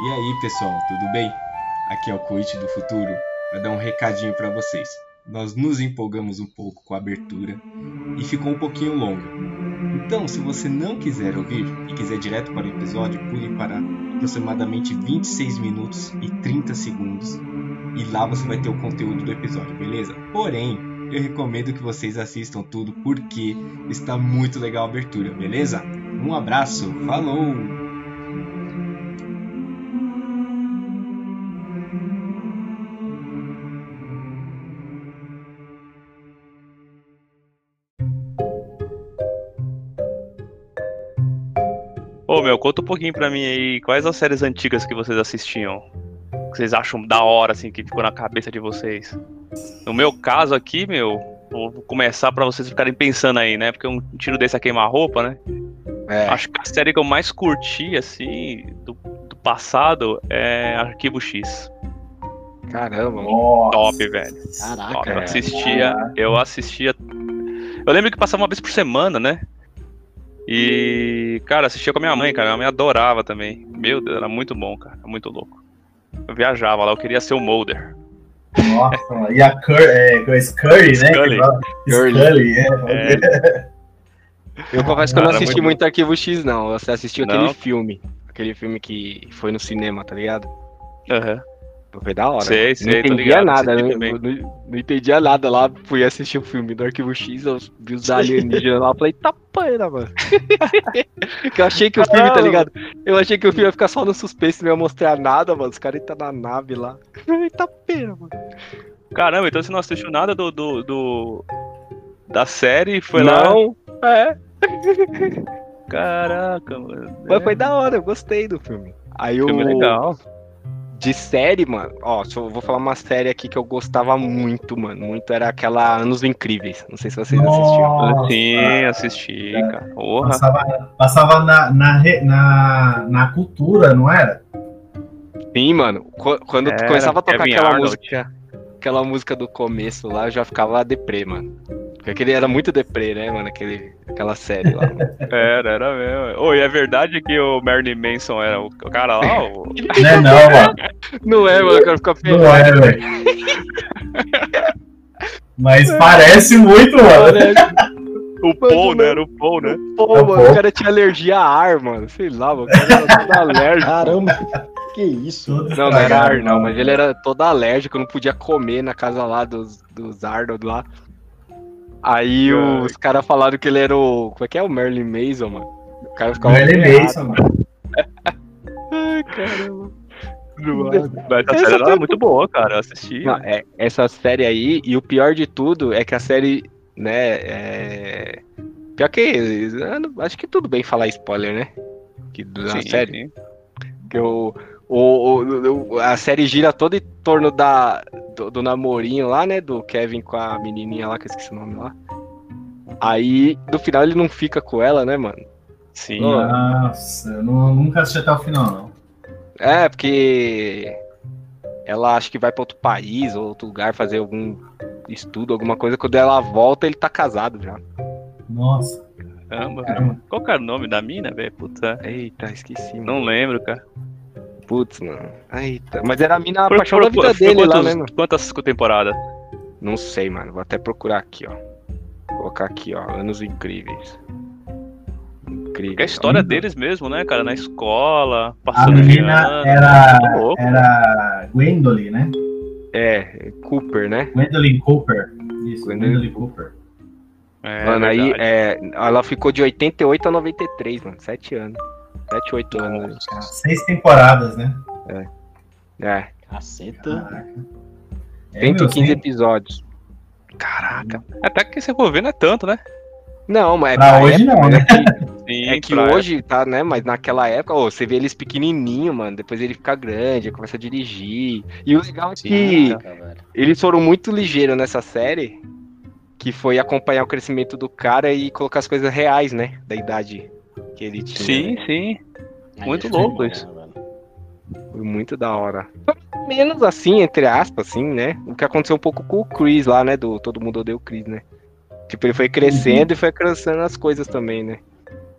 E aí, pessoal, tudo bem? Aqui é o Coit do Futuro para dar um recadinho para vocês. Nós nos empolgamos um pouco com a abertura e ficou um pouquinho longa. Então, se você não quiser ouvir e quiser direto para o episódio, pule para aproximadamente 26 minutos e 30 segundos e lá você vai ter o conteúdo do episódio, beleza? Porém, eu recomendo que vocês assistam tudo porque está muito legal a abertura, beleza? Um abraço, falou! Meu, conta um pouquinho pra mim aí, quais as séries antigas que vocês assistiam? Que vocês acham da hora, assim, que ficou na cabeça de vocês? No meu caso aqui, meu, vou começar pra vocês ficarem pensando aí, né? Porque um tiro desse é queimar-roupa, né? É. Acho que a série que eu mais curti, assim, do, do passado é Arquivo X. Caramba, Nossa. Top, velho. Caraca, Top. Eu é. assistia, eu assistia. Eu lembro que passava uma vez por semana, né? E, cara, assistia com a minha mãe, cara. Minha mãe adorava também. Meu Deus, era muito bom, cara. Muito louco. Eu viajava lá, eu queria ser o Mulder. Nossa, e a Curry, é, Grace Curry, né? Scully. Scully, é. Eu confesso que eu não assisti muito- muito Arquivo X, não. Eu assisti aquele Não? filme. Aquele filme que foi no cinema, tá ligado? Aham. Foi da hora. Sei, sei, não entendia ligado, nada, né? Não, não entendia nada lá. Fui assistir o filme do Arquivo X, eu vi os alienígenas lá. Falei, tá pena, mano. eu achei que o filme, tá ligado? Eu achei que o filme ia ficar só no suspense, não ia mostrar nada, mano. Os caras tá na nave lá. Tá pena, mano. Caramba, então você não assistiu nada do. do, do- da série foi lá. não, é. Caraca, mano. Mas foi da hora, eu gostei do filme. Aí o. Filme legal. De série, mano, ó, eu vou falar uma série aqui que eu gostava muito, mano. Muito era aquela Anos Incríveis. Não sei se vocês assistiram. Sim, assisti, cara. Porra. Passava, passava na, na, na, na cultura, não era? Sim, mano. qu- Quando Era, começava a tocar Kevin aquela Arnold. música, aquela música do começo lá, eu já ficava deprê, mano. Porque aquele era muito deprê, né, mano? Aquele, aquela série lá. mano. Era, era mesmo. Ô, e é verdade que o Marilyn Manson era o o cara lá? O... Não é não, mano. Não é, mano, eu quero ficar Não é, velho. Mas parece muito, mano. O Paul, né? Era o Paul, né? Pô, É mano, o cara tinha alergia a ar, mano. Sei lá, mano. O cara era todo alérgico. Caramba, que isso? Não, não era ar, não, mas ele era todo alérgico, não podia comer na casa lá dos, dos Arnold lá. Aí Ai. os caras falaram que ele era o. Como é que é? O Merlin Mason, mano. O cara ficava. Merlin. Mason, mano. Ai, caramba. Mas a série era muito boa, cara. Eu assisti. Não, é, essa série aí, e o pior de tudo é que a série, né, é... Pior que, acho que tudo bem falar spoiler, né? Que da Sim, série. sim. Que o, o, o- o- a série gira toda em torno da, do, do namorinho lá, né? Do Kevin com a menininha lá, que eu esqueci o nome lá. Aí, no final, ele não fica com ela, né, mano? Sim. Nossa, eu não- nunca assisti até o final, não. É, porque ela acha que vai pra outro país ou outro lugar fazer algum estudo, alguma coisa. Quando ela volta, ele tá casado já. Nossa, Caramba. caramba. Qual que era o nome da mina, velho? Puta. Eita, esqueci, mano. Não lembro, cara. Putz, mano. Eita. Mas era a mina a Por- paixão por- da vida por- dele lá, quantos- né, mano? Quantas temporadas? Não sei, mano. Vou até procurar aqui, ó. Vou colocar aqui, ó. Anos incríveis. Incrível. É a história deles mesmo, né, cara? Na escola, A passando de menina ano. era, louco. era Gwendolyn, né? É, Cooper, né? Gwendolyn Cooper. Isso, Gwendolyn Gwendolyn Cooper. É, mano, aí verdade. é, ela ficou de 88 a 93, mano. 7 anos. 7, 8 anos. Seis temporadas, né? É. Caceta. Caraca. É, meu, 115 sim. episódios. Caraca. Até que você for ver não é tanto, né? Não, mas é Pra hoje época, não, né? que- Sim, É que hoje tá, né? Mas naquela época, ô, você vê eles pequenininho, mano. Depois ele fica grande, começa a dirigir. E o legal é que Caraca, velho. eles foram muito ligeiros nessa série, que foi acompanhar o crescimento do cara e colocar as coisas reais, né? Da idade que ele tinha. Sim, né? sim. Aí Muito foi louco isso. né? Foi muito da hora. Menos assim, entre aspas, assim, né? O que aconteceu um pouco com o Chris lá, né? Do Todo Mundo Odeia o Chris, né? Tipo, ele foi crescendo e foi crescendo as coisas também, né?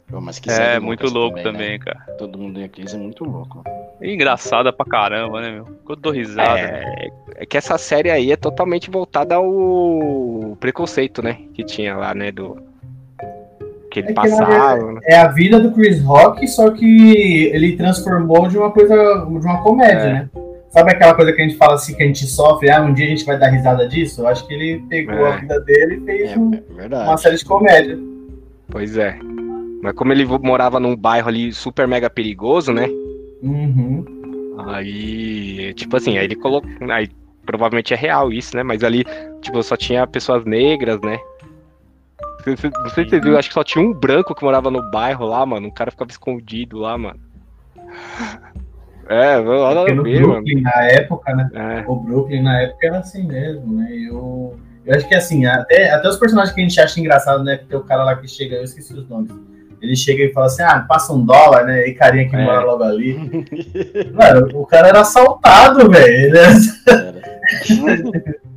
Pô, mas que É, muito louco né? também, cara. Todo mundo em crise é muito louco. É engraçada pra caramba, né, meu? Eu dou risada. É, é que essa série aí é totalmente voltada ao preconceito, né? Que tinha lá, né? Do. Que ele É que, passava. né? É a vida do Chris Rock, só que ele transformou de uma coisa, de uma comédia, É. né? Sabe aquela coisa que a gente fala assim, que a gente sofre, ah, um dia a gente vai dar risada disso? Eu acho que ele pegou É. a vida dele e fez É, um- é uma série de comédia. Pois é. Mas como ele morava num bairro ali super mega perigoso, né? Uhum. Aí, tipo assim, aí ele colocou. Aí provavelmente é real isso, né? Mas ali, tipo, só tinha pessoas negras, né? Se você viu, acho que só tinha um branco que morava no bairro lá, mano. Um cara ficava escondido lá, mano. É, olha Porque no ver, mano. Brooklyn, na época, né? É, O Brooklyn, na época, era assim mesmo, né? Eu, eu acho que, assim, até, até os personagens que a gente acha engraçado, né? Que tem o cara lá que chega, eu esqueci os nomes. Ele chega e fala assim, ah, passa um dólar, né? E carinha que É. mora logo ali. Mano, o cara era assaltado, velho. Era.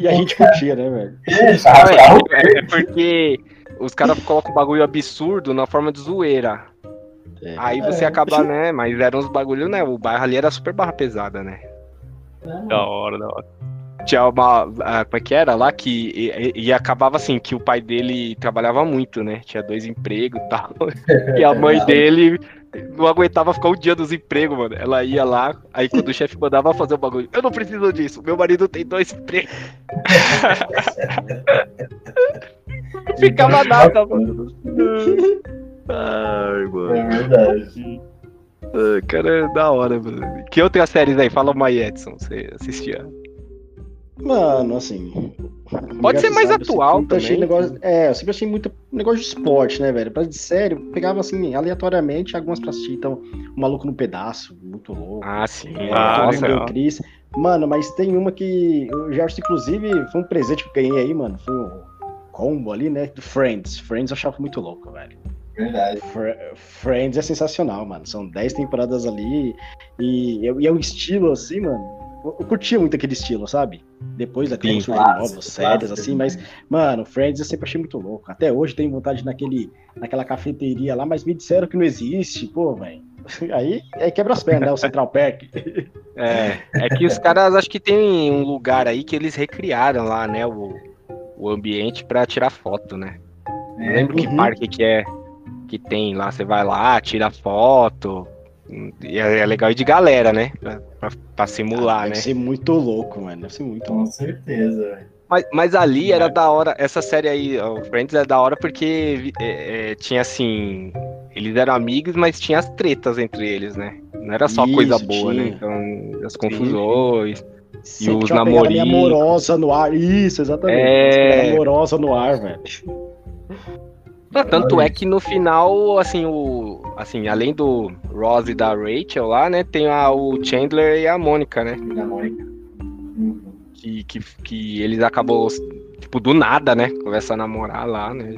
E a gente curtia, né, velho? Não, tava- tava- é, é porque os caras colocam um bagulho absurdo na forma de zoeira. É. Aí você É. acaba, né? Mas eram uns bagulho, né? O bairro ali era super barra pesada, né? Da hora, da hora. Tinha uma. ah, como é que era lá? Que. E, e- e acabava assim, que o pai dele trabalhava muito, né? Tinha dois empregos e tal. E a mãe dele não aguentava ficar o dia dos empregos, mano. Ela ia lá, aí quando o chefe mandava fazer o bagulho, eu não preciso disso, meu marido tem dois empregos. Não ficava nada, mano. Ai, mano. É verdade. Cara, é da hora, mano. Que outras séries aí? Fala uma aí, Edson. Você assistia? Mano, assim. Pode ser mais atual sempre achei também. negócio- é, eu sempre achei muito negócio de esporte, né, velho? Pra de sério, eu pegava assim, aleatoriamente, algumas pra assistir. Então, o Maluco no Pedaço, muito louco. Ah, sim. É, Ah, legal. O Chris. Mano, mas tem uma que eu já acho, inclusive, foi um presente que eu ganhei aí, mano. Foi um combo ali, né? Do Friends. Friends eu achava muito louco, velho. Verdade. Fr- Friends é sensacional, mano. São 10 temporadas ali e, e é um estilo assim, mano. Eu, curtia muito aquele estilo, sabe? Depois daquele surgiram novas séries, assim, mas, mano, Friends eu sempre achei muito louco. Até hoje tenho vontade naquele, naquela cafeteria lá, mas me disseram que não existe, pô, velho. Aí, aí quebra as pernas, né? O Central Park. É, é que os caras acho que tem um lugar aí que eles recriaram lá, né? O, o ambiente pra tirar foto, né? Não É, lembro que uhum. parque que é que tem lá. Você vai lá, tira foto. E é, é legal ir de galera, né? Pra, pra- pra simular, Deve né? ser muito louco, mano. Deve ser muito com louco. certeza, velho. Mas, mas ali era da hora, essa série aí, o Friends é da hora porque é, é, tinha assim. Eles eram amigos, mas tinha as tretas entre eles, né? Não era só coisa Isso, boa, né? tinha. Então, as confusões. Sempre os tinha uma pegada meio namorinhos. amorosa no ar. Isso, exatamente. É. Amorosa no ar, velho. Ah, Tanto é que no final, assim, o. Assim, além do Ross e da Rachel lá, né? Tem a, o Chandler e a Mônica, né? Da Mônica. Uhum. Que, que, que eles acabou, tipo, do nada, né? Começam a namorar lá, né?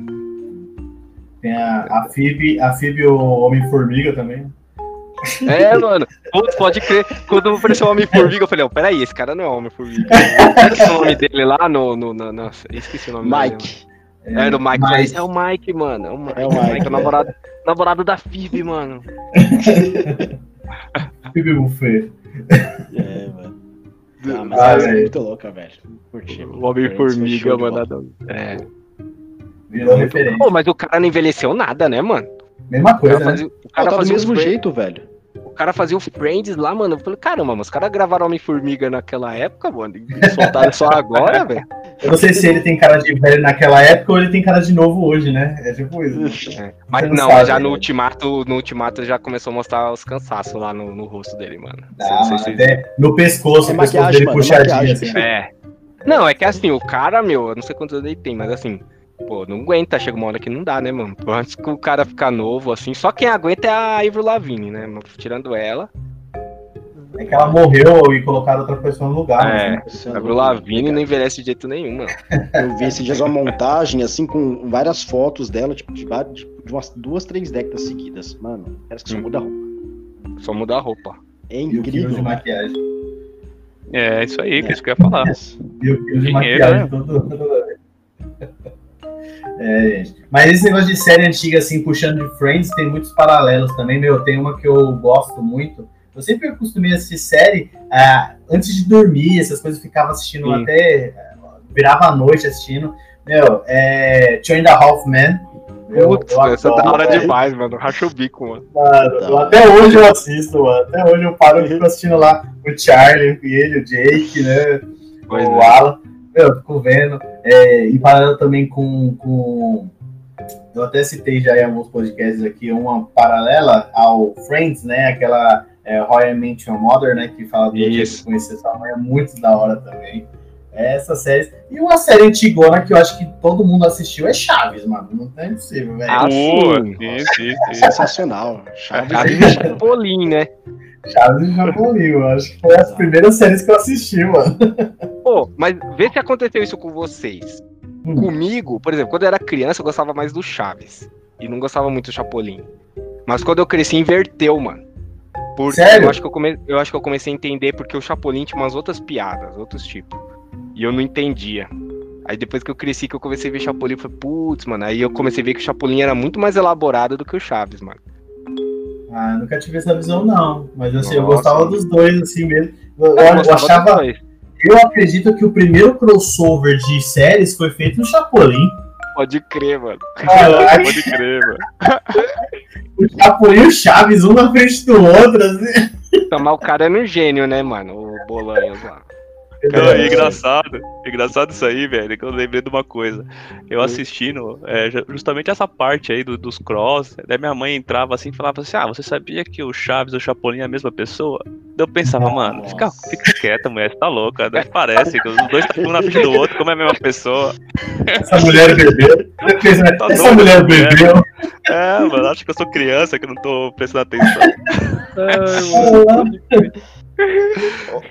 Tem a, a Phoebe, a Phoebe o Homem-Formiga também. É, mano. Putz, pode crer. Quando apareceu o Homem-Formiga, eu falei, ó, peraí, esse cara não é Homem-Formiga. É o nome dele lá no. no, no, no- esqueci o nome dele. Mike. É, do Mike. Mas- é o Mike, mano. É o Mike, É o o Mike, Mike, o namorado, namorado da Phoebe, mano. Phoebe Buffet. É, mano. Ah, mas Ah, é muito louca, velho. Curti. O Homem-Formiga, mano. É. Virou referência. Pô, mas o cara não envelheceu nada, né, mano? Mesma O coisa, cara né? fazia, o cara tá do fazia mesmo jeito, velho. O cara fazia o Friends lá, mano. Eu falei, caramba, mas os caras gravaram Homem-Formiga naquela época, mano. E soltaram só agora, velho. Eu não sei se ele tem cara de velho naquela época ou ele tem cara de novo hoje, né? É tipo isso. É. Mas Você não, sabe, já né? no Ultimato, no Ultimato já começou a mostrar os cansaços lá no, no rosto dele, mano. Ah, Não sei se no pescoço, É o pescoço dele mano, é puxadinho, assim. É. Não, é que assim, o cara, meu, eu não sei quantos anos ele tem, mas assim, pô, não aguenta, chega uma hora que não dá, né, mano? Antes que o cara ficar novo, assim, só quem aguenta é a Ivro Lavigne, né? Tirando ela. É que ela morreu e colocaram outra pessoa no lugar. É. né? É A Ivro Lavigne não envelhece de jeito nenhum, mano. Eu vi esses dias uma montagem, assim, com várias fotos dela, tipo, de, várias- de umas duas, três décadas seguidas. Mano, parece que só Hum. muda a roupa. Só muda a roupa. É E incrível. de maquiagem. É, isso aí, que é isso que eu ia falar. E o quilo de Dinheiro, maquiagem né? todo. É, gente. Mas esse negócio de série antiga, assim, puxando de Friends, tem muitos paralelos também. Meu, tem uma que eu gosto muito. Eu sempre acostumei a assistir série ah, antes de dormir, essas coisas, eu ficava assistindo Sim. até. virava a noite assistindo. Meu, é. Eu- Putz, eu essa é da adoro, hora demais, mano. Racha o bico, mano. Mano, eu- até hoje eu assisto, mano. Até hoje eu paro e fico assistindo lá o Charlie, ele, o Jake, né? Pois o é. Alan. Meu, eu fico vendo. É, em paralelo também com, com. Eu até citei já em alguns podcasts aqui, uma paralela ao Friends, né? Aquela é, I Met Your Mother, né? Que fala do Isso. conhecer sua mãe, é muito da hora também. Essa série. E uma série antigona que eu acho que todo mundo assistiu é Chaves, mano. Não é possível, velho. Ah, sim. sim, sim, sim. Sensacional. Chaves Cara, é Chapolin, né? Chaves e Chapolin, eu acho que foi as primeiras séries que eu assisti, mano. Pô, mas vê se aconteceu isso com vocês. Hum. Comigo, por exemplo, quando eu era criança, eu gostava mais do Chaves. E não gostava muito do Chapolin. Mas quando eu cresci, inverteu, mano. Porque Sério? Eu, acho que eu, come... eu acho que eu comecei a entender porque o Chapolin tinha umas outras piadas, outros tipos. E eu não entendia. Aí depois que eu cresci, que eu comecei a ver Chapolin, eu falei, putz, mano. Aí eu comecei a ver que o Chapolin era muito mais elaborado do que o Chaves, mano. Ah, eu nunca tive essa visão, não. Mas assim, eu Nossa. gostava dos dois, assim mesmo. Eu, eu- Eu eu achava. Eu acredito que o primeiro crossover de séries foi feito no Chapolin. Pode crer, mano. Cara, Pode crer, mano. o Chapolin e o Chaves, um na frente do outro, assim. Mas o cara era um gênio, né, mano? O Bolanhos lá. Não, é engraçado, engraçado isso aí, velho, que eu lembrei de uma coisa. Eu assistindo, é, ju- justamente essa parte aí do- dos cross, daí minha mãe entrava assim e falava assim, ah, você sabia que o Chaves e o Chapolin é a mesma pessoa? Eu pensava, mano, fica, Nossa. fica quieta, mulher, você tá louca, não parece, que os dois estão um na frente do outro, como é a mesma pessoa. Essa mulher bebeu. Tá Essa doido, mulher mulher. bebeu. É, mano, acho que eu sou criança, que eu não tô prestando atenção. Ô, Pois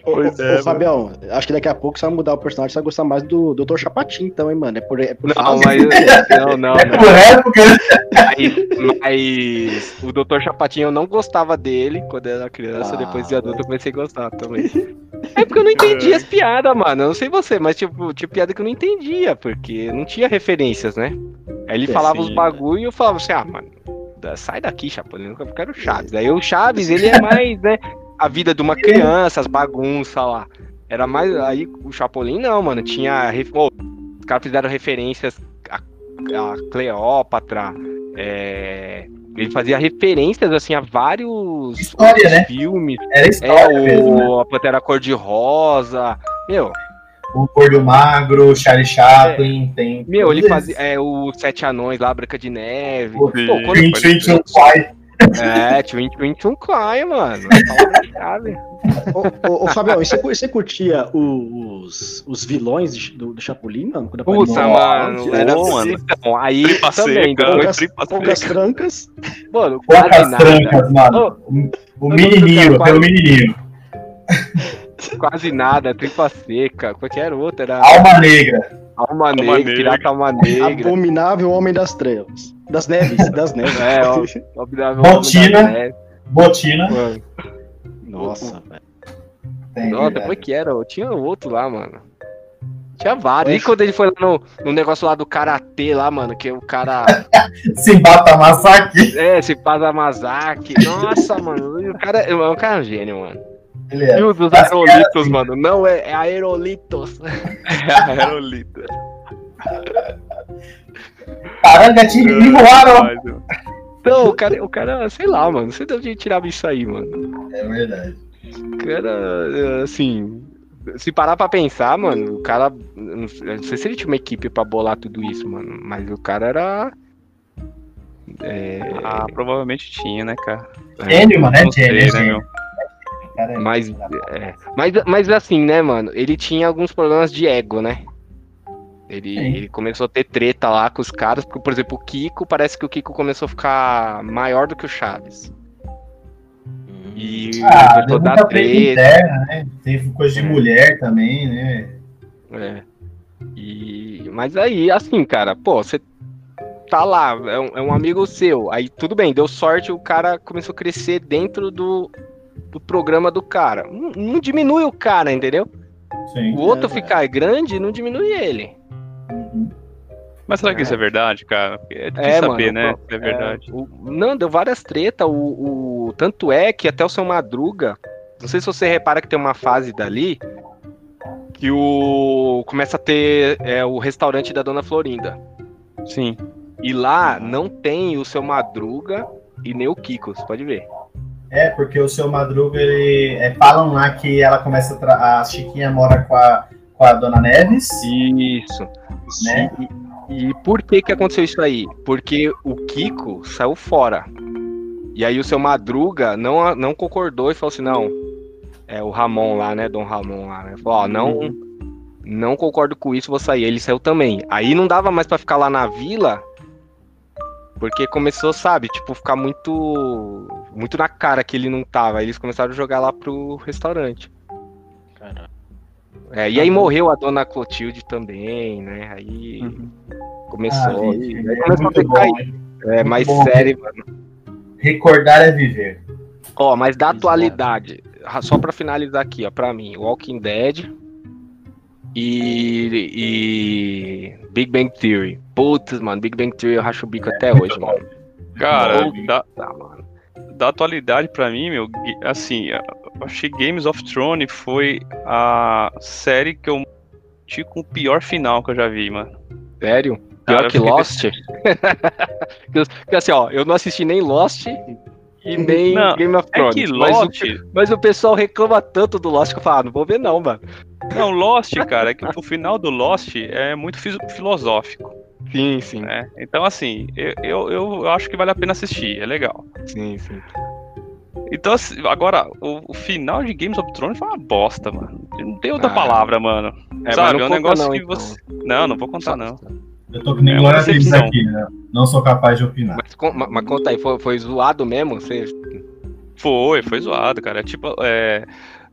ô, é, ô, Fabião, acho que daqui a pouco você vai mudar o personagem, você vai gostar mais do Dr. Chapatin, então, hein, mano? É por, é por Não, mas. Não, não, É não. por época, né? Mas, mas o Dr. Chapatinho eu não gostava dele quando eu era criança, Ah, depois de adulto eu comecei a gostar também. É porque eu não entendia as piadas, mano. Eu não sei você, mas tipo, tinha piada que eu não entendia, porque não tinha referências, né? Aí ele É, falava sim, os bagulho e eu falava assim, ah, mano, sai daqui, Chapolin, eu quero o Chaves. Aí o Chaves, ele é mais, né, a vida de uma criança, as bagunças lá. Era mais. Aí o Chapolin não, mano. Tinha. Ô, os caras fizeram referências a, a Cleópatra. é, Ele fazia referências assim a vários História, né? filmes. Era É, história mesmo, né? o a Pantera Cor-de-Rosa. Meu, O Gordo Magro, Charlie Chaplin, tem. meu, ele fazia. É, o Sete Anões lá, Branca de Neve. Pô, quando- Twin Twin Twin Fly. É, Twin Twin Twin Cry, mano. Palavra-chave. Ô, ô, ô, Fabião, e você, você curtia os, os vilões do, do Chapolin, mano? Quando Puta, mano. Era Bom, mano. Então, aí Tripa também, seca, foi tripa Poucas seca. trancas. mano, quase Poucas nada. trancas, mano. O- O menininho, tem o menininho. Quase nada, tripa seca. Qual que era o outro? Era Alma Negra. Alma, Alma Negra, Negra. Pirata Alma Negra. Abominável Homem das Trevas. Das Neves, das Neves. É, ó, Abominável Botina. Homem da Neve, Botina. mano. Nossa, velho. Nossa, depois que era? Tinha outro lá, mano. Tinha vários. E quando ele foi lá no, no negócio lá do karatê lá, mano, que o cara. Simbata Masaki. É, se passa Mazaki. Nossa, mano. O cara, o cara é um gênio, mano. Ele é. E o dos Mas aerolitos, assim. mano. Não, é, é aerolitos. Aerolita. Caranga, te me voaram. Não, o cara, o cara, sei lá, mano. Você deve tirar isso aí, mano. É verdade. O cara, assim. Se parar pra pensar, mano, o cara. Não sei se ele tinha uma equipe pra bolar tudo isso, mano. Mas o cara era. É, Ah, provavelmente tinha, né, cara? Gênio, mano, é gênio. é né, meu? Cara, é- mas, é, mas, mas assim, né, mano? Ele tinha alguns problemas de ego, né? Ele, ele começou a ter treta lá com os caras, porque, por exemplo, o Kiko, parece que o Kiko começou a ficar maior do que o Chaves. E Ah, começou a dar muita treta treta. interna, né? Teve coisa de É. mulher também, né? É. E, mas aí, assim, cara, pô, você tá lá, é um, é um amigo seu. Aí tudo bem, deu sorte, o cara começou a crescer dentro do, do programa do cara. Não, não diminui o cara, entendeu? Sim. O outro É, ficar grande não diminui ele. Uhum. Mas será que isso é verdade, cara? É difícil saber, né? pô, é verdade. o- não, deu várias tretas. O, o- tanto é que até o seu Madruga. Não sei se você repara que tem uma fase dali que o começa a ter é, o restaurante da Dona Florinda. Sim. E lá não tem o seu Madruga e nem o Kiko, você pode ver. É, porque o seu Madruga, ele. é, falam lá que ela começa a. A Chiquinha mora com a, com a Dona Neves, Isso. né? E por que que aconteceu isso aí? Porque o Kiko saiu fora. E aí o seu Madruga não, não concordou e falou assim, não, é o Ramon lá, né, Dom Ramon lá, né? Falou, ó, não, não concordo com isso, vou sair. Ele saiu também. Aí não dava mais pra ficar lá na vila, porque começou, sabe, tipo, ficar muito muito na cara que ele não tava. Aí eles começaram a jogar lá pro restaurante. Caralho. É, e aí morreu a dona Clotilde também, né? Aí Uhum. começou. Ah, gente, aí é começou a bom? É, muito mais bom. sério, mano. Recordar é viver. Ó, mas da Exato. atualidade, ra- só pra finalizar aqui, ó, pra mim, Walking Dead e, e Big Bang Theory. Putz, mano, Big Bang Theory eu racho o bico até hoje, mano. Cara, da, Tá, mano. Da atualidade pra mim, meu, assim, eu achei Games of Thrones foi a série que eu tive com o pior final que eu já vi, mano. Sério? Pior Cara, que Lost? Porque assim, ó, eu não assisti nem Lost e nem Não, Game of É Thrones. que mas, Lost, o, mas o pessoal reclama tanto do Lost que eu falo, ah, não vou ver não, mano. não, Lost, cara, é que o final do Lost é muito filosófico, Sim, sim, né? Então, assim, eu, eu, eu acho que vale a pena assistir, é legal. sim, sim. Então, assim, agora, o, o final de Games of Thrones foi uma bosta, mano. Não tem outra Ah. palavra, mano. É, Sabe, é um negócio não, que então. você. Não, não vou contar, não. Eu tô que nem É uma Glória aqui, né? Não sou capaz de opinar. Mas, mas conta aí, foi, foi zoado mesmo? Você... Foi, foi zoado, cara. Tipo, é,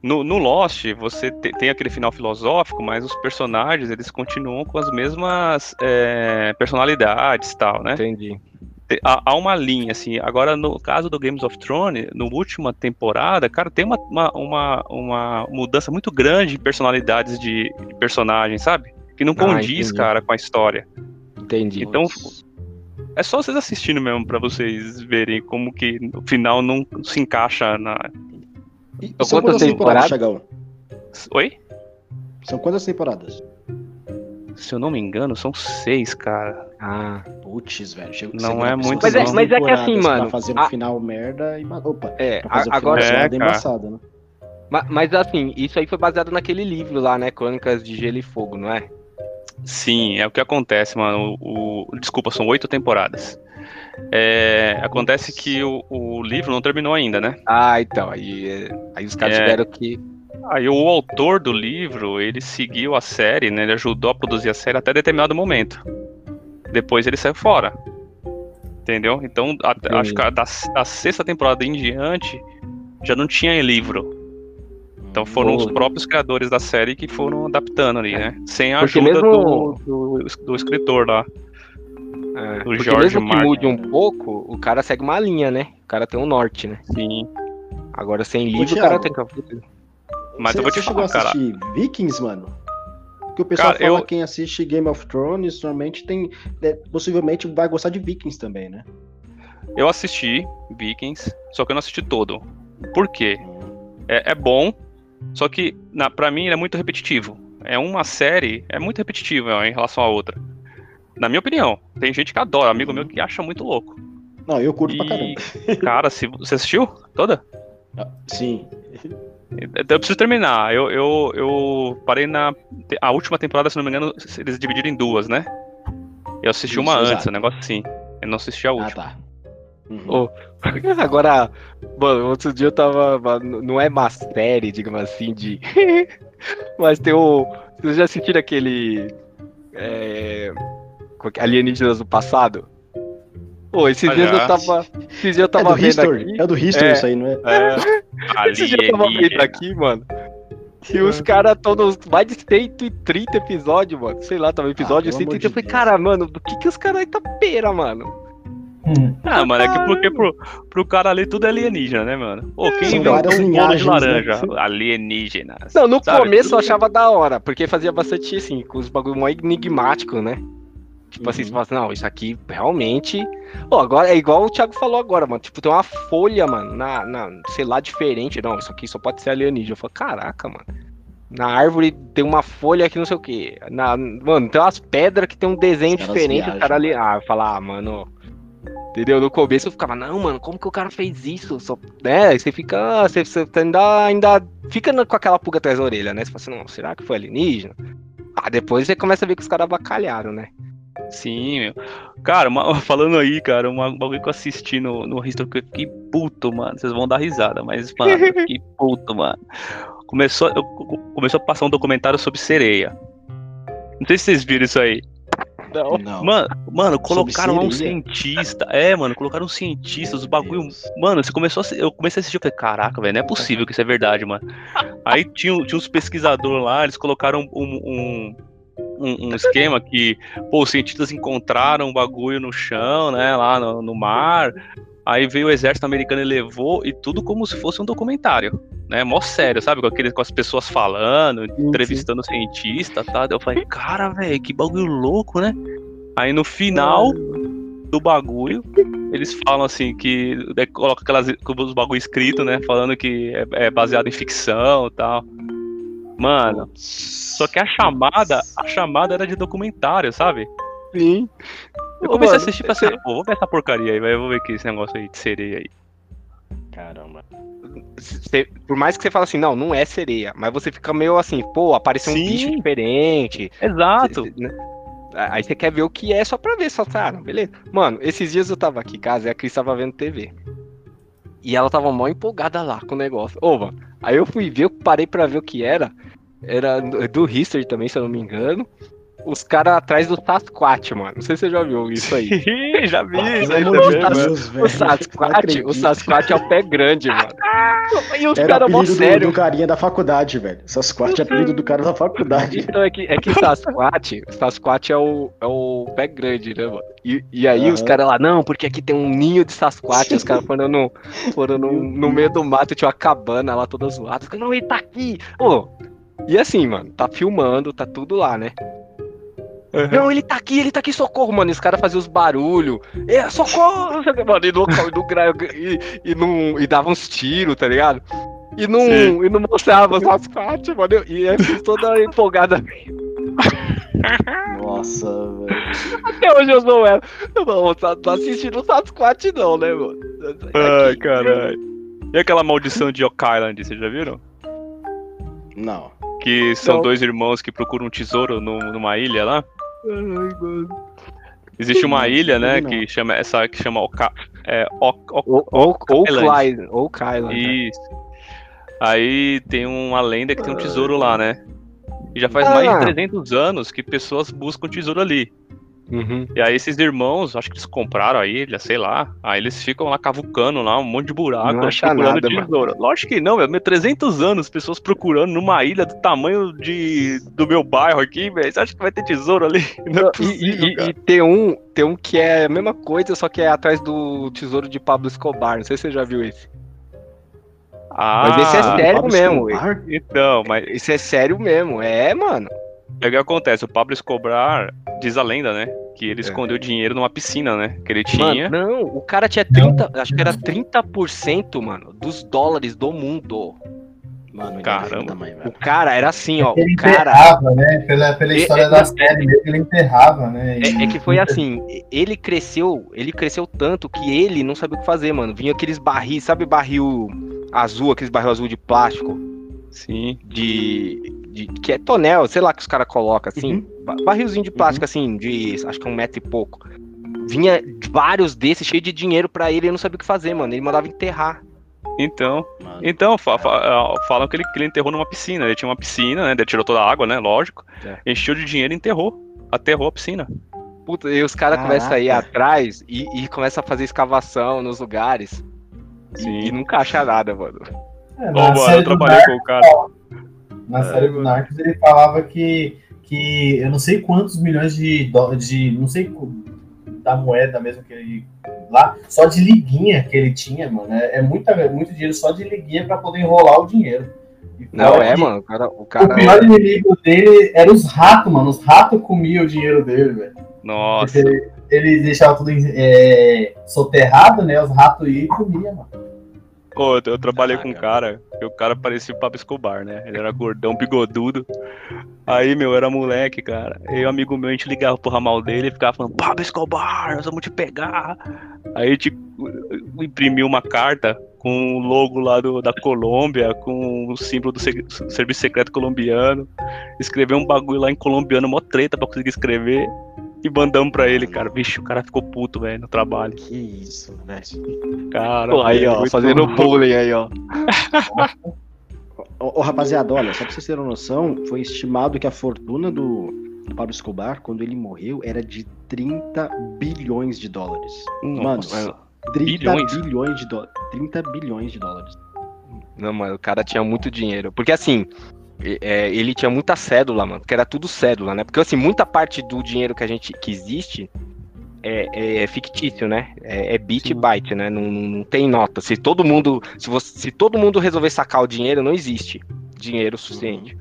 no, no Lost, você te- tem aquele final filosófico, mas os personagens, eles continuam com as mesmas é, personalidades e tal, né? Entendi. Te- Há, há uma linha, assim. Agora, no caso do Games of Thrones, no última temporada, cara, tem uma, uma, uma, uma mudança muito grande de personalidades de, de personagens, sabe? Que não Ah, condiz, entendi. cara, com a história. Entendi. Então, é só vocês assistindo mesmo pra vocês verem como que o final não se encaixa na. E, Então, são quantas temporadas? Chagão? Oi? São quantas temporadas? Se eu não me engano, são seis, cara. Ah, Putz, velho. Chega, Não é muito, Mas é- mas é que assim, mano, Pra fazer um a- final merda e. Opa, é, pra fazer a- um final agora. É, cara. embaçado, né? ma- Mas assim, isso aí foi baseado naquele livro lá, né? Crônicas de Gelo e Fogo, não é? Sim, é o que acontece, mano. O, o- desculpa, são oito temporadas. É, acontece que o, o livro não terminou ainda, né? Ah, então. Aí, aí os caras É. tiveram que. Aí o autor do livro, ele seguiu a série, né? Ele ajudou a produzir a série até determinado momento. Depois ele saiu fora. Entendeu? Então, a- acho que a- da, da sexta temporada em diante já não tinha livro. Então foram os Pô. próprios criadores da série que foram adaptando ali, né? Sem a Porque ajuda mesmo- do, do, do escritor lá. É, porque George mesmo que Martin. mude um pouco, o cara segue uma linha, né? O cara tem um norte, né? Sim. Agora sem livro, o cara tem que. Mas Você- eu vou te você chegou falar, a cara. assistir Vikings, mano? Porque o pessoal Cara, fala eu- que quem assiste Game of Thrones normalmente tem. é, possivelmente vai gostar de Vikings também, né? Eu assisti Vikings, só que eu não assisti todo. Por quê? É, é bom, só que na, pra mim ele é muito repetitivo. É uma série, é muito repetitivo ó, em relação à outra. Na minha opinião, tem gente que adora, amigo meu que acha muito louco. Não, eu curto pra E, caramba. cara, se você assistiu toda? Ah, Sim. Eu preciso terminar. Eu, eu, eu parei na. A última temporada, se não me engano, eles dividiram em duas, né? Eu assisti Isso, uma antes, exato. um negócio assim. Eu não assisti a Ah, última. tá. Uhum. Ô, Agora, mano, outro dia eu tava. Não é uma série, digamos assim, de. Mas tem o. Vocês já assistiram aquele. É... Alienígenas do passado? Pô, esses dias eu tava. Esses dias eu É tava do vendo History. aqui. É do History É. isso aí, não é? É, Esses dias eu tava vendo aqui, mano. E os caras estão nos mais de 130 episódios, mano. Sei lá, tava episódio Ah, pelo 130. amor eu falei, cara, mano, do que que os caras aí tá pera, mano? Hum. Ah, mano, é que porque pro, pro cara ali tudo é alienígena, né, mano? Pô, quem São inventou um bolo de linhagens, laranja? né? Alienígenas. Não, no Sabe, começo eu achava da hora, porque fazia bastante assim, com os bagulho mó enigmático, né? Tipo assim, você fala assim, não, isso aqui realmente. Pô, agora é igual o Thiago falou agora, mano. Tipo, tem uma folha, mano, na, na, sei lá, diferente. Não, isso aqui só pode ser alienígena. Eu falo, caraca, mano. Na árvore tem uma folha que não sei o que. Na, mano, tem umas pedras que tem um desenho diferente. o cara ali. Ah, falar, ah, mano. Entendeu? No começo eu ficava, não, mano, como que o cara fez isso? Só, né? Aí você fica. Você, você ainda, ainda fica com aquela pulga atrás da orelha, né? Você fala assim, não, será que foi alienígena? Ah, depois você começa a ver que os caras abacalharam, né? Sim, meu. Cara, uma- falando aí, cara, uma- um bagulho que eu assisti no, no History que eu fiquei puto, mano. Vocês vão dar risada, mas, mano, eu fiquei puto, mano. Começou, eu- começou a passar um documentário sobre sereia. Não sei se vocês viram isso aí. Não. Não. Mano, mano, colocaram lá um cientista. É, mano, colocaram um cientista, os bagulho. Deus. Mano, você começou a, eu comecei a assistir, eu falei, caraca, velho, não é possível que isso é verdade, mano. Aí tinha, tinha uns pesquisadores lá, eles colocaram um, um, um, um esquema que, pô, os cientistas encontraram um bagulho no chão, né, lá no, no mar. Aí veio o exército americano e levou, e tudo como se fosse um documentário, né, mó sério, sabe, com, aquele, com as pessoas falando, entrevistando o cientista, tá? Daí Eu falei, cara, velho, que bagulho louco, né? Aí no final do bagulho, eles falam assim que daí coloca aquelas os bagulho escrito, né? Falando que é, é baseado em ficção e tal. Mano, só que a chamada, a chamada era de documentário, sabe? Sim. Eu comecei Mano, a assistir e falei assim, pô, vou ver essa porcaria aí, vai, eu vou ver que esse negócio aí de sereia aí. Caramba. Você- por mais que você fale assim, não, não é sereia, mas você fica meio assim, pô, apareceu um bicho diferente. Exato. Cê- cê- né? Aí você quer ver o que é só pra ver, só cara, beleza. Mano, esses dias eu tava aqui em casa e a Cris tava vendo TV. E ela tava mó empolgada lá com o negócio. Ô, mano, aí eu fui ver, eu parei pra ver o que era. Era do do History também, se eu não me engano. Os caras atrás do Sasquatch, mano. Não sei se você já viu isso aí. Já vi isso Pelo aí também, mano. O Sasquatch, o Sasquatch é o pé grande, mano. E os Era caras mó apelido do, sério. do carinha da faculdade, velho. Sasquatch é apelido do cara da faculdade. Então é que, é que Sasquatch, Sasquatch é o, é o pé grande, né, mano? E, e aí os Aham. caras lá, não, porque aqui tem um ninho de Sasquatch, os caras foram, no, foram no, no meio do mato, tinha uma cabana lá toda zoada. Os caras, não, ele tá aqui. Ô, e assim, mano, tá filmando, tá tudo lá, né? Não, ele tá aqui, ele tá aqui, socorro, mano. E os caras faziam os barulhos. É, socorro! Mano, e, não, e, e, e, não, e dava uns tiros, tá ligado? E não, Sim. e não mostrava os Sasquatch, mano. E Cris toda empolgada. Nossa, velho. Até hoje eu sou ela. Eu não, tá, tá assistindo o Sasquatch não, né, mano? Ai, Aqui. caralho. E aquela maldição de Oak Island, vocês já viram? Não. Que são Não. dois irmãos que procuram um tesouro no- numa ilha lá. Ai, mano. Existe uma ilha, né, não. que chama essa que chama Oka, é, Ok, Ok- Ou, ou, ou Island. Né? Isso. Aí tem uma lenda que tem um tesouro lá, né? E já faz Ah. mais de 300 anos que pessoas buscam tesouro ali. Uhum. E aí esses irmãos, acho que eles compraram a ilha, sei lá. Aí eles ficam lá cavucando lá, um monte de buraco, Não acha procurando nada, tesouro. Lógico que não, velho. 300 anos, pessoas procurando numa ilha do tamanho de, do meu bairro aqui, velho. Você acha que vai ter tesouro ali? Não é E, possível, e- e- e tem um, tem um que é a mesma coisa, só que é atrás do tesouro de Pablo Escobar. Não sei se você já viu esse. Ah, mas esse é sério Pablo mesmo? Então, mas Esse é sério mesmo. É, mano. É o que acontece. O Pablo Escobar, diz a lenda, né? Que ele É. escondeu dinheiro numa piscina, né? Que ele tinha. Mano, não, o cara tinha 30, acho que era 30%, mano, dos dólares do mundo. Mano, Caramba. Também, O velho. cara era assim, ó. Ele O cara. enterrava, né? Pela, pela É, história é, da é, série mesmo, ele enterrava, né? É, é que foi assim, ele cresceu, ele cresceu tanto que ele não sabia o que fazer, mano. Vinha aqueles barris, sabe barril azul, aqueles barril azul de plástico, Sim. de, de- que é tonel, sei lá que os caras colocam assim, Uhum. ba- barrilzinho de plástico assim, de acho que um metro e pouco. Vinha vários desses cheio de dinheiro pra ele, ele não sabia o que fazer, mano. Ele mandava enterrar. Então, Mano. então fa- fa- ah, falam que ele, que ele enterrou numa piscina. Ele tinha uma piscina, né? Ele tirou toda a água, né? Lógico. É. Encheu de dinheiro e enterrou. Aterrou a piscina. Puta, e os caras começam a ir atrás e, e começam a fazer escavação nos lugares. E, Sim. e nunca acha nada, mano. É, Ô, mano, eu trabalhei com o cara. Na série do Narcos, ele falava que, que eu não sei quantos milhões de, dó- de não sei da moeda mesmo que ele lá, só de liguinha que ele tinha, mano. É, é muita, muito dinheiro só de liguinha pra poder enrolar o dinheiro. Não, é, que mano. O cara. O O cara pior inimigo dele era os ratos, mano. Os ratos comiam o dinheiro dele, velho. Nossa. Ele, ele deixava tudo é, soterrado, né? Os ratos iam e comiam, mano. Pô, eu trabalhei com um cara, que o cara parecia o Pablo Escobar, né? Ele era gordão, bigodudo. Aí, meu, era moleque, cara. E um amigo meu, a gente ligava pro ramal dele e ficava falando, Pablo Escobar, nós vamos te pegar. Aí a gente uh, imprimiu uma carta com o logo lá do, da Colômbia, com o símbolo do se- Serviço Secreto Colombiano. Escreveu um bagulho lá em colombiano, mó treta pra conseguir escrever. E mandamos pra ele, cara. Vixe, o cara ficou puto, velho, no trabalho. Que isso, velho. Cara, Pô, aí, velho, ó, fazendo bom. bullying aí, ó. Ô, rapaziada, olha, só pra vocês terem uma noção, foi estimado que a fortuna do, do Pablo Escobar, quando ele morreu, era de 30 bilhões de dólares. Nossa. Mano, 30 Bilhões? bilhões de dólares. 30 bilhões de dólares. Não, mano, o cara tinha muito dinheiro. Porque assim, ele tinha muita cédula, mano. Porque era tudo cédula, né? Porque assim, muita parte do dinheiro que a gente que existe é, é fictício, né? É, é bit Sim. byte, né? Não, não, tem nota. Se todo mundo. Se, você, se todo mundo resolver sacar o dinheiro, não existe dinheiro suficiente.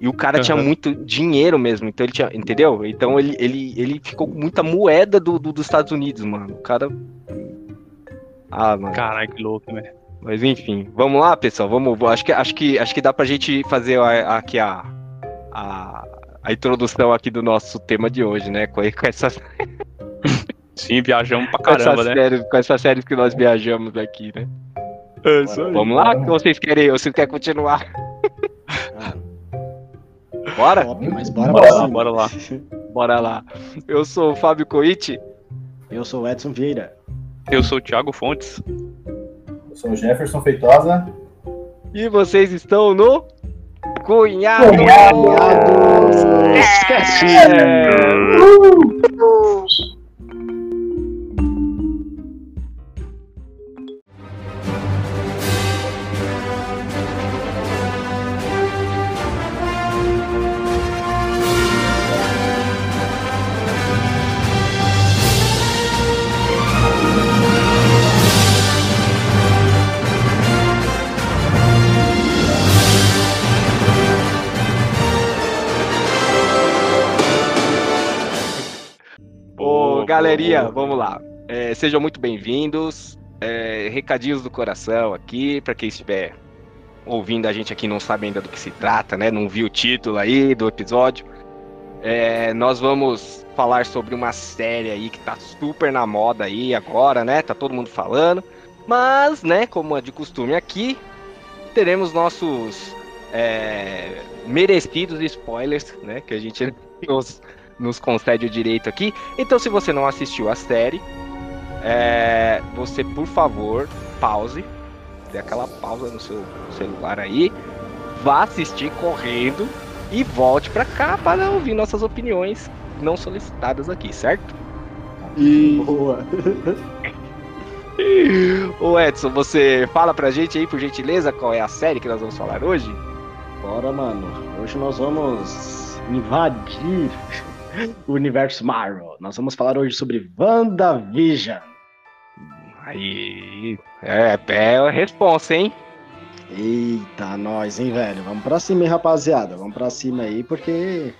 E o cara tinha Aham. muito dinheiro mesmo, então ele tinha, entendeu? Então ele, ele, ele ficou com muita moeda do, do- dos Estados Unidos, mano. O cara. Ah, mano. Caralho, que louco, velho. Mas enfim, vamos lá, pessoal. Vamos. Acho que, acho que, acho que dá pra gente fazer a- aqui a, a, a introdução aqui do nosso tema de hoje, né? Com, com essas, Sim, viajamos pra caramba, né? séries, com essas séries que nós viajamos aqui, né? É isso aí. Vamos lá? O que vocês querem? Vocês querem continuar? Ah, Bora? óbvio, mas bora, Bora lá, bora lá. Bora lá. Eu sou o Fábio Coit. Eu sou o Edson Vieira. Eu sou o Thiago Fontes. Eu sou o Jefferson Feitosa. E vocês estão no Cunhado! É. Ô, galerinha, vamos lá. É, sejam muito bem-vindos. É, recadinhos do coração aqui, pra quem estiver ouvindo a gente aqui e não sabe ainda do que se trata, né? Não viu o título aí do episódio. É, nós vamos falar sobre uma série aí que tá super na moda aí agora, né? Tá todo mundo falando. Mas, né, como é de costume aqui, teremos nossos é, merecidos spoilers, né? Que a gente nos, nos concede o direito aqui. Então, se você não assistiu a série, é, você, por favor, pause. Dê aquela pausa no seu celular aí. Vá assistir correndo e volte pra cá para ouvir nossas opiniões não solicitadas aqui, certo? E. Boa. Ô Edson, você fala pra gente aí, por gentileza, qual é a série que nós vamos falar hoje? Bora, mano. Hoje nós vamos invadir o universo Marvel. Nós vamos falar hoje sobre WandaVision. Aí. É, é a responsa, hein? Eita, nós, hein, velho? Vamos pra cima, hein, rapaziada? Vamos pra cima aí, porque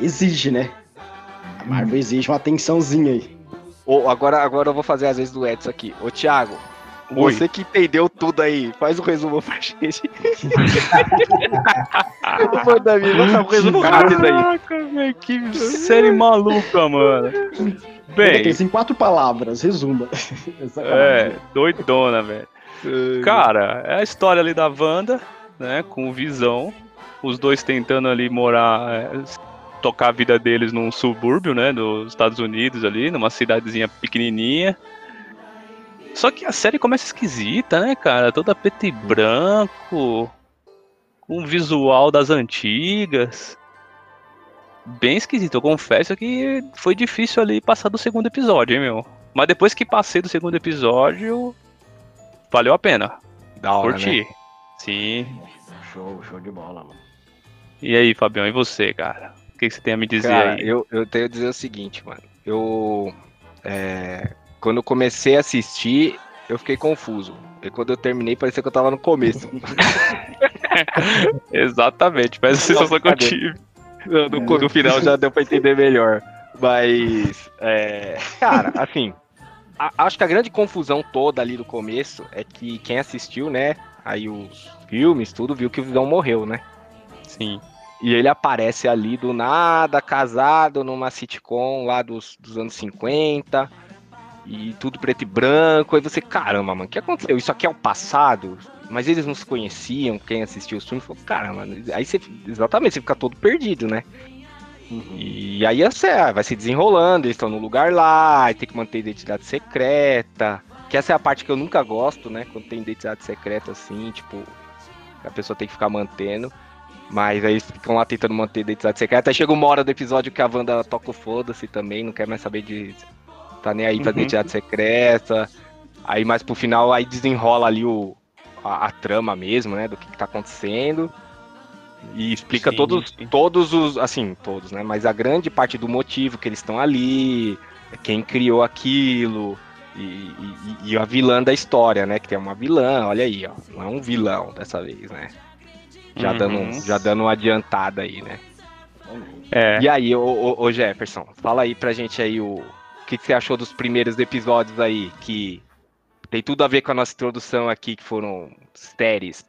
exige, né? A Marvel exige uma atençãozinha aí. Ô, agora, agora eu vou fazer as vezes do Edson aqui. Ô, Thiago, Oi. você que entendeu tudo aí, faz um resumo pra gente. Ô, Davi, lança um resumo rápido aí. Caraca, velho, que série maluca, mano. Bem, Tem em quatro palavras, resuma. é, doidona, velho. Cara, é a história ali da Wanda, né, com o Visão. Os dois tentando ali morar, é, tocar a vida deles num subúrbio, né, dos Estados Unidos ali, numa cidadezinha pequenininha. Só que a série começa esquisita, né, cara? Toda preto e branco, com visual das antigas. Bem esquisito. Eu confesso que foi difícil ali passar do segundo episódio, hein, meu? Mas depois que passei do segundo episódio, valeu a pena. Da hora, Curti. né? Sim. Show, show de bola, mano. E aí, Fabião, e você, cara? O que, que você tem a me dizer Cara, aí? eu, eu tenho a dizer o seguinte, mano. Eu. é, quando eu comecei a assistir, eu fiquei confuso. E quando eu terminei, parecia que eu tava no começo. Exatamente, foi essa sensação que eu tive. No, no- no final já deu pra entender melhor. Mas, é, cara, assim, a- acho que a grande confusão toda ali do começo é que quem assistiu, né, aí os filmes, tudo, viu que o Visão morreu, né? Sim. E ele aparece ali do nada, casado numa sitcom lá dos, dos anos 50, e tudo preto e branco. Aí você, caramba, mano, o que aconteceu? Isso aqui é o passado? Mas eles não se conheciam, quem assistiu os filmes falou, caramba, aí você, exatamente, você fica todo perdido, né? E aí você, ah, vai se desenrolando, eles estão no lugar lá, aí tem que manter identidade secreta. Que essa é a parte que eu nunca gosto, né? Quando tem identidade secreta assim, tipo, a pessoa tem que ficar mantendo. Mas aí eles ficam lá tentando manter identidade secreta. Aí chega uma hora do episódio que a Wanda toca o foda-se também, não quer mais saber de. Tá nem aí pra Uhum. identidade secreta. Aí mais pro final, aí desenrola ali o, a, a trama mesmo, né? Do que, que tá acontecendo. E explica Sim, todos, sim. todos os. Assim, todos, né? Mas a grande parte do motivo que eles estão ali, quem criou aquilo. E, e- e a vilã da história, né? Que tem uma vilã, olha aí, ó. Não é um vilão dessa vez, né? Já, Uhum. dando, já dando uma adiantada aí, né? É. E aí, ô, ô, ô, Jefferson, fala aí pra gente aí o, o que, você achou dos primeiros episódios aí, que tem tudo a ver com a nossa introdução aqui, que foram séries.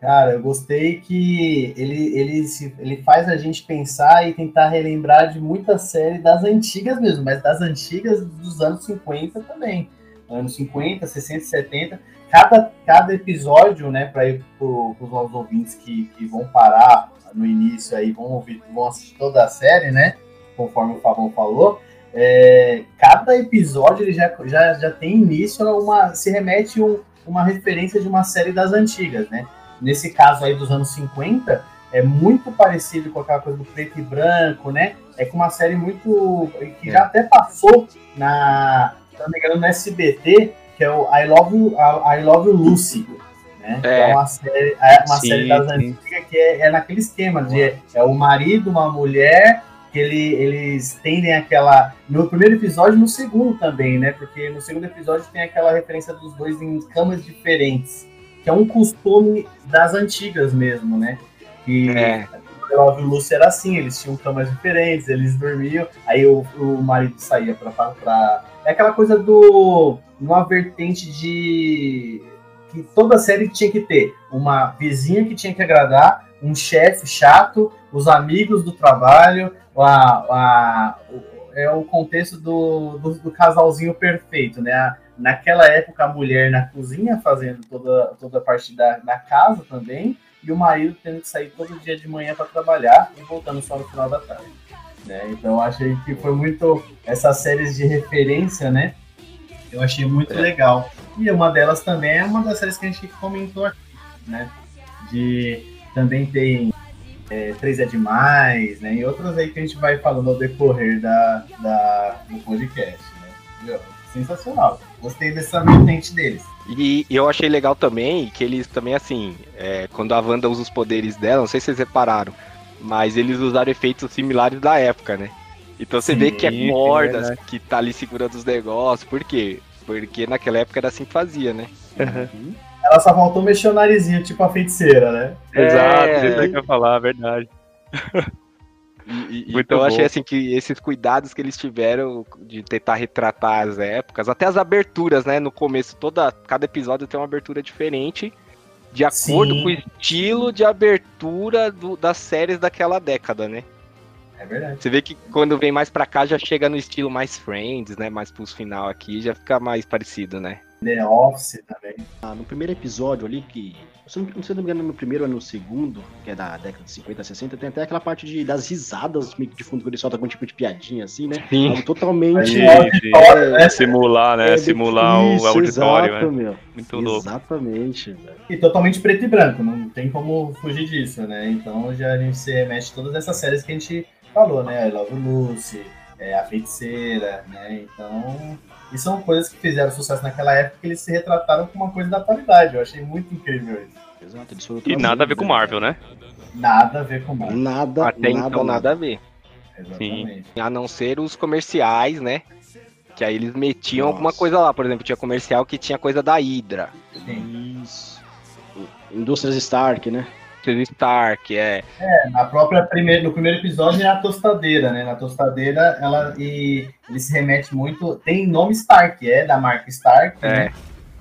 Cara, eu gostei que ele, ele, ele faz a gente pensar e tentar relembrar de muita série das antigas mesmo, mas das antigas dos anos 50 também. Anos 50, 60, 70. Cada, cada episódio, né, para ir para os nossos ouvintes que, que vão parar no início aí, vão ouvir, vão assistir toda a série, né? Conforme o Fabão falou. É, cada episódio ele já, já, já tem início a uma. se remete um, uma referência de uma série das antigas, né? nesse caso aí dos anos 50, é muito parecido com aquela coisa do preto e branco, né? É com uma série muito. que já até passou na. se não me engano, no SBT, que é o I Love You, I Love You Lucy. Né? É. É uma série, é uma Sim, série das sim. antigas que é, é naquele esquema de é o marido, uma mulher, que ele, eles tendem aquela. No primeiro episódio e no segundo também, né? Porque no segundo episódio tem aquela referência dos dois em camas diferentes que é um costume das antigas mesmo, né? Que É. o Love Lucy era assim, eles tinham camas diferentes, eles dormiam, aí o, o marido saía pra, pra, pra- É aquela coisa do. uma vertente de. que toda série tinha que ter uma vizinha que tinha que agradar, um chefe chato, os amigos do trabalho, a, a, é o contexto do, do, do casalzinho perfeito, né? Naquela época a mulher na cozinha fazendo toda, toda a parte da, da casa também, e o marido tendo que sair todo dia de manhã para trabalhar e voltando só no final da tarde. Né? Então eu achei que foi muito essas séries de referência, né? Eu achei muito É. legal. E uma delas também é uma das séries que a gente comentou aqui, né? De também tem é, Três é Demais, né? E outras aí que a gente vai falando ao decorrer da, da, do podcast, né? Viu? Sensacional. Gostei dessa vertente deles. E eu achei legal também que eles também, assim, é, quando a Wanda usa os poderes dela, não sei se vocês repararam, mas eles usaram efeitos similares da época, né? Então você vê que é Sim, é cordas verdade. que tá ali segurando os negócios. Por quê? Porque naquela época era assim que fazia, né? Ela só faltou mexer o narizinho, tipo a feiticeira, né? Exato, É. isso aí que eu ia falar, a verdade. E, e- então eu achei assim que esses cuidados que eles tiveram de tentar retratar as épocas, até as aberturas, né? No começo, toda cada episódio tem uma abertura diferente, de acordo Sim. com o estilo de abertura do- das séries daquela década, né? É verdade. Você vê que quando vem mais pra cá já chega no estilo mais Friends, né? Mais pros final aqui, já fica mais parecido, né? The Office também. Ah, no primeiro episódio ali, que. Se eu não, se eu não me engano, no primeiro ou no segundo, que é da década de 50, 60, tem até aquela parte de, das risadas meio que de fundo, quando ele solta algum tipo de piadinha assim, né? Sim. Algo totalmente. De, É, de né? simular, né? É, simular o auditório, exato, né? meu. Muito louco. Exatamente, velho. E totalmente preto e branco, não tem como fugir disso, né? Então já a gente se remete a todas essas séries que a gente falou, né? I Love Lucy, é, A Feiticeira, né? Então. E são coisas que fizeram sucesso naquela época que eles se retrataram com uma coisa da atualidade. Eu achei muito incrível isso. Exato, E nada a ver com Marvel, né? Nada a ver com Marvel. Nada, Até nada, então nada a ver. Exatamente. A não ser os comerciais, né? Que aí eles metiam Nossa. alguma coisa lá. Por exemplo, tinha comercial que tinha coisa da Hydra. Sim. Isso. Indústrias Stark, né? Mrs. Stark, é. É, na própria primeira, no primeiro episódio é a tostadeira, né? Na tostadeira, ela e ele se remete muito. Tem nome Stark, é da marca Stark, É. né?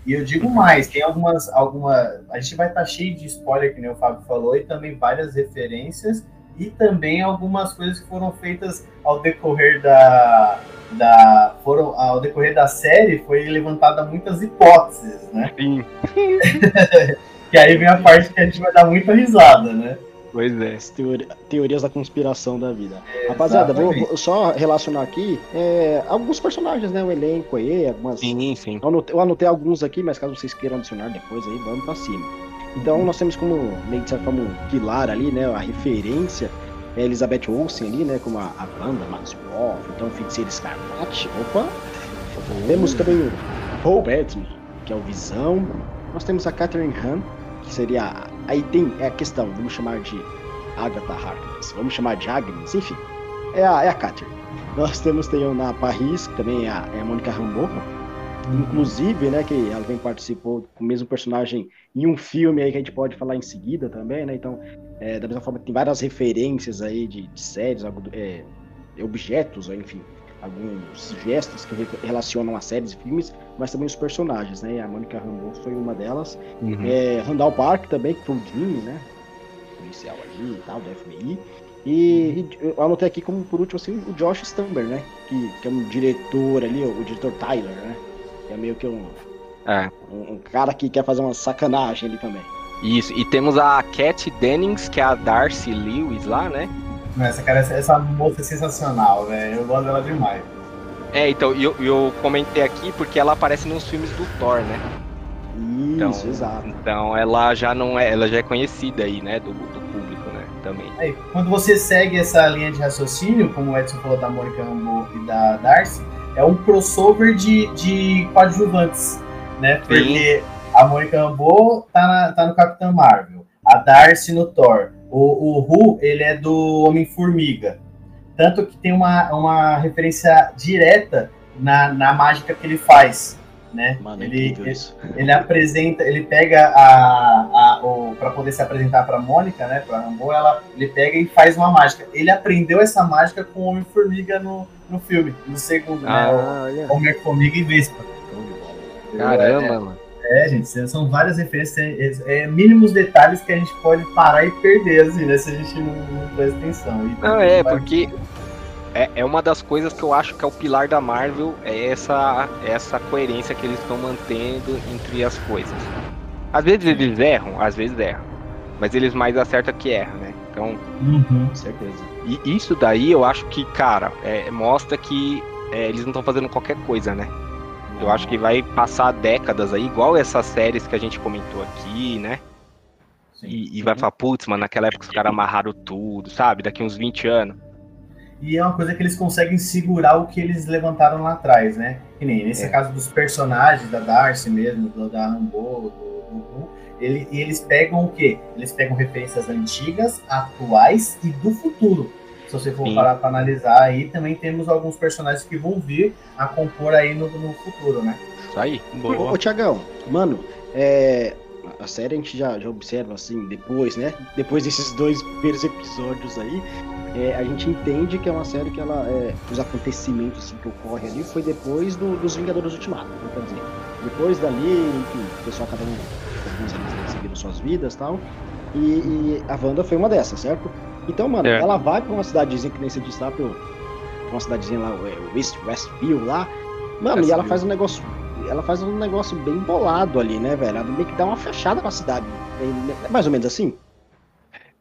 E eu digo mais, tem algumas, alguma, a gente vai estar cheio de spoiler, que nem o Fábio falou, e também várias referências e também algumas coisas que foram feitas ao decorrer da, da foram ao decorrer da série foi levantada muitas hipóteses, né? Sim, Que aí vem a parte que a gente vai dar muita risada, né? pois é. As teori- teorias da conspiração da vida. Rapaziada, vou, vou só relacionar aqui é, alguns personagens, né? O elenco aí, algumas. Sim, sim. Eu anotei, eu anotei alguns aqui, mas caso vocês queiram adicionar depois aí, vamos pra cima. Então nós temos como, meio de certa forma, um pilar ali, né? A referência é a Elizabeth Olsen ali, né? Como a, a Wanda, Maxwell, então Feiticeira Escarlate. Opa! Temos também o Paul Bettany, que é o Visão. Nós temos a Catherine Han, que seria. Aí tem é a questão, vamos chamar de Agatha Harkness, vamos chamar de Agnes, enfim. É a, é a Catherine. Nós temos tem na Paris, que também é a, é a Mônica Rambeau. Inclusive, né, que ela vem participou com o mesmo personagem em um filme aí que a gente pode falar em seguida também, né? Então, é, da mesma forma que tem várias referências aí de, de séries, algo é, objetos, enfim, alguns gestos que re- relacionam a séries e filmes, mas também os personagens, né? A Mônica Rambeau foi uma delas. Uhum. É, Randall Park também, que foi o Jimmy, né? Policial ali e tal, do FBI. E, e eu anotei aqui como por último assim, o Josh Stamber, né? Que, que é um diretor ali, o, o diretor Tyler, né? Que é meio que um, É. um, um cara que quer fazer uma sacanagem ali também. Isso. E temos a Cat Dennings, que é a Darcy Lewis lá, né? Essa, cara, essa, essa moça é sensacional, velho. Eu gosto dela demais. É, então, e eu, eu comentei aqui porque ela aparece nos filmes do Thor, né? Então, Isso, exato. Então ela já não é, ela já é conhecida aí, né, do, do público, né, também. Aí, quando você segue essa linha de raciocínio, como o Edson falou da Mônica Rambeau e da Darcy, é um crossover de, de coadjuvantes, né? Porque a Mônica Rambeau tá, na- tá no Capitão Marvel, a Darcy no Thor, o, o Hu, ele é do Homem-Formiga. Tanto que tem uma, uma referência direta na, na mágica que ele faz, né? Mano, é ele, isso. ele apresenta, ele pega a, a o para poder se apresentar para Mônica, né, para Rambo, ela ele pega e faz uma mágica. Ele aprendeu essa mágica com o Homem Formiga no, no filme, no segundo, né, Ah, olha. o Homem Formiga e Vespa. Caramba, mano. É, gente, são várias referências, é, é, mínimos detalhes que a gente pode parar e perder, assim, né, se a gente não, não presta atenção. E Não, é, vai- porque é, é uma das coisas que eu acho que é o pilar da Marvel, é essa, essa coerência que eles estão mantendo entre as coisas. Às vezes eles erram, às vezes erram. Mas eles mais acertam que erram, né? Então, Uhum. Com certeza. e isso daí eu acho que, cara, é, mostra que é, eles não estão fazendo qualquer coisa, né? Eu acho que vai passar décadas aí, igual essas séries que a gente comentou aqui, né? Sim. E, e vai falar, putz, mano, naquela época os caras amarraram tudo, sabe? Daqui uns 20 anos. E é uma coisa que eles conseguem segurar o que eles levantaram lá atrás, né? Que nem nesse É. caso dos personagens, da Darcy mesmo, do, da Rambo, do, Hu, ele, e eles pegam o quê? Eles pegam referências antigas, atuais e do futuro. Se você for Sim. parar para analisar aí, também temos alguns personagens que vão vir a compor aí no, no futuro, né? Isso aí. Ô, Boa. ô Tiagão, mano, é, a série a gente já, já observa assim, depois, né? Depois desses dois primeiros episódios aí, é, a gente entende que é uma série que ela. é, os acontecimentos assim, que ocorrem ali foi depois do- dos Vingadores Ultimato, então, quer dizer. Depois dali, enfim, o pessoal cada um, alguns né, seguiram suas vidas e tal. E, e a Wanda foi uma dessas, certo? Então, mano, É. ela vai pra uma cidadezinha que nem você disse lá, pra uma cidadezinha lá, o West, Westview lá. Mano, e ela faz um negócio ela faz um negócio bem bolado ali, né, velho? Ela meio que dá uma fechada na cidade. É mais ou menos assim?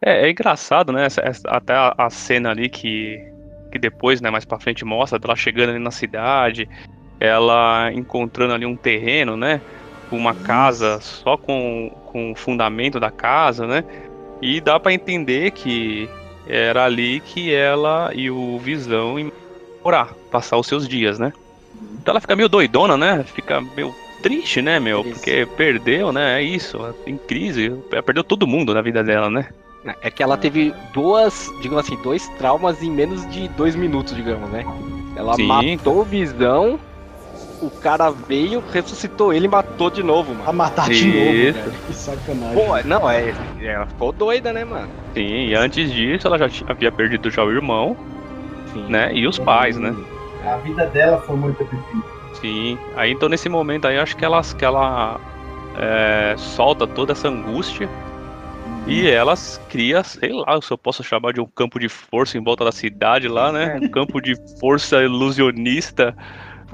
É, é engraçado, né? até a, cena ali que, que depois, né, mais pra frente mostra dela chegando ali na cidade, ela encontrando ali um terreno, né? Uma casa só com, com o fundamento da casa, né? E dá pra entender que era ali que ela e o Visão iam morar, passar os seus dias, né? Então ela fica meio doidona, né? Fica meio triste, né, meu? Triste. Porque perdeu, né? É isso, em crise, perdeu todo mundo na vida dela, né? É que ela teve duas, digamos assim, dois traumas em menos de dois minutos, digamos, né? Ela Sim. matou o Visão o cara veio, ressuscitou ele e matou de novo, mano. A matar de novo, velho. Que sacanagem. Pô, não, é. Ela ficou doida, né, mano? Sim, e antes disso ela já tinha, havia perdido já o irmão, Sim. né? E os pais, né? A vida dela foi muito difícil. Sim. Aí então nesse momento aí acho que ela, que ela é, solta toda essa angústia e elas cria, sei lá, se eu posso chamar de um campo de força em volta da cidade lá, né? Um campo de força ilusionista,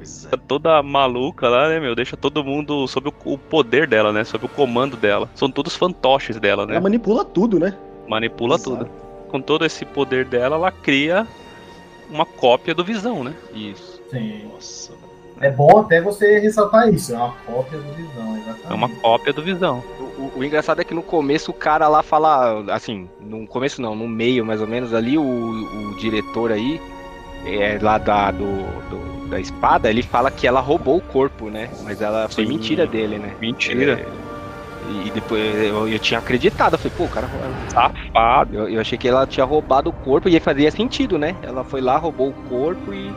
Pois é. toda maluca lá, né, meu? Deixa todo mundo sob o, o poder dela, né? Sob o comando dela. São todos fantoches dela, né? Ela manipula tudo, né? Manipula Exato. tudo. Com todo esse poder dela, ela cria uma cópia do Visão, né? Isso. Sim. Nossa. É bom até você ressaltar isso. É uma cópia do Visão, exatamente. É uma cópia do Visão. O, o- o engraçado é que no começo o cara lá fala, assim, no começo não, no meio mais ou menos ali, o, o diretor aí, é, lá da, do, do- da espada, ele fala que ela roubou o corpo, né? Mas ela foi Sim. mentira dele, né? Mentira. É, e depois eu, eu tinha acreditado, eu falei, pô, o cara. Safado. Eu, eu achei que ela tinha roubado o corpo e fazia sentido, né? Ela foi lá, roubou o corpo e.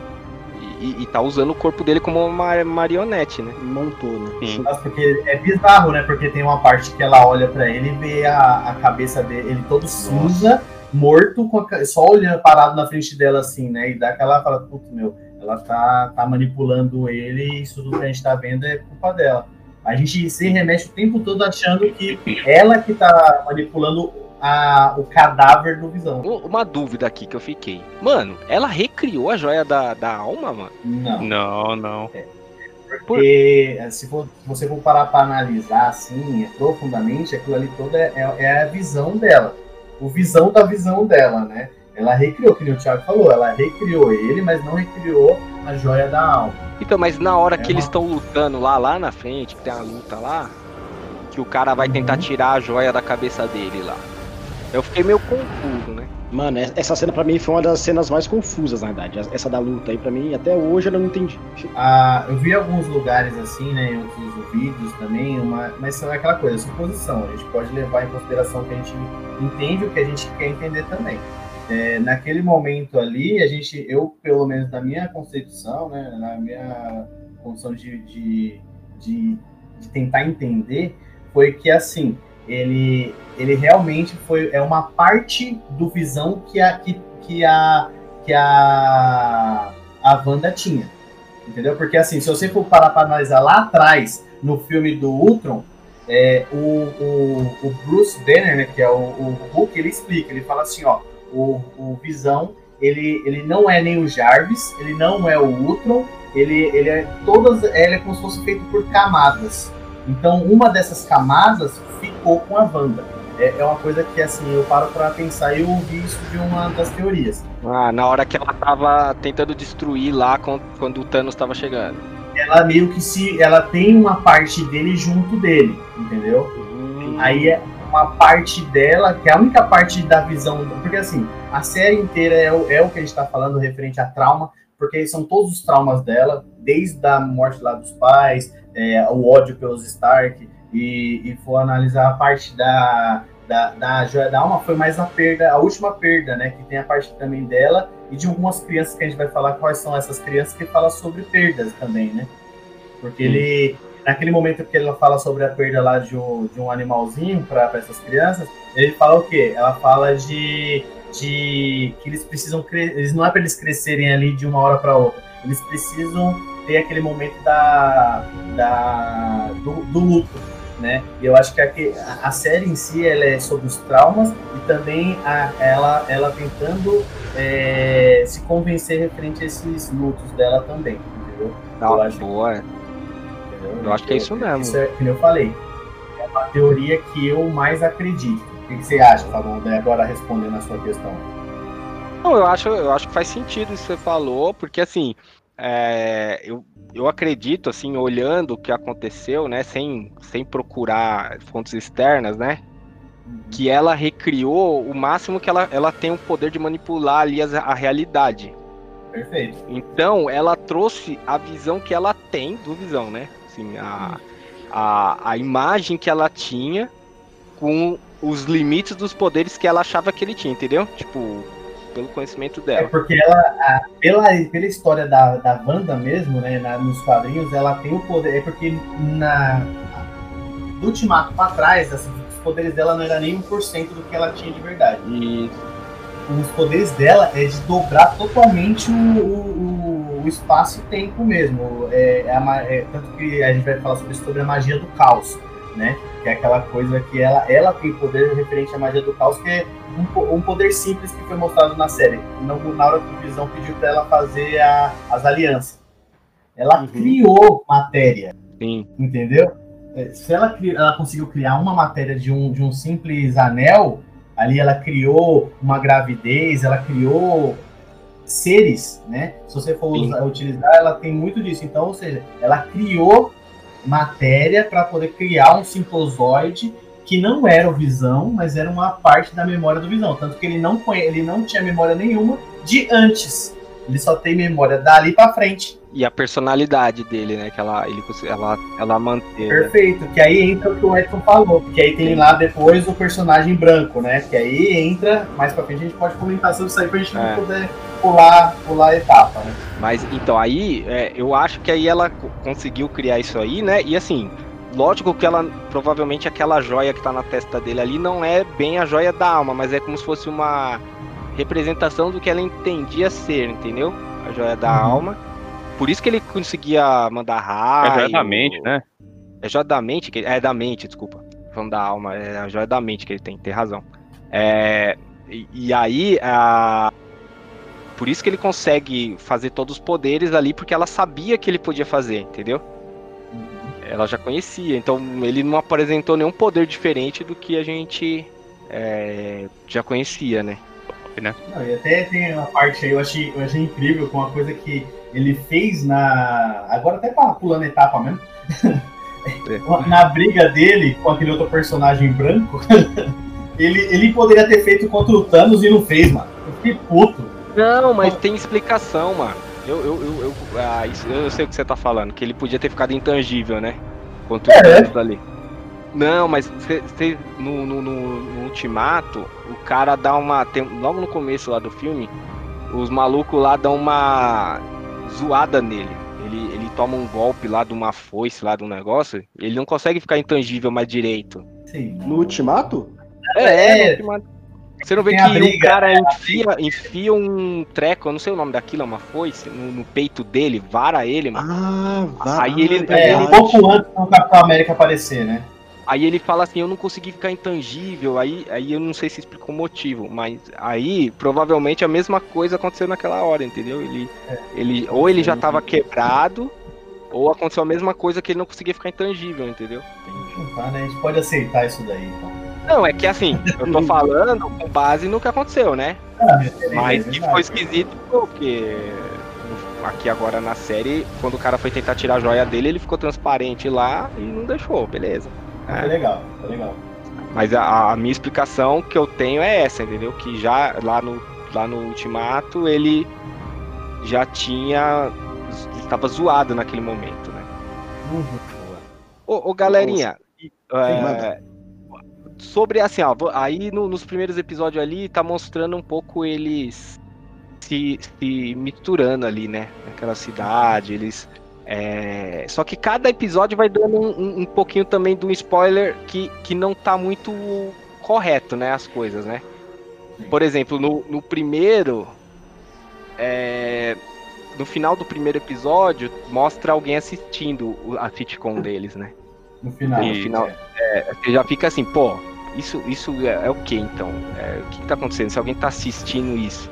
E, e tá usando o corpo dele como uma marionete, né? Montou, né? Sim. Nossa, porque é bizarro, né? Porque tem uma parte que ela olha pra ele e vê a, a cabeça dele, ele todo cinza, morto, com a só olhando, parado na frente dela assim, né? E dá aquela fala, putz, meu, ela tá, tá manipulando ele e isso tudo que a gente tá vendo é culpa dela. A gente se remete o tempo todo achando que ela que tá manipulando a, o cadáver do Visão. Uma dúvida aqui que eu fiquei. Mano, ela recriou a joia da, da alma, mano? Não. Não, não. Porque eh, se, for- se você for parar para analisar assim, profundamente, aquilo ali toda é, é- é a visão dela. O visão da visão dela, né? Ela recriou, que nem o Thiago falou, ela recriou ele, mas não recriou a joia da alma. Então, mas na hora É que eles uma- estão lutando lá, lá na frente, que tem a luta lá, que o cara vai tentar Uhum. tirar a joia da cabeça dele lá. Eu fiquei meio confuso, né? Mano, e- essa cena pra mim foi uma das cenas mais confusas, na verdade. Essa da luta aí, pra mim, até hoje eu não entendi. Ah, eu vi alguns lugares assim, né, em outros vídeos também, uma, mas é aquela coisa, suposição. A gente pode levar em consideração que a gente entende o que a gente quer entender também. É, naquele momento ali, a gente, eu, pelo menos na minha concepção, né, na minha condição de, de, de, de tentar entender, foi que assim, ele, ele realmente foi é uma parte do visão que a, que, que a, que a, a Wanda tinha. Entendeu? Porque assim, se você for parar para analisar lá atrás, no filme do Ultron, é, o, o, o Bruce Banner, né, que é o, o Hulk, ele explica, ele fala assim, ó, o, o Visão, ele, ele não é nem o Jarvis, ele não é o Ultron, ele, ele é todas, ele é como se fosse feito por camadas. Então, uma dessas camadas ficou com a Wanda. É, é uma coisa que, assim, eu paro para pensar e eu ouvi isso de uma das teorias. Ah, na hora que ela tava tentando destruir lá quando o Thanos tava chegando. Ela meio que se. Ela tem uma parte dele junto dele, entendeu? Aí é uma parte dela, que é a única parte da visão. Porque assim, a série inteira é o, é o que a gente tá falando referente a trauma, porque são todos os traumas dela, desde a morte lá dos pais, é, o ódio pelos Stark, e, e for analisar a parte da, da, da joia da alma, foi mais a perda, a última perda, né? Que tem a parte também dela e de algumas crianças que a gente vai falar quais são essas crianças que fala sobre perdas também, né? Porque ele, naquele momento que ela fala sobre a perda lá de um, de um animalzinho para essas crianças, ele fala o quê? Ela fala de, de que eles precisam cre- eles não é para eles crescerem ali de uma hora para outra, eles precisam ter aquele momento da, da do, do luto, né? E eu acho que a, a série em si ela é sobre os traumas e também a, ela ela tentando é, se convencer referente a esses lutos dela também, entendeu? eu Ah, acho- boa. Entendeu? Eu acho que é isso mesmo. Isso é, como eu falei, é uma teoria que eu mais acredito. O que, que você acha, Fabão? Né, Agora respondendo a sua questão. Não, eu acho, eu acho que faz sentido isso que você falou, porque assim, é, eu, eu acredito, assim, olhando o que aconteceu, né, sem, sem procurar fontes externas, né, que ela recriou o máximo que ela, ela tem o poder de manipular ali as- a, realidade. Perfeito. Então, ela trouxe a visão que ela tem do Visão, né? Assim, a, a, a imagem que ela tinha com os limites dos poderes que ela achava que ele tinha, entendeu? Tipo, pelo conhecimento É dela. porque ela, a- pela, pela história da, da Wanda mesmo, né, na- nos quadrinhos, ela tem o poder. É porque na, do Ultimato pra trás, assim, os poderes dela não era nem 1% do que ela tinha de verdade. E Os poderes dela é de dobrar totalmente o, o, o espaço e tempo mesmo. É, é a é- tanto que a gente vai falar sobre isso, sobre a magia do caos, né? Que é aquela coisa que ela, ela tem poder referente à magia do caos, que é um, um poder simples que foi mostrado na série. Na, na hora que o Visão pediu pra ela fazer a- as alianças. Ela Uhum. criou matéria, sim, entendeu? É, Se ela, ela conseguiu criar uma matéria de um, de um simples anel, ali ela criou uma gravidez, ela criou seres, né? Se você for usar- utilizar, ela tem muito disso. Então, ou seja, ela criou matéria para poder criar um simpozoide que não era o Visão, mas era uma parte da memória do Visão. Tanto que ele não, ele não tinha memória nenhuma de antes. Ele só tem memória dali para frente. e a personalidade dele, né? Que ela, ele, ela, ela manteve. Perfeito. Que aí entra o que o Edson falou. Que aí tem lá depois o personagem branco, né? Que aí entra, mais pra frente a gente pode comentar sobre isso aí pra gente É. não poder pular, pular a etapa, né? Mas então aí, é, eu acho que aí ela co- conseguiu criar isso aí, né? E assim, lógico que ela provavelmente aquela joia que tá na testa dele ali não é bem a joia da alma, mas é como se fosse uma representação do que ela entendia ser, entendeu? A joia da Uhum. alma. Por isso que ele conseguia mandar raio. É joia da mente, né? É joia da mente, que é da mente, desculpa. Falando da alma, é a joia da mente que ele tem, tem razão. É, e, e aí, a, por isso que ele consegue fazer todos os poderes ali, porque ela sabia que ele podia fazer, entendeu? Ela já conhecia, então ele não apresentou nenhum poder diferente do que a gente é, já conhecia, né? Não, e até tem uma parte aí, eu achei, eu achei incrível com uma coisa que ele fez na. Agora até tá pulando etapa mesmo. na briga dele com aquele outro personagem branco, ele, ele poderia ter feito contra o Thanos e não fez, mano. Eu fiquei puto. Não, mas tem explicação, mano. Eu, eu, eu, eu, ah, isso- eu sei o que você tá falando, que ele podia ter ficado intangível, né? Contra os É. Thanos ali. Não, mas cê- cê- no, no, no- no Ultimato, o cara dá uma. tem- logo no começo lá do filme, os malucos lá dão uma zoada nele. Ele, ele toma um golpe lá de uma foice lá de um negócio, ele não consegue ficar intangível mais direito. Sim. No Ultimato? É, É. no Ultimato. Você não vê que briga, o cara enfia, enfia um treco, eu não sei o nome daquilo, é uma foice, no, no peito dele, vara ele, mano. Ah, vai. Aí ele- É, ele- um pouco antes do Capitão América aparecer, né? Aí ele fala assim, eu não consegui ficar intangível, aí, aí eu não sei se explicou o motivo, mas aí provavelmente a mesma coisa aconteceu naquela hora, entendeu? Ele, ele ou ele já tava quebrado, ou aconteceu a mesma coisa que ele não conseguia ficar intangível, entendeu? Tá, né? A gente pode aceitar isso daí, então. Não, é que assim, eu tô falando com base no que aconteceu, né? Ah, é Mas verdade. que ficou esquisito porque aqui agora na série, quando o cara foi tentar tirar a joia dele, ele ficou transparente lá e não deixou, beleza. Foi legal, foi legal. Mas a, a minha explicação que eu tenho é essa, entendeu? Que já lá no, lá no Ultimato ele já tinha. estava zoado naquele momento, né? Uhum. Ô, ô galerinha, é, sobre assim, ó, aí no- nos primeiros episódios ali tá mostrando um pouco eles se, se misturando ali, né? Naquela cidade, eles. É, Só que cada episódio vai dando um, um- um pouquinho também de um spoiler que, que não tá muito correto, né? As coisas, né? Por exemplo, no, no primeiro. é, No final do primeiro episódio, mostra alguém assistindo a sitcom deles, né? No final. No final. é. Você já fica assim, pô, isso, isso é, é o que então? É, o que, que tá acontecendo? Se alguém tá assistindo isso.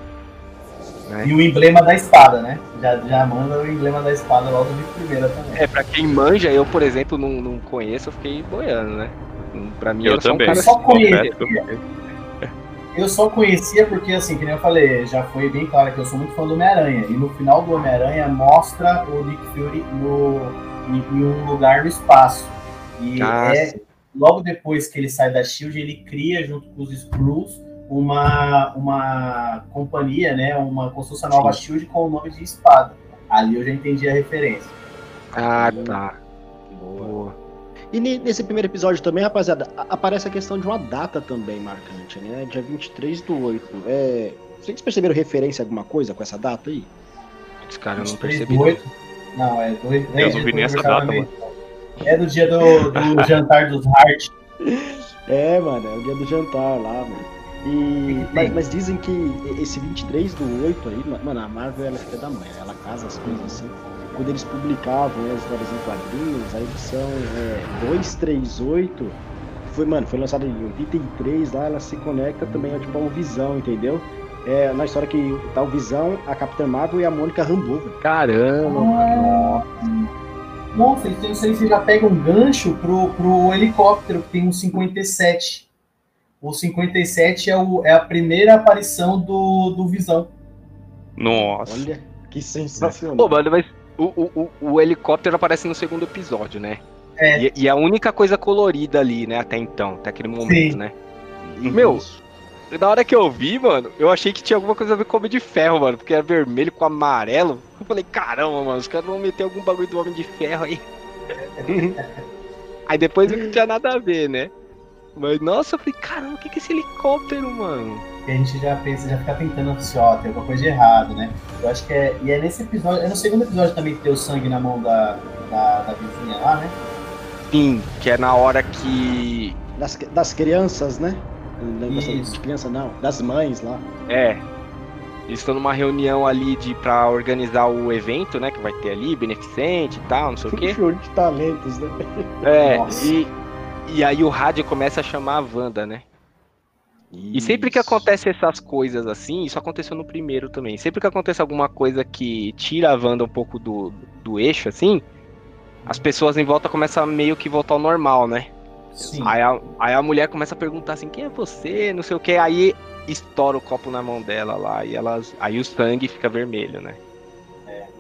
Né? E o emblema da espada, né? Já, já manda o emblema da espada logo de primeira também. É, pra quem manja, eu, por exemplo, não, não conheço, eu fiquei boiando, né? Pra mim Eu era só um também. cara Só que eu. Eu só conhecia porque, assim, que nem eu falei, já foi bem claro que eu sou muito fã do Homem-Aranha. E no final do Homem-Aranha mostra o Nick Fury no, em, em um lugar no espaço. E Ah, é logo depois que ele sai da Shield, ele cria, junto com os Skrulls, uma, uma companhia, né? Uma construção nova Shield com o nome de espada. Ali eu já entendi a referência. Ah, tá. Boa. Boa. E ne- nesse primeiro episódio também, rapaziada, a- aparece a questão de uma data também marcante, né? Dia 23 do 8. É, Vocês perceberam referência a alguma coisa com essa data aí? Esse cara eu não 23 percebi. do 8. Não, é dois. Eu é, não vi nem essa aniversário data, também. É do dia do, do jantar dos Hart. É, mano, é o dia do jantar lá, mano. E, mas, mas dizem que esse 23 do 8 aí, ma- mano, a Marvel ela fica da mãe, ela casa as coisas assim. Quando eles publicavam né, as histórias em quadrinhos, a edição é, 238, foi, mano, foi lançada em 83, lá ela se conecta também tipo, a um Visão, entendeu? É na história que tá o Visão, a Capitã Marvel e a Mônica Rambeau. Caramba, mano. Nossa, então isso aí você já pega um gancho pro, pro helicóptero que tem um 57. O 57 é, o, é a primeira aparição do, do Visão. Nossa. Olha, que sensacional. Pô, mano, mas o, o, o, o helicóptero aparece no segundo episódio, né? É. E, e a única coisa colorida ali, né, até então, até aquele momento, Sim. né? Meu. Na hora que eu vi, mano, eu achei que tinha alguma coisa a ver com o Homem de Ferro, mano, porque era vermelho com amarelo. Eu falei, caramba, mano, os caras vão meter algum bagulho do Homem de Ferro aí. aí depois eu vi que não tinha nada a ver, né? Mas, nossa, eu falei, caramba, o que que é esse helicóptero, mano? Que a gente já pensa, já fica tentando assim, ó, tem alguma coisa de errado, né? Eu acho que é. E é nesse episódio, é no segundo episódio também que tem o sangue na mão da, da, da vizinha lá, né? Sim, que é na hora que. Das, das crianças, né? Não, das- Isso. De criança não, das mães lá. É. Eles estão numa reunião ali de pra organizar o evento, né? Que vai ter ali, beneficente e tal, não sei o quê. Show de talentos, né? É, Nossa. e, e aí o rádio começa a chamar a Wanda, né? E sempre que acontece essas coisas assim, isso aconteceu no primeiro também. Sempre que acontece alguma coisa que tira a Wanda um pouco do, do eixo, assim, as pessoas em volta começam a meio que voltar ao normal, né? Sim. Aí a, aí a mulher começa a perguntar assim, quem é você? Não sei o que, aí estoura o copo na mão dela lá, e elas. Aí o sangue fica vermelho, né?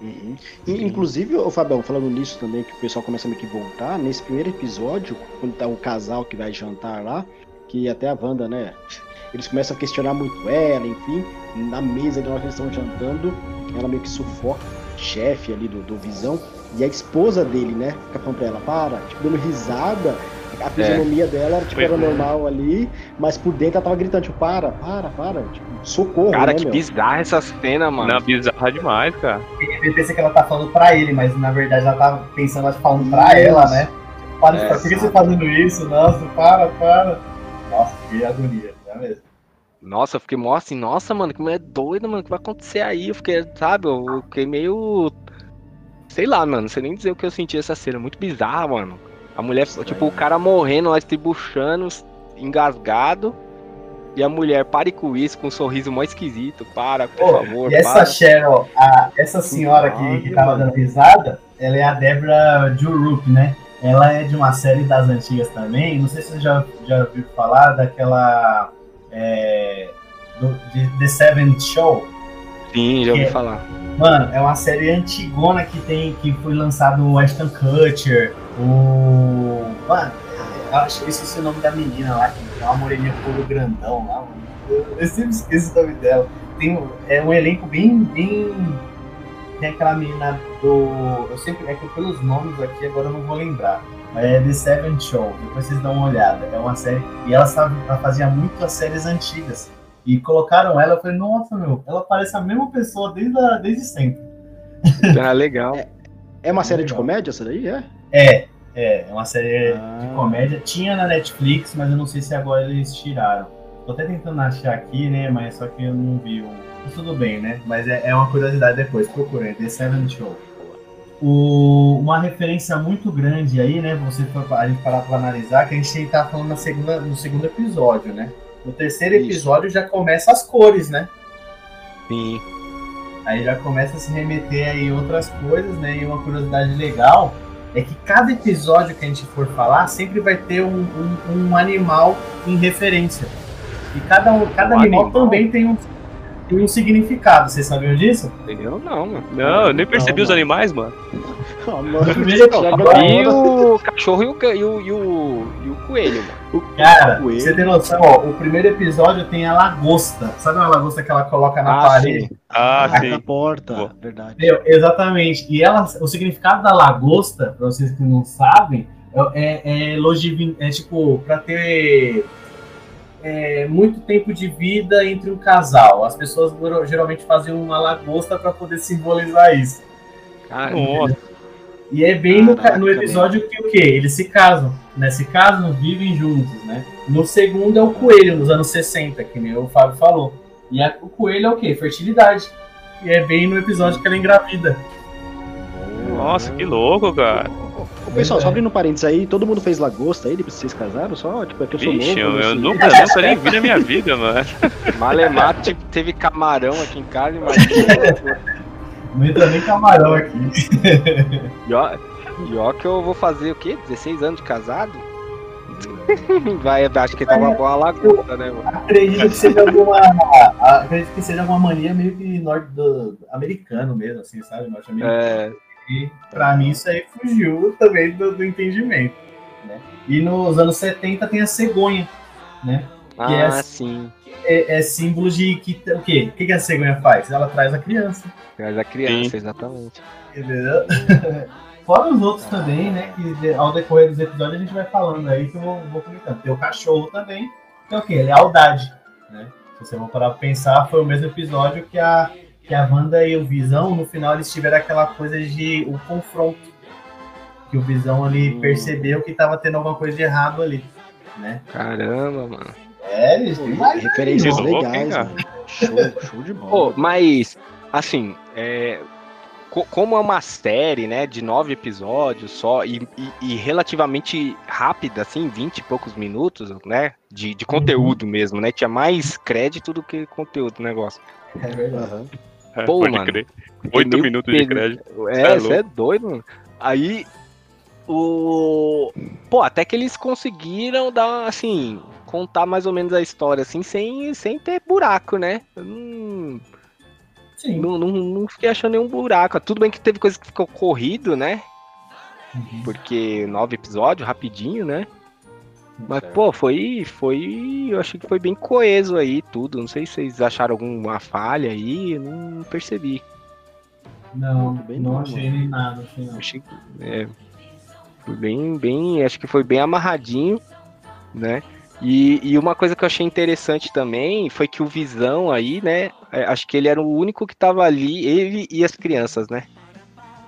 Uhum. E, inclusive, o Fabião, falando nisso também, que o pessoal começa meio que voltar, nesse primeiro episódio, quando tá o casal que vai jantar lá, que até a Wanda, né? Eles começam a questionar muito ela, enfim, na mesa na hora que eles estão jantando, ela meio que sufoca o chefe ali do, do Visão, e a esposa dele, né? Fica falando pra ela, para, tipo, dando risada. A fisionomia dela tipo, era é. normal ali, mas por dentro ela tava gritando, tipo, para, para, para, tipo, socorro, Cara, né, que meu? bizarra essa cena, mano. Não, bizarra demais, cara. Ele pensa que ela tá falando pra ele, mas na verdade ela tá pensando, acho, falando pra Isso. ela, né? Para de É, por que você tá fazendo isso? Nossa, para, para. Nossa, que agonia, não é mesmo? Nossa, eu fiquei mó assim, nossa, mano, que mulher doida, mano, o que vai acontecer aí? Eu fiquei, sabe, eu fiquei meio. Sei lá, mano, não sei nem dizer o que eu senti essa cena, muito bizarra, mano. A mulher, tipo, o cara morrendo lá, estribuchando, engasgado. E a mulher, pare com isso, com um sorriso mó esquisito, para, por favor, E essa para. Cheryl, a- essa senhora que, que tava dando risada, ela é a Deborah Jurup, né? Ela é de uma série das antigas também. Não sei se você já, já ouviu falar daquela. é, do, de The Seventh Show. Sim, já ouvi É. falar. Mano, é uma série antigona que tem que foi lançado o Ashton Kutcher, o. Mano, eu acho que eu esqueci o nome da menina lá, que é uma moreninha com grandão lá. mano. Eu, eu sempre esqueço o nome dela. Tem, um- é um elenco bem, bem. Tem aquela menina do. Eu sempre. É que pelos nomes aqui agora eu não vou lembrar. Mas é The Seven Show, depois vocês dão uma olhada. É uma série. E ela, sabe, ela fazia muito as séries antigas. E colocaram ela, eu falei, nossa, meu, ela parece a mesma pessoa desde, a- desde sempre. Ah, legal. É uma série de Legal. comédia essa daí, é? É, é, é uma série Ah. de comédia. Tinha na Netflix, mas eu não sei se agora eles tiraram. Tô até tentando achar aqui, né? Mas só que eu não vi. o- Mas tudo bem, né? Mas é, é uma curiosidade depois, procurem, The Seven Show. O- uma referência muito grande aí, né? Você a gente parar pra analisar, que a gente tá falando na segunda, no segundo episódio, né? No terceiro Isso. episódio já começa as cores, né? Sim. Aí já começa a se remeter aí outras coisas, né? E uma curiosidade legal é que cada episódio que a gente for falar sempre vai ter um, um- um animal em referência. E cada, um- cada Um animal, animal? também tem um, tem um significado. Vocês sabiam disso? Entendeu? Não, mano. Não, eu nem percebi Não, os mano. animais, mano. Ah, mano, E o cachorro e o, e o, e o, e o coelho, mano. Cara, Coelho. você tem noção, ó, o primeiro episódio tem a lagosta. Sabe uma lagosta que ela coloca na Ah, parede? Ah, na sim. porta, Pô. verdade. Meu, exatamente. E ela, o significado da lagosta, pra vocês que não sabem, é, é, é é tipo, pra ter. É, muito tempo de vida entre um casal. As pessoas geralmente faziam uma lagosta para poder simbolizar isso. Nossa. E é bem no, Caraca, no episódio que o quê? Eles se casam, né? Se casam, vivem juntos, né? No segundo é o coelho, nos anos 60, que nem o Fábio falou. E a- o coelho é o quê? Fertilidade. E é bem no episódio que ela engravida. Nossa, que louco, cara. Pessoal, só abrindo um parênteses aí, todo mundo fez lagosta aí, vocês casaram? Só, tipo, é que eu sou Vixe, novo. eu, eu assim. nunca, nunca nem vi na minha vida, mano. Malemar tipo, teve camarão aqui em casa, imagina. Não entra nem camarão aqui. E ó, e ó que eu vou fazer o quê? 16 anos de casado? Vai, acho que tava boa a lagosta, né, mano? Acredito que seja alguma. Acredito que seja alguma mania meio que norte do, americano mesmo, assim, sabe? Norte-americano. É, E pra mim isso aí fugiu também do, do entendimento. Né? E nos anos 70 tem a cegonha, né? ah, é- sim. É, é símbolo de que o quê? O que, que a cegonha faz? Ela traz a criança, Traz a criança, Sim. exatamente. entendeu? Fora os outros também, né? Que ao decorrer dos episódios a gente vai falando aí que eu vou, vou comentando. Tem o cachorro também, que é o quê? Lealdade, né? Se você for parar pra pensar, foi o mesmo episódio que a, que a Wanda e o Visão, no final, eles tiveram aquela coisa de o confronto. Que o Visão ali Hum. percebeu que tava tendo alguma coisa de errado ali, né? Caramba, mano. É, eles Pô, têm mais referências legais, mano. Show, show de Pô, bola. mas, assim, é, co- como é uma série, né, de nove episódios só e, e- e relativamente rápida, assim, 20 e poucos minutos, né, de, de conteúdo mesmo, né, tinha mais crédito do que conteúdo negócio. É verdade. Aham. É, Pô, pode mano. crer. Oito minutos de crédito. É, é você é doido, mano. Aí, o... Pô, até que eles conseguiram dar, assim, contar mais ou menos a história, assim, sem, sem ter buraco, né? Eu não... Sim. Não, não, não fiquei achando nenhum buraco. Tudo bem que teve coisa que ficou corrido, né? Uhum. Porque nove episódios, rapidinho, né? Mas, pô, foi. foi. Eu achei que foi bem coeso aí tudo. Não sei se vocês acharam alguma falha aí, eu não percebi. Não, bem não bom, achei nem nada. Achei não. Achei que. É, foi bem, bem. Acho que foi bem amarradinho, né? E, e uma coisa que eu achei interessante também foi que o Visão aí, né? é, Acho que ele era o único que tava ali, ele e as crianças, né?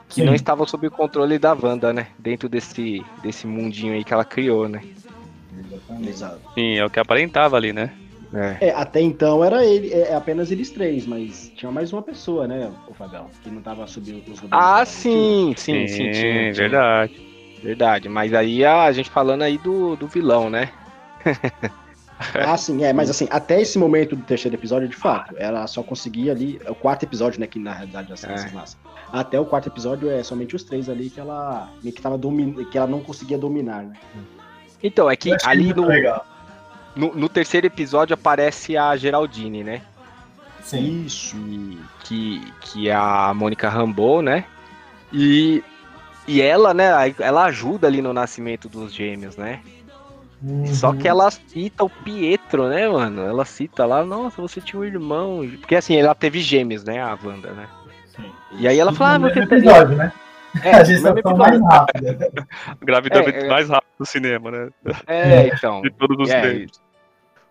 Que Sim. não estavam sob o controle da Wanda, né? Dentro desse, desse mundinho aí que ela criou, né? Exatamente. Exato. Sim, é o que aparentava ali, né? É. É, até então era ele, é, é apenas eles três, mas tinha mais uma pessoa, né, o Fabião, que não tava subindo os domínios Ah, sim, sim, sim, tinha, tinha. verdade. Verdade, mas aí a gente falando aí do, do vilão, né? Ah, sim, é, mas assim, até esse momento do terceiro episódio, de fato, ela só conseguia ali, é o quarto episódio, né, que na realidade as crianças É. nascem. Até o quarto episódio é somente os três ali que ela meio que tava domin... que ela não conseguia dominar, né? Então, é que ali no, no, no terceiro episódio aparece a Geraldine, né? Sim. Isso. que, que, é a Mônica Rambeau, né? E, e ela, né, ela ajuda ali no nascimento dos gêmeos, né? Só Uhum. que ela cita o Pietro, né, mano? Ela cita lá, nossa, você tinha um irmão. Porque assim, ela teve gêmeos, né, a Wanda, né? Sim. E aí ela fala, ah, teria... episódio, né? É, a no mesmo gestação mais rápida. Gravidez É, é. mais rápido do cinema, né? É, então. De todos os É, tempos.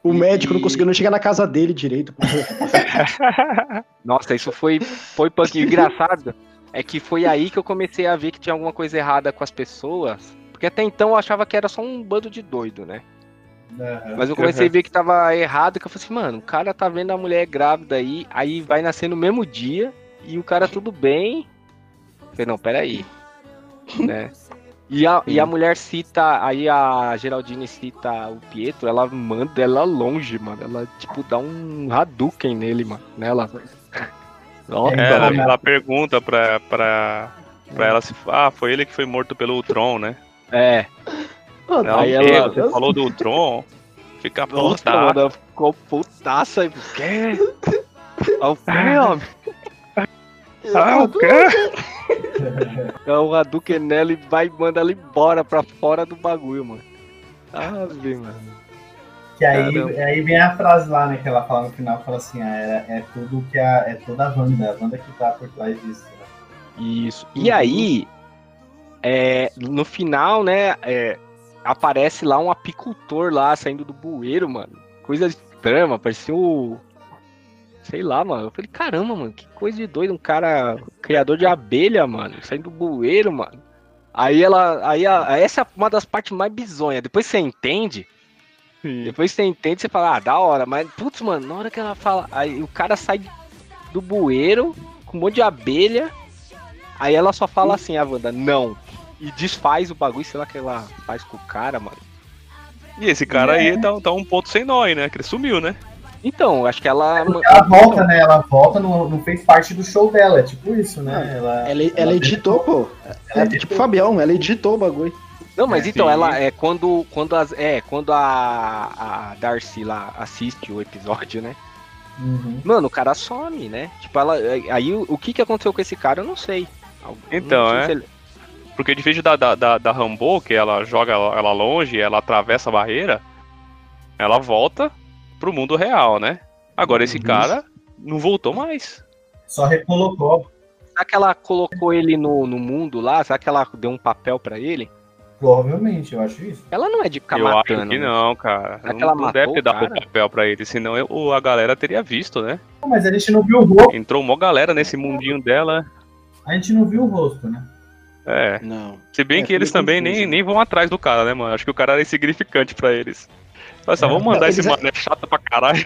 O E- médico não conseguiu nem chegar na casa dele direito. Nossa, isso foi, foi punk. O engraçado é que foi aí que eu comecei a ver que tinha alguma coisa errada com as pessoas. Porque até então eu achava que era só um bando de doido, né? Aham. Mas eu comecei a ver que tava errado, que eu falei assim, mano, o cara tá vendo a mulher grávida aí, aí vai nascer no mesmo dia, e o cara tudo bem. Eu falei, não, peraí. né? E a, e a mulher cita, aí a Geraldine cita o Pietro, ela manda ela longe, mano. Ela, tipo, dá um Hadouken nele, mano. Nela. Nossa, É, ela, mano. ela pergunta pra, pra, pra ela se. Ah, foi ele que foi morto pelo Ultron, né? É. Ela, Aí "O quê? ela- Você falou do Ultron? Fica Nossa, puta. mano, ela ficou putaça. O quê? Ah, O quê, homem? Ah, o quê? É o Hadouken nela e vai manda ela embora pra fora do bagulho, mano. Ah, vê, mano. Que aí, Caramba. aí vem a frase lá, né? Que ela fala no final, fala assim, ah, é, é tudo que a. É toda a Wanda, a Wanda que tá por trás disso. né? Isso. E aí, é, no final, né, é, aparece lá um apicultor lá saindo do bueiro, mano. coisa estranha, mano. Parecia o. Sei lá, mano. Eu falei, caramba, mano, que coisa de doido. Um cara criador de abelha, mano. Saindo do bueiro, mano. Aí ela. Aí a, essa é uma das partes mais bizonhas. Depois você entende. Depois você entende, você fala, ah, da hora. Mas, putz, mano, na hora que ela fala. Aí o cara sai do bueiro com um monte de abelha. Aí ela só fala assim, a Wanda, não. E desfaz o bagulho, sei lá que ela faz com o cara, mano. E esse cara aí tá, tá um ponto sem nó né? Que ele sumiu, né? Então, acho que ela. Ela volta, né? Ela volta, não, não fez parte do show dela, é tipo isso, né? Ela, Ela, ela editou, pô. Ela, editou. tipo Fabião, ela editou o bagulho. Não, mas É, então, sim. ela é quando, quando as, é quando a, a Darcy lá assiste o episódio, né? Uhum. Mano, o cara some, né? Tipo, ela. Aí o, o que que aconteceu com esse cara, eu não sei. Então, não sei é. se ele- Porque diferente da, da, da, da Rambo, que ela joga ela ela longe, ela atravessa a barreira, ela volta pro mundo real, né? Agora esse Uhum. cara não voltou mais. Só recolocou. Será que ela colocou ele no, no mundo lá? Será que ela deu um papel pra ele? Provavelmente, eu acho isso. Ela não é de ficar eu matando. acho que né? não, cara. Será não, que ela não matou deve ter o dado o cara? papel pra ele, senão eu- a galera teria visto, né? Não, Mas a gente não viu o rosto. Entrou uma galera nesse mundinho dela. A gente não viu o rosto, né? É. Não. Se bem É, que eles também confuso, nem, nem vão atrás do cara, né, mano? Acho que o cara era insignificante pra eles. Olha só, É. vamos mandar Não, esse é- mané chato pra caralho.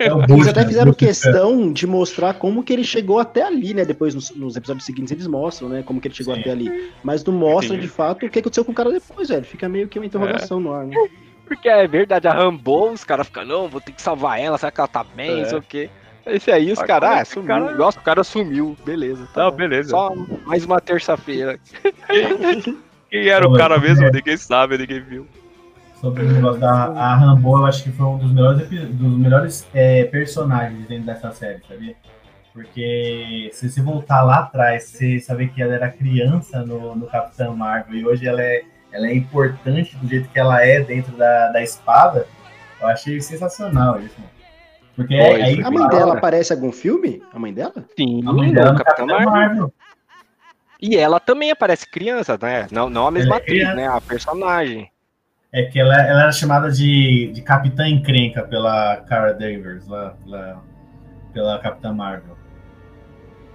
É Eles até né? fizeram questão de mostrar como que ele chegou até ali, né? Depois, nos, nos episódios seguintes, eles mostram, né? Como que ele chegou Sim. até ali. Mas não mostra, Sim. de fato, o que aconteceu com o cara depois, velho. Fica meio que uma interrogação no ar, né? Porque é verdade, a Rambo, os caras ficam, não, vou ter que salvar ela, será que ela tá bem, É. não sei o quê. Esse aí, os caras, é ah, sumiu. cara- Nossa, o cara sumiu, beleza. tá Não, beleza. Só mais uma terça-feira. Quem era o cara é. mesmo? Ninguém sabe, ninguém viu. Sobre o negócio da a Rambo, eu acho que foi um dos melhores, dos melhores é, personagens dentro dessa série, sabia? Porque se você voltar lá atrás, você saber que ela era criança no, no Capitão Marvel e hoje ela é, ela é importante do jeito que ela é dentro da, da espada, eu achei sensacional isso. mano. Porque é, foi A mãe dela aparece em algum filme? A mãe dela? Sim, a mãe dela no no Capitão Capitão Marvel. Marvel. E ela também aparece criança, né? Não, não a mesma Ela é atriz, criança. né? A personagem. É que ela, ela era chamada de, de Capitã Encrenca pela Cara Danvers, lá, lá, pela Capitã Marvel.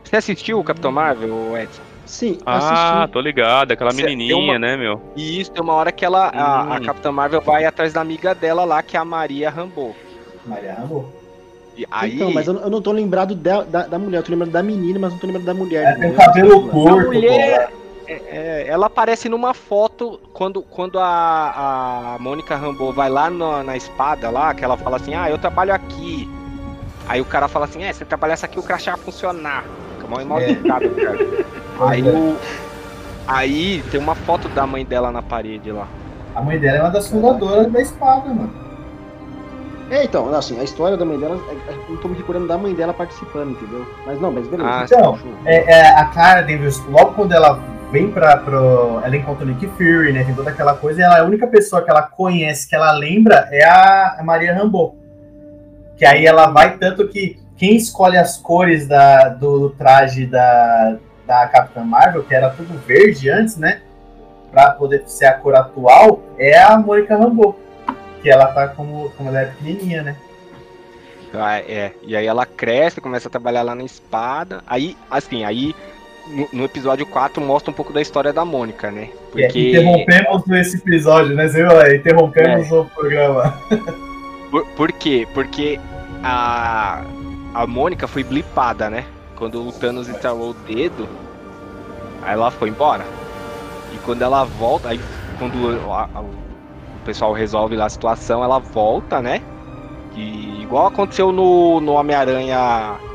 Você assistiu o Capitão Marvel, Edson? Sim, Ah, assisti. tô ligado. Aquela Cê- tem menininha, uma- né, meu? E isso tem uma hora que ela, a, a Hum. Capitã Marvel vai atrás da amiga dela lá, que é a Maria Rambo. Maria Rambo. E aí, Então, mas eu, não- eu não tô lembrado da, da, da mulher, eu tô lembrado da menina, mas não tô lembrado da mulher. Ela tem cabelo a curto, mulher, é, é, ela aparece numa foto quando, quando a, a Mônica Rambo vai lá na, na espada lá, que ela fala assim, ah, eu trabalho aqui. Aí o cara fala assim, é, você trabalhasse aqui, o crachá ia funcionar. Fica mal mal É. educado, cara. Aí, o, aí tem uma foto da mãe dela na parede lá. A mãe dela é uma das fundadoras da espada, mano. É, então, assim, a história da mãe dela, é- é- eu não tô me recordando da mãe dela participando, entendeu? Mas não, mas beleza. Ah, Então. É, é, a Cara logo quando ela vem pra. Pro, ela encontra o Nick Fury, né? Tem toda aquela coisa, e ela, a única pessoa que ela conhece, que ela lembra, é a, Maria Rambo. Que aí ela vai, tanto que quem escolhe as cores da, do traje da, da Capitã Marvel, que era tudo verde antes, né? Pra poder ser a cor atual, é a Mônica Rambo. Que ela tá como, como ela é pequenininha, né? Ah, é. E aí ela cresce, começa a trabalhar lá na espada. Aí, assim, aí no, no episódio 4 mostra um pouco da história da Mônica, né? É, Porque. interrompemos esse episódio, né? Você viu? É, Interrompemos o programa. Por, por quê? Porque a, a Mônica foi blipada, né? Quando o Thanos instalou o dedo, aí ela foi embora. E quando ela volta, aí quando a- a- o pessoal resolve lá a situação, ela volta, né? E igual aconteceu no, no Homem-Aranha é,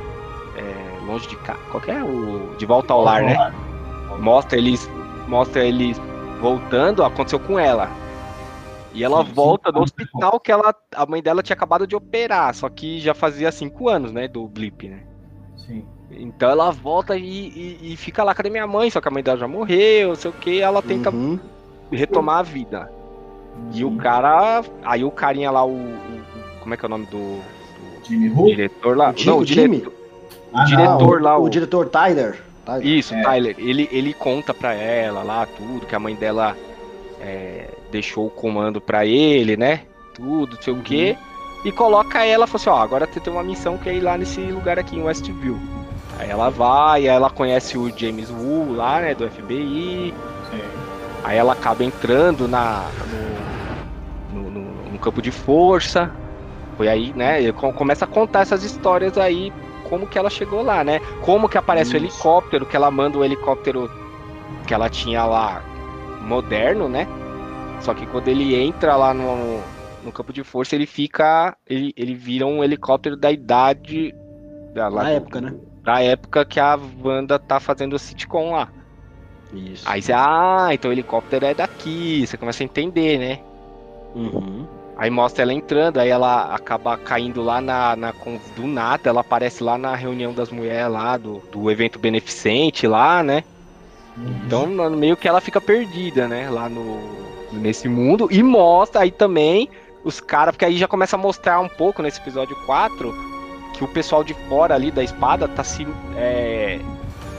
longe de cá. Qual que é o. De volta ao lar, né? mostra eles mostra eles voltando aconteceu com ela e ela Sim, volta do hospital que ela a mãe dela tinha acabado de operar só que já fazia cinco anos né do blip né Sim. então ela volta e, e- e fica lá cadê minha mãe só que a mãe dela já morreu não sei o que ela tenta Uhum. retomar a vida e o cara aí o carinha lá o, o- como é que é o nome do, Jimmy do diretor lá O Ji- não o diretor Ah, diretor o, lá, o, o- diretor Tyler. Tyler. Isso, É. Tyler, ele, ele conta pra ela lá tudo, que a mãe dela é, deixou o comando pra ele, né? Tudo, não sei o quê. e coloca ela, fala assim, ó, agora você tem uma missão que é ir lá nesse lugar aqui em Westview. Aí ela vai, aí ela conhece o James Wu lá, né, do FBI. Sim. Aí ela acaba entrando na, no, no, no- no campo de força. Foi aí, né? e co- Começa a contar essas histórias aí, como que ela chegou lá, né? Como que aparece o Isso. helicóptero, que ela manda o helicóptero que ela tinha lá moderno, né? Só que quando ele entra lá no, no campo de força, ele fica. Ele, ele vira um helicóptero da idade. Da, lá do- época, né? Da época que a Wanda tá fazendo o sitcom lá. Isso. Aí você, ah, então o helicóptero é daqui, você começa a entender, né? Uhum. Aí mostra ela entrando, aí ela acaba caindo lá na, na do nada, ela aparece lá na reunião das mulheres lá, do, do evento beneficente lá, né? Então meio que ela fica perdida, né? Lá no nesse mundo e mostra aí também os caras, porque aí já começa a mostrar um pouco nesse episódio 4 que o pessoal de fora ali da espada tá se é,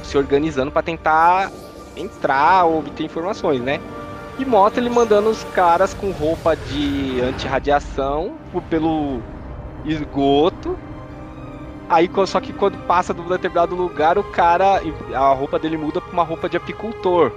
se organizando pra tentar entrar ou obter informações, né? E mostra ele mandando os caras com roupa de antirradiação por- pelo esgoto. Aí, só que quando passa de um determinado lugar, o cara, a roupa dele muda pra uma roupa de apicultor.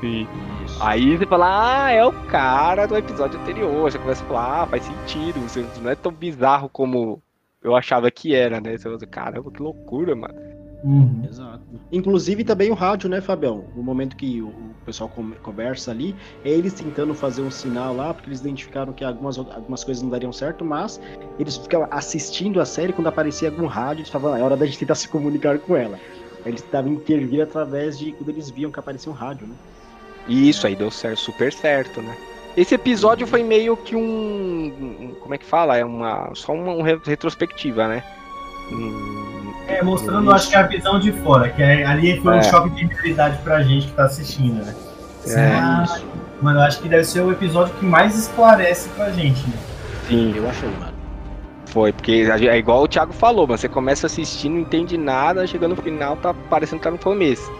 Sim. Isso. Aí você fala, ah, é o cara do episódio anterior. Você começa a falar, ah, faz sentido. Você não é tão bizarro como eu achava que era, né? Você fala, caramba, que loucura, mano. Uhum. Exato. Inclusive também o rádio, né, Fabião? No momento que o, o pessoal com- conversa ali, é eles tentando fazer um sinal lá, porque eles identificaram que algumas, algumas coisas não dariam certo, mas eles ficavam assistindo a série quando aparecia algum rádio, eles falavam, "Ah, é hora da gente tentar se comunicar com ela. Aí Eles tentavam intervir através de quando eles viam que aparecia um rádio, né? E isso aí deu certo, super certo, né? Esse episódio foi meio que um. Como é que fala? É uma. Só uma, uma re- retrospectiva, né? Hum, É, mostrando, acho que a visão de fora, que é- ali foi É. um choque de realidade pra gente que tá assistindo, né? É. Ah, Mano, eu acho que deve ser o episódio que mais esclarece pra gente, né? Sim, Eu achei, mano. foi, porque é igual o Thiago falou, mano. Você começa a assistir, não entende nada, chega no final, tá parecendo que tá no começo.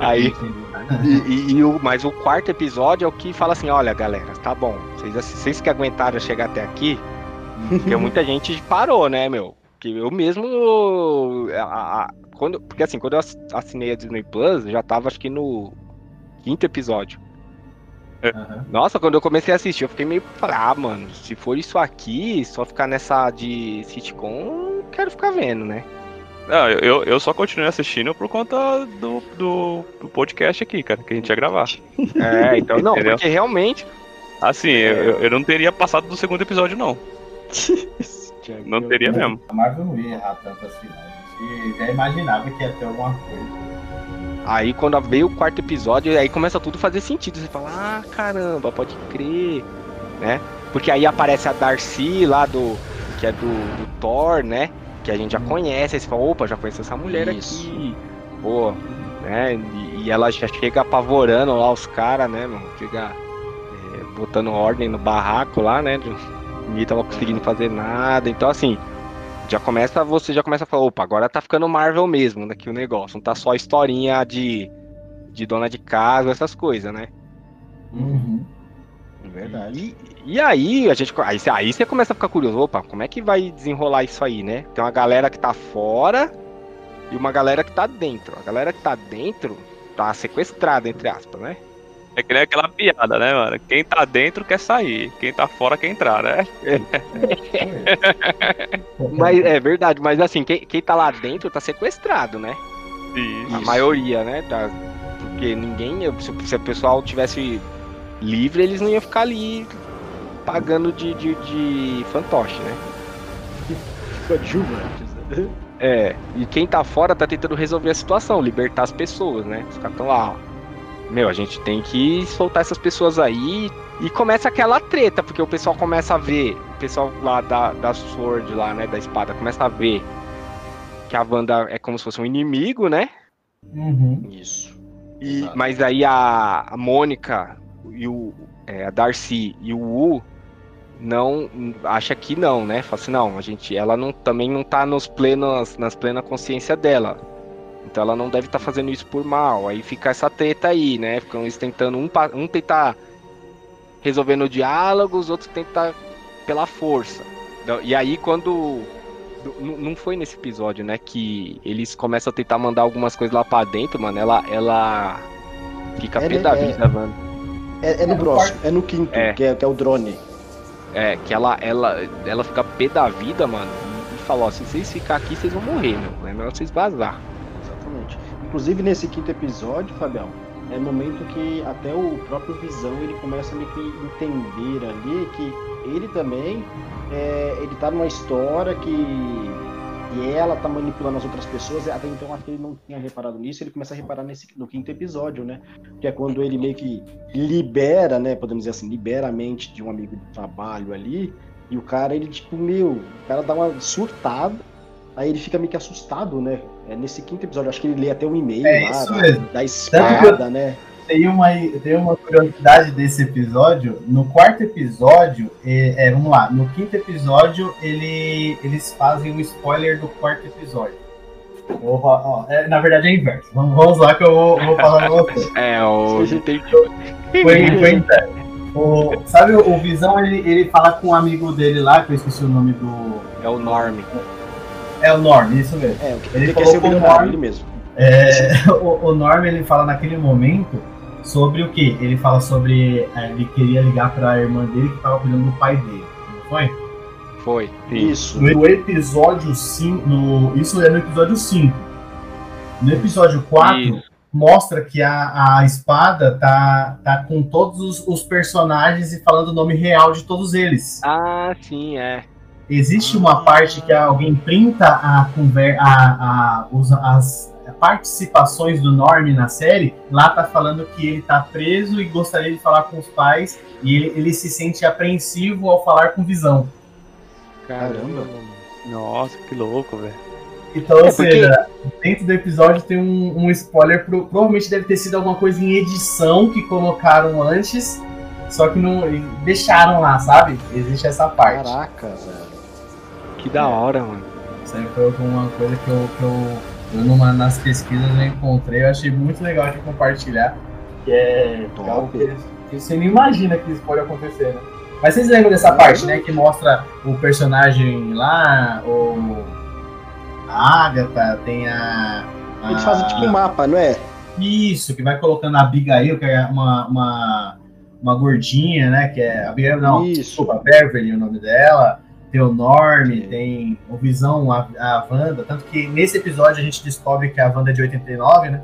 Aí. E, e- e o, mas o quarto episódio é o que fala assim, olha galera, tá bom, vocês, vocês que aguentaram chegar até aqui, porque muita gente parou, né, meu? Que eu mesmo. a- a- quando, porque assim, quando eu ass- assinei a Disney Plus, eu já tava acho que no quinto episódio. Aham. Nossa, quando eu comecei a assistir, eu fiquei meio. Falei, ah, mano, se for isso aqui, só ficar nessa de sitcom, quero ficar vendo, né? Não, eu- eu, só continuei assistindo por conta do, do, do podcast aqui, cara, que a gente ia gravar. É, então não, porque realmente. Assim, eu, eu- eu não teria passado do segundo episódio, não. Não teria mesmo. A Marvel não ia errar tanto assim. A gente já imaginava que ia ter alguma coisa. Aí quando veio o quarto episódio, aí começa tudo a fazer sentido. Você fala, ah, caramba, pode crer, né? Porque aí aparece a Darcy lá do. que é do, do Thor, né? Que a gente já conhece. Aí você fala, opa, já conheço essa mulher Isso. aqui. Pô, né? E, e ela já chega apavorando lá os caras, né, mano? Chega é, botando ordem no barraco lá, né? Ninguém tava conseguindo fazer nada. Então, assim, já começa, você já começa a falar, opa, agora tá ficando Marvel mesmo daqui o negócio. Não tá só historinha de, de dona de casa, essas coisas, né? Uhum. Verdade. E, e aí, a gente. Aí, aí você começa a ficar curioso, opa, como é que vai desenrolar isso aí, né? Tem uma galera que tá fora e uma galera que tá dentro. A galera que tá dentro tá sequestrada, entre aspas, né? É que nem aquela piada, né, mano? Quem tá dentro quer sair, quem tá fora quer entrar, né? Mas é verdade, mas assim, quem, quem tá lá dentro tá sequestrado, né? Isso. A maioria, né? Tá, porque ninguém. Se, se o pessoal tivesse livre, eles não iam ficar ali pagando de, de, de fantoche, né? Coadjuvantes. É, e quem tá fora tá tentando resolver a situação, libertar as pessoas, né? Os caras tão lá, ó. Meu, a gente tem que soltar essas pessoas aí. E começa aquela treta, porque o pessoal começa a ver, o pessoal lá da, da Sword, lá, né, da espada, começa a ver que a Wanda é como se fosse um inimigo, né? Uhum. Isso. E, Exato. mas aí a, a Mônica e o é, a Darcy e o Wu não acha que não, né? Fala assim, não, a gente, ela não também não tá nos plenos, nas plena consciência dela. Então ela não deve estar fazendo isso por mal. Aí fica essa treta aí, né? Ficam eles tentando um, um tentar resolver no diálogo, os outros tentar pela força. Não, E aí quando. Não foi nesse episódio, né? Que eles começam a tentar mandar algumas coisas lá pra dentro, mano. Ela. ela fica É, pé né, da é. vida, mano. É, é no próximo, é no quinto, É. Que, é, que é o drone. É, que ela, ela, ela fica pé da vida, mano. E, e fala, ó, se vocês ficar aqui, vocês vão morrer, meu. É melhor vocês vazar. Exatamente. Inclusive nesse quinto episódio, Fabião, é momento que até o próprio Visão ele começa a entender ali que ele também é, ele tá numa história que, que ela tá manipulando as outras pessoas. Até então acho que ele não tinha reparado nisso. Ele começa a reparar nesse no quinto episódio, né? Que é quando ele meio que libera, né? Podemos dizer assim, libera a mente de um amigo do trabalho ali. E o cara, ele tipo, meu, o cara dá uma surtada. Aí ele fica meio que assustado, né? É nesse quinto episódio, acho que ele lê até um e-mail É lá isso da, mesmo. da espada, né? Tem uma, tem uma curiosidade desse episódio. No quarto episódio, é, é, vamos lá, no quinto episódio, ele, eles fazem um spoiler do quarto episódio. Vou ó, é, na verdade é inverso. Vamos, vamos lá que eu vou, vou falar pra você. É, o. Entendi. Foi, foi inverso. O, sabe o, o Visão, ele, ele fala com um amigo dele lá, que eu esqueci o nome do. É o Norm. É o Norm, isso mesmo. É, o que Ele ele, quer falou ser o com o bilionário, Norm. ele mesmo. É, o, o Norm ele fala naquele momento sobre o que? Ele fala sobre é, ele queria ligar para a irmã dele que estava cuidando do pai dele, não foi? Foi. Isso. No episódio 5, no, isso é no episódio 5. No episódio 4 Isso. mostra que a, a espada tá, tá com todos os, os personagens e falando o nome real de todos eles. Ah, sim, é. Existe uma parte que alguém printa a conver a, a, os- as participações do Norm na série. Lá tá falando que ele tá preso e gostaria de falar com os pais. E ele, ele se sente apreensivo ao falar com visão. Caramba. Nossa, que louco, velho. Então, ou É, porque- seja, dentro do episódio tem um, um spoiler. pro- provavelmente deve ter sido alguma coisa em edição que colocaram antes. Só que não deixaram lá, sabe? Existe essa parte. Caraca, velho. Que da hora, mano. Isso aí foi alguma coisa que eu, que eu, eu numa, nas pesquisas eu encontrei, eu achei muito legal de compartilhar. Que é algo que, que você não imagina que isso pode acontecer, né? Mas vocês lembram dessa parte, né? Que mostra o personagem lá, o. A Agatha, tem a. a- Eles fazem tipo um mapa, não é? Isso, que vai colocando a Abigail, que é uma, uma, uma gordinha, né? Que é. Abigail, não, Isso. desculpa, Beverly o nome dela. Tem o Norm, tem o Visão, a, a Wanda. Tanto que nesse episódio a gente descobre que a Wanda é de 89, né?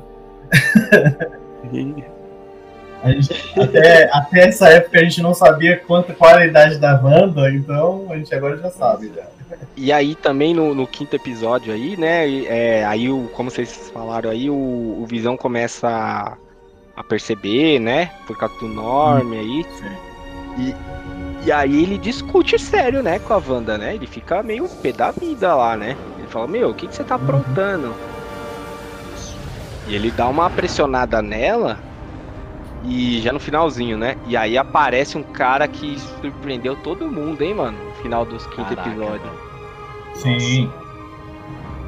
Gente, até, até essa época a gente não sabia quanto, qual era a idade da Wanda, então a gente agora já sabe. Já. E aí também no, no quinto episódio aí, né? É, aí o, como vocês falaram aí, o, o Visão começa a, a perceber, né? Por causa do Norm aí. E, e aí ele discute sério, né, com a Wanda, né? Ele fica meio pé da vida lá, né? Ele fala, meu, o que, que você tá aprontando? E ele dá uma pressionada nela. E já no finalzinho, né? E aí aparece um cara que surpreendeu todo mundo, hein, mano? No final dos quinto Caraca, episódio. velho. Sim.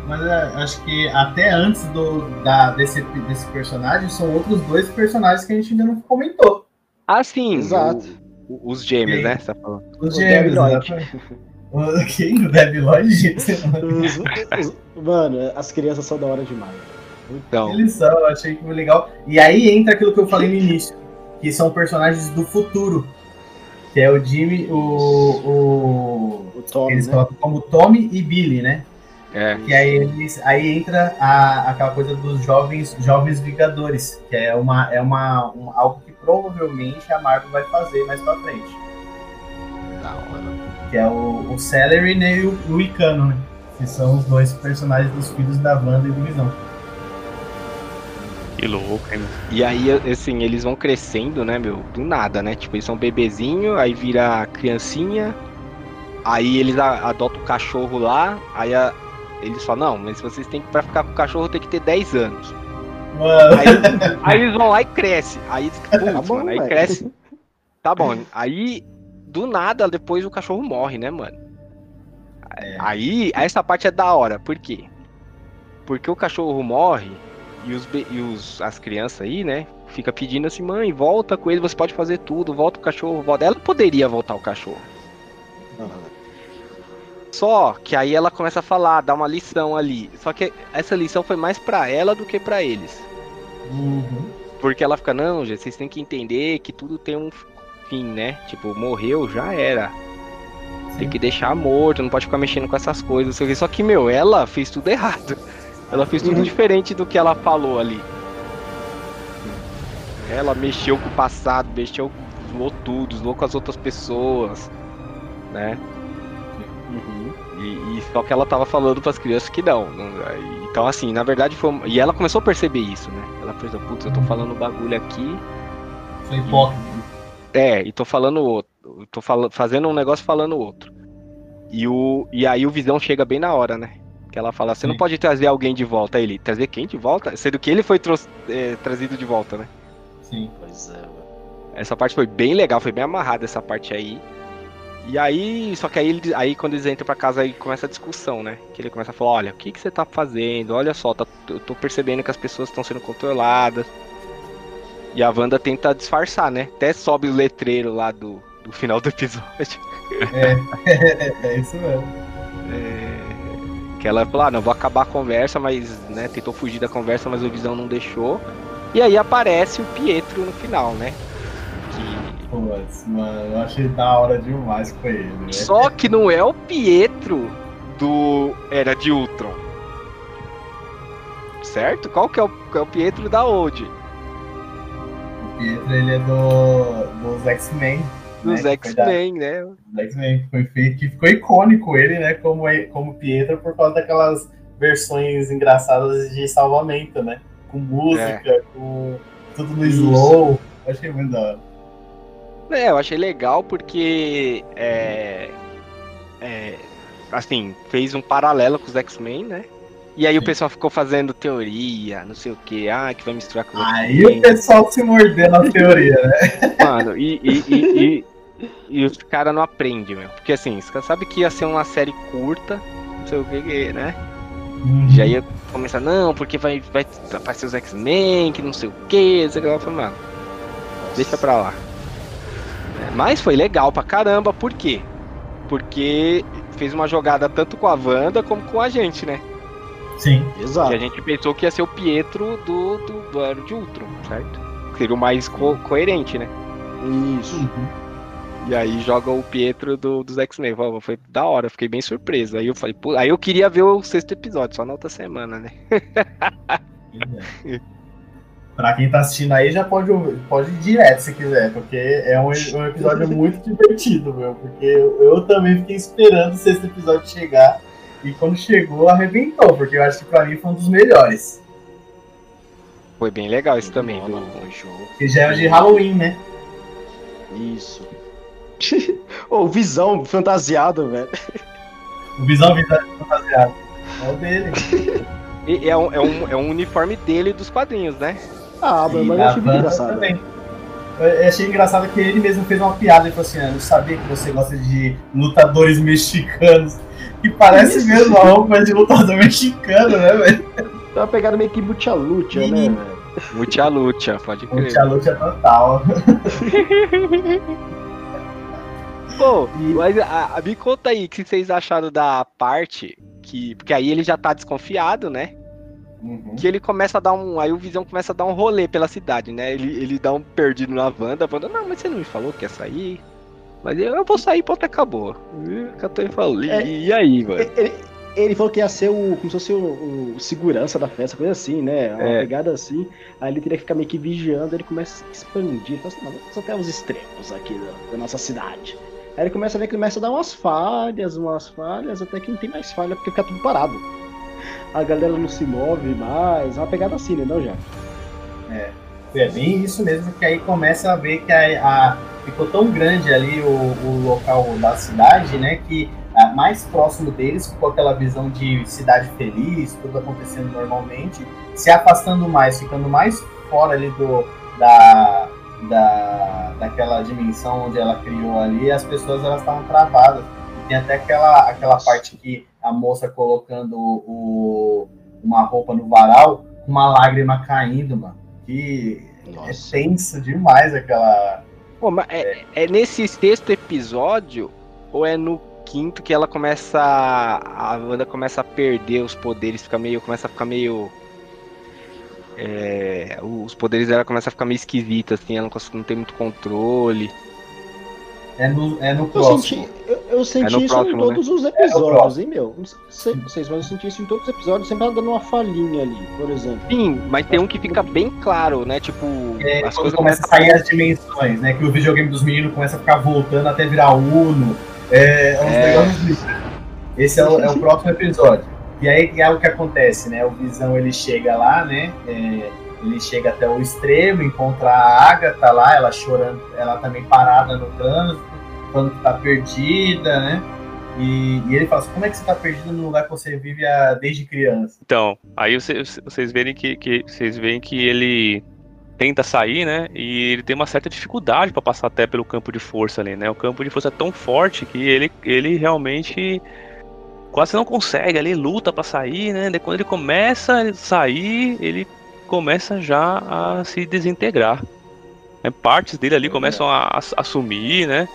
Mas é, acho que até antes do, da, desse, desse personagem, são outros dois personagens que a gente ainda não comentou. Ah, sim. Exato. Os gêmeos, Sim. né? Você tá falando. Os O gêmeos. Quem? O os- Mano, as crianças são da hora demais. Então, Eles são, eu achei que foi legal. E aí entra aquilo que eu falei no início, que são personagens do futuro. Que é o Jimmy, o. o O Tom, eles né? colocam como Tommy e Billy, né? é. Que aí, eles, aí entra a, aquela coisa dos jovens, jovens Vingadores, que é, uma, é uma, um- algo que provavelmente a Marvel vai fazer mais pra frente. Da hora. Que é o, o Celery né, e o, o Icano, né? Que são os dois personagens dos filhos da Wanda e do Visão. Que louco, hein? meu? E aí, assim, eles vão crescendo, né, meu? Do nada, né? Tipo, eles são bebezinho, aí vira criancinha. Aí eles adotam o cachorro lá. Aí a- eles falam, não, mas vocês têm que, pra ficar com o cachorro, tem que ter 10 anos. Mano, Aí, aí eles vão lá e cresce. Aí, putz, Tá bom, mano, aí cresce. Tá bom. Aí, do nada, depois o cachorro morre, né, mano? É. Aí, essa parte é da hora. Por quê? Porque o cachorro morre e, os, e os, as crianças aí, né? Fica pedindo assim, mãe, volta com ele, você pode fazer tudo, volta o cachorro, volta. Ela poderia voltar o cachorro. Só que aí ela começa a falar, dá uma lição ali. Só que essa lição foi mais pra ela do que pra eles. Uhum. Porque ela fica, não, gente, vocês têm que entender que tudo tem um fim, né? Tipo, morreu, já era. Tem que deixar morto, não pode ficar mexendo com essas coisas. Só que, meu, ela fez tudo errado. Ela fez tudo Uhum. diferente do que ela falou ali. Ela mexeu com o passado, mexeu, zoou tudo, zoou com as outras pessoas, né? E, e só que ela tava falando pras crianças que não. aí- Então, assim, na verdade foi. E ela começou a perceber isso, né? Ela pensou, putz, eu tô falando bagulho aqui. Foi hipócrita. É, e tô falando outro. eu Tô falando, fazendo um negócio falando outro. E, o, e aí o Visão chega bem na hora, né? Que ela fala, você não pode trazer alguém de volta. Aí ele, trazer quem de volta? Sendo que ele foi tro- é, trazido de volta, né? Sim. Pois é. Essa parte foi bem legal, foi bem amarrada essa parte aí. E aí, só que aí, ele- aí quando eles entram pra casa aí começa a discussão, né? Que ele começa a falar, olha, o que, que você tá fazendo? Olha só, tá- eu tô percebendo que as pessoas estão sendo controladas. E a Wanda tenta disfarçar, né? Até sobe o letreiro lá do, do final do episódio. É isso mesmo. É, que ela falou, ah, não, vou acabar a conversa, mas, né, tentou fugir da conversa, mas o Visão não deixou. E aí aparece o Pietro no final, né? Que Putz, mano, eu achei da hora demais com ele, né? Só que não é o Pietro do Era de Ultron. Certo? Qual que é o, é o Pietro da Old? O Pietro, ele é do, dos X-Men. Dos né, que foi da- X-Men, né? dos X-Men, que foi feito, que ficou icônico ele, né, como, como Pietro por causa daquelas versões engraçadas de salvamento, né? Com música, com tudo no slow. Achei muito da hora. É, eu achei legal porque é, é, assim, fez um paralelo com os X-Men, né? E aí o Sim. pessoal ficou fazendo teoria, não sei o que, ah, que vai misturar com os Aí o pessoal se mordeu na teoria, né? Mano, e, e, e, e, e os caras não aprendem, meu. Porque assim, os caras sabem que ia ser uma série curta, não sei o que, né? Já ia começar, não, porque vai, vai aparecer os X-Men, que não sei o que, sei lá, mano, deixa pra lá. É, Mas foi legal pra caramba, por quê? Porque fez uma jogada tanto com a Wanda como com a gente, né? Sim. Exato. a gente pensou que ia ser o Pietro do, do, do Era de Ultron, certo? Seria o mais co- coerente, né? Isso. E aí joga o Pietro do, dos X-Men. Foi- Foi da hora, fiquei bem surpreso. Aí eu falei, pô, aí eu queria ver o sexto episódio, só na outra semana, né? Pra quem tá assistindo aí, já pode, ouvir- pode ir direto se quiser, porque é um, um episódio muito divertido, meu. Porque eu, eu também fiquei esperando o sexto episódio chegar. E quando chegou, arrebentou, porque eu acho que pra mim foi um dos melhores. Foi bem legal isso também. Mano, foi show. Que já é o de Halloween, né? Isso. Ô, o visão fantasiado, velho. O Visão Visão fantasiado. É o dele. E é, um, é, um, é um uniforme dele dos quadrinhos, né? Ah, E mas eu achei engraçado. também. Eu achei engraçado que ele mesmo fez uma piada e falou assim: "Ah, Eu sabia que você gosta de lutadores mexicanos. Que parece Isso. mesmo a roupa de lutador mexicano, né, velho? Tá uma pegada meio que lucha-lucha, né, Sim. velho? Lucha Lucha, pode crer. Luta luta total. Pô, E- mas a, a- me conta aí o que vocês acharam da parte que. Porque aí ele já tá desconfiado, né? Uhum. Que ele começa a dar um. Aí o Visão começa a dar um rolê pela cidade, né? Ele, ele dá um perdido na Wanda. A Wanda, não, mas você não me falou que ia sair. Mas eu, eu vou sair, pronto, acabou. E falou, e, É. e aí, mano? Ele, ele falou que ia ser o. como se fosse o, o segurança da festa, coisa assim, né? Uma É. pegada assim. Aí ele teria que ficar meio que vigiando, ele começa a se expandir. Ele fala assim, não, só tem os extremos aqui da, da nossa cidade. Aí ele começa a ver que ele começa a dar umas falhas, umas falhas, até que não tem mais falha, porque fica tudo parado. A galera não se move mais, é uma pegada assim, né, não, já? É bem isso mesmo, que aí começa a ver que a, a- ficou tão grande ali o, o local da cidade, né? Que ah, mais próximo deles ficou aquela visão de cidade feliz, tudo acontecendo normalmente, se afastando mais, ficando mais fora ali do, da, da, daquela dimensão onde ela criou ali, as pessoas elas estavam travadas. E tem até aquela, aquela parte que a moça colocando o, uma roupa no varal, com uma lágrima caindo, mano. Que é tenso demais aquela. Pô, mas é, é nesse sexto episódio ou é no quinto que ela começa. A Wanda começa a perder os poderes, fica meio. Começa a ficar meio. é, os poderes dela começam a ficar meio esquisitos, assim, ela não, consegue, não tem muito controle. É no, é no Eu próximo. senti, eu, eu senti É no isso próximo, em todos os episódios, próximo. hein, meu? Não sei vocês, mas eu senti isso em todos os episódios, sempre dando uma falhinha ali, por exemplo. Sim, mas tem um que fica bem claro, né? Tipo, É, as quando coisas começa a sair as dimensões, né? Que o videogame dos meninos começa a ficar voltando até virar Uno. É, é uns É. Esse é o, é o próximo episódio. E aí é o que acontece, né? O Visão ele chega lá, né? É, ele chega até o extremo, encontra a Agatha lá, ela chorando, ela também parada no trânsito, falando que tá perdida, né? E, e ele fala assim, como é que você tá perdida no lugar que você vive a- desde criança? Então, aí vocês, vocês verem que, que vocês veem que ele tenta sair, né? E ele tem uma certa dificuldade para passar até pelo campo de força ali, né? O campo de força é tão forte que ele, ele realmente quase não consegue ali, luta para sair, né? Daí quando ele começa a sair, ele começa já a se desintegrar. né? Partes dele ali começam a, a, sumir, né?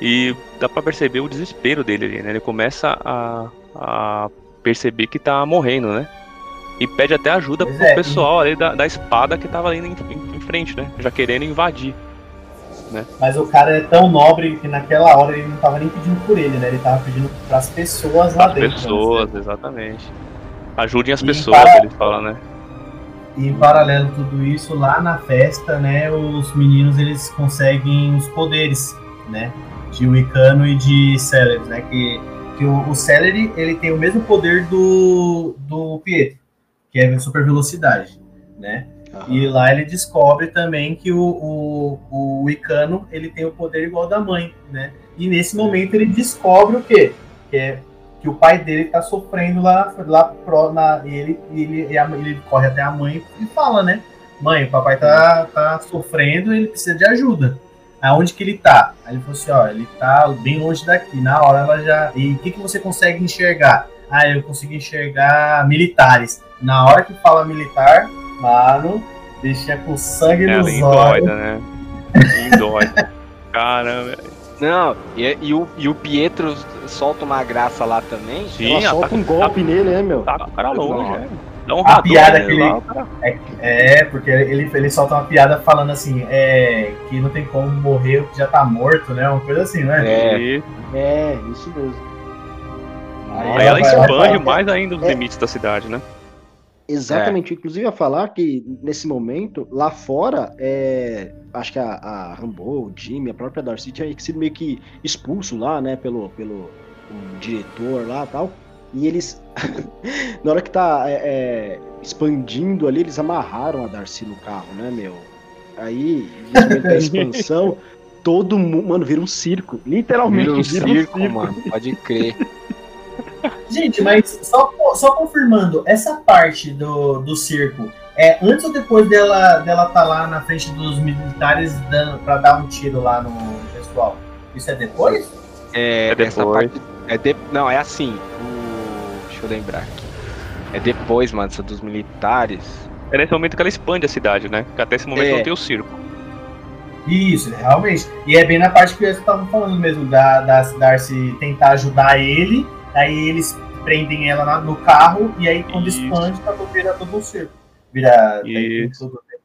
E dá para perceber o desespero dele ali, né? Ele começa a, a perceber que tá morrendo, né? E pede até ajuda Pois pro é, pessoal ali da, da espada que tava ali em, em- em frente, né? Já querendo invadir. Mas o cara é tão nobre que naquela hora ele não tava nem pedindo por ele, né? Ele tava pedindo pras pessoas lá As dentro. pessoas, né? exatamente. Ajudem as E pessoas, para- ele fala, né? E em paralelo a tudo isso, lá na festa, né, os meninos eles conseguem os poderes, né? De Wicano e de Celery, né? Que, que o, o Celery ele tem o mesmo poder do, do Pietro, que é super velocidade, né? E lá ele descobre também que o, o, o Wicano ele tem o poder igual da mãe, né? E nesse momento ele descobre o quê? Que é que o pai dele tá sofrendo lá, lá pro, na, e ele, ele, ele corre até a mãe e fala, né? Mãe, o papai tá, tá sofrendo ele precisa de ajuda. Aonde que ele tá? Aí ele falou assim, ó, ele tá bem longe daqui. Na hora ela já. E o que, que você consegue enxergar? Ah, eu consigo enxergar militares. Na hora que fala militar, mano, deixa com sangue É nos olhos. doida, né? Indóida. Caramba. Não, e, e o, e o Pietro solta uma graça lá também. Sim, Ela solta ataca- um golpe nele, né, meu? Tá com o cara longe, Não. é. Dá um A piada nele que ele- cara- É, porque ele, ele solta uma piada falando assim, é, que não tem como morrer o que já tá morto, né? Uma coisa assim, né? É. É, isso mesmo. Aí aí ela vai lá e expande fala, mais ainda os É. limites da cidade, né? Exatamente. Inclusive, a falar que nesse momento, lá fora, é, acho que a, a Rambo, o Jimmy, a própria Darcy tinha sido meio que expulso lá, né, pelo, pelo o diretor lá e tal. E eles, na hora que tá é, é, expandindo ali, eles amarraram a Darcy no carro, né, meu? Aí, nesse momento da expansão, todo mundo, mano, vira um circo. Literalmente, Vira um vira circo, mano. Pode crer. Gente, mas só, só confirmando, essa parte do, do circo é antes ou depois dela dela tá lá na frente dos militares dando, pra dar um tiro lá no pessoal? Isso é depois? É, É essa depois. parte. É de, não, é assim. o- deixa eu lembrar aqui. É depois, mano, essa dos militares. É nesse momento que ela expande a cidade, né? Porque até esse momento É. não tem o circo. Isso, realmente. E é bem na parte que vocês estavam falando mesmo, da, da Darcy tentar ajudar ele, aí eles prendem ela na- no carro, e aí quando Isso. expande, tá todo, vira todo um circo. Vira. Tem, tudo. Tem,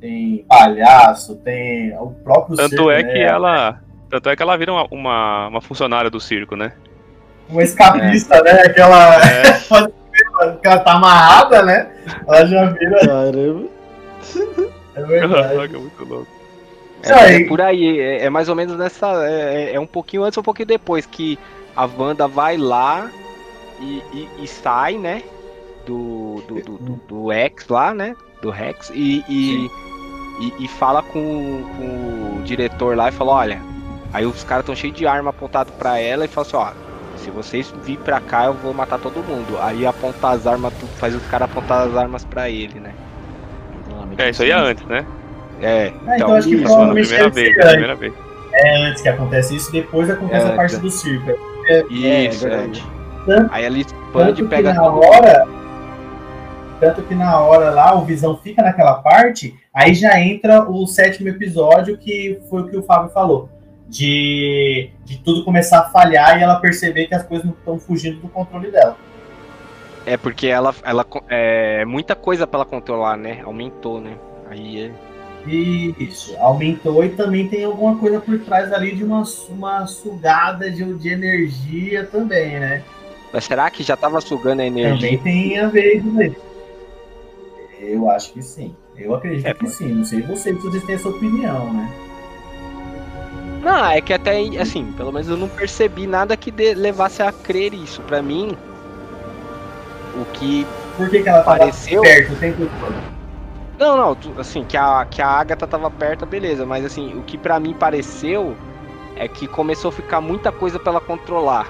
tem palhaço, tem o próprio Tanto circo. é né? que ela. Tanto é que ela vira uma, uma, uma funcionária do circo, né? Uma escapista, né? Aquela. É, que ela tá amarrada, né? Ela já vira. Caramba. É verdade. Caraca, muito louco. É, é por aí, é, é mais ou menos nessa. É, é- é um pouquinho antes ou um pouquinho depois que a Wanda vai lá e, e- e sai, né? Do, do, do, do, do X lá, né? Do Rex, e, e, e, e fala com, com o diretor lá e fala: olha, aí os caras estão cheios de arma apontado pra ela e fala assim: ó, se vocês vir pra cá, eu vou matar todo mundo. Aí aponta as armas, tudo, faz os caras apontar as armas pra ele, né? É, isso aí é antes, né? É, Ah, então então, acho que isso, provavelmente primeira vez, antes. primeira vez. É antes que acontece isso, depois acontece É, a parte é. do circo. Isso, é é. verdade. Aí ela Tanto expande e que pega na hora. Tanto que na hora lá, o Visão fica naquela parte, aí já entra o sétimo episódio, que foi o que o Fábio falou. de, de tudo começar a falhar e ela perceber que as coisas não estão fugindo do controle dela. É porque ela, ela é muita coisa para ela controlar, né? Aumentou, né? Aí é. Isso, aumentou e também tem alguma coisa por trás ali de uma, uma sugada de, de energia também, né? Mas será que já tava sugando a energia? Também tem a ver com isso. Eu acho que sim. Eu acredito é, que sim. Não sei vocês, se vocês têm essa opinião, né? Não, é que até assim, pelo menos eu não percebi nada que de, levasse a crer isso. Para mim, o que. Por que, que ela pareceu perto o tempo todo? Não, não, assim, que a, que a Agatha tava perto, beleza, mas assim, o que para mim pareceu é que começou a ficar muita coisa para ela controlar.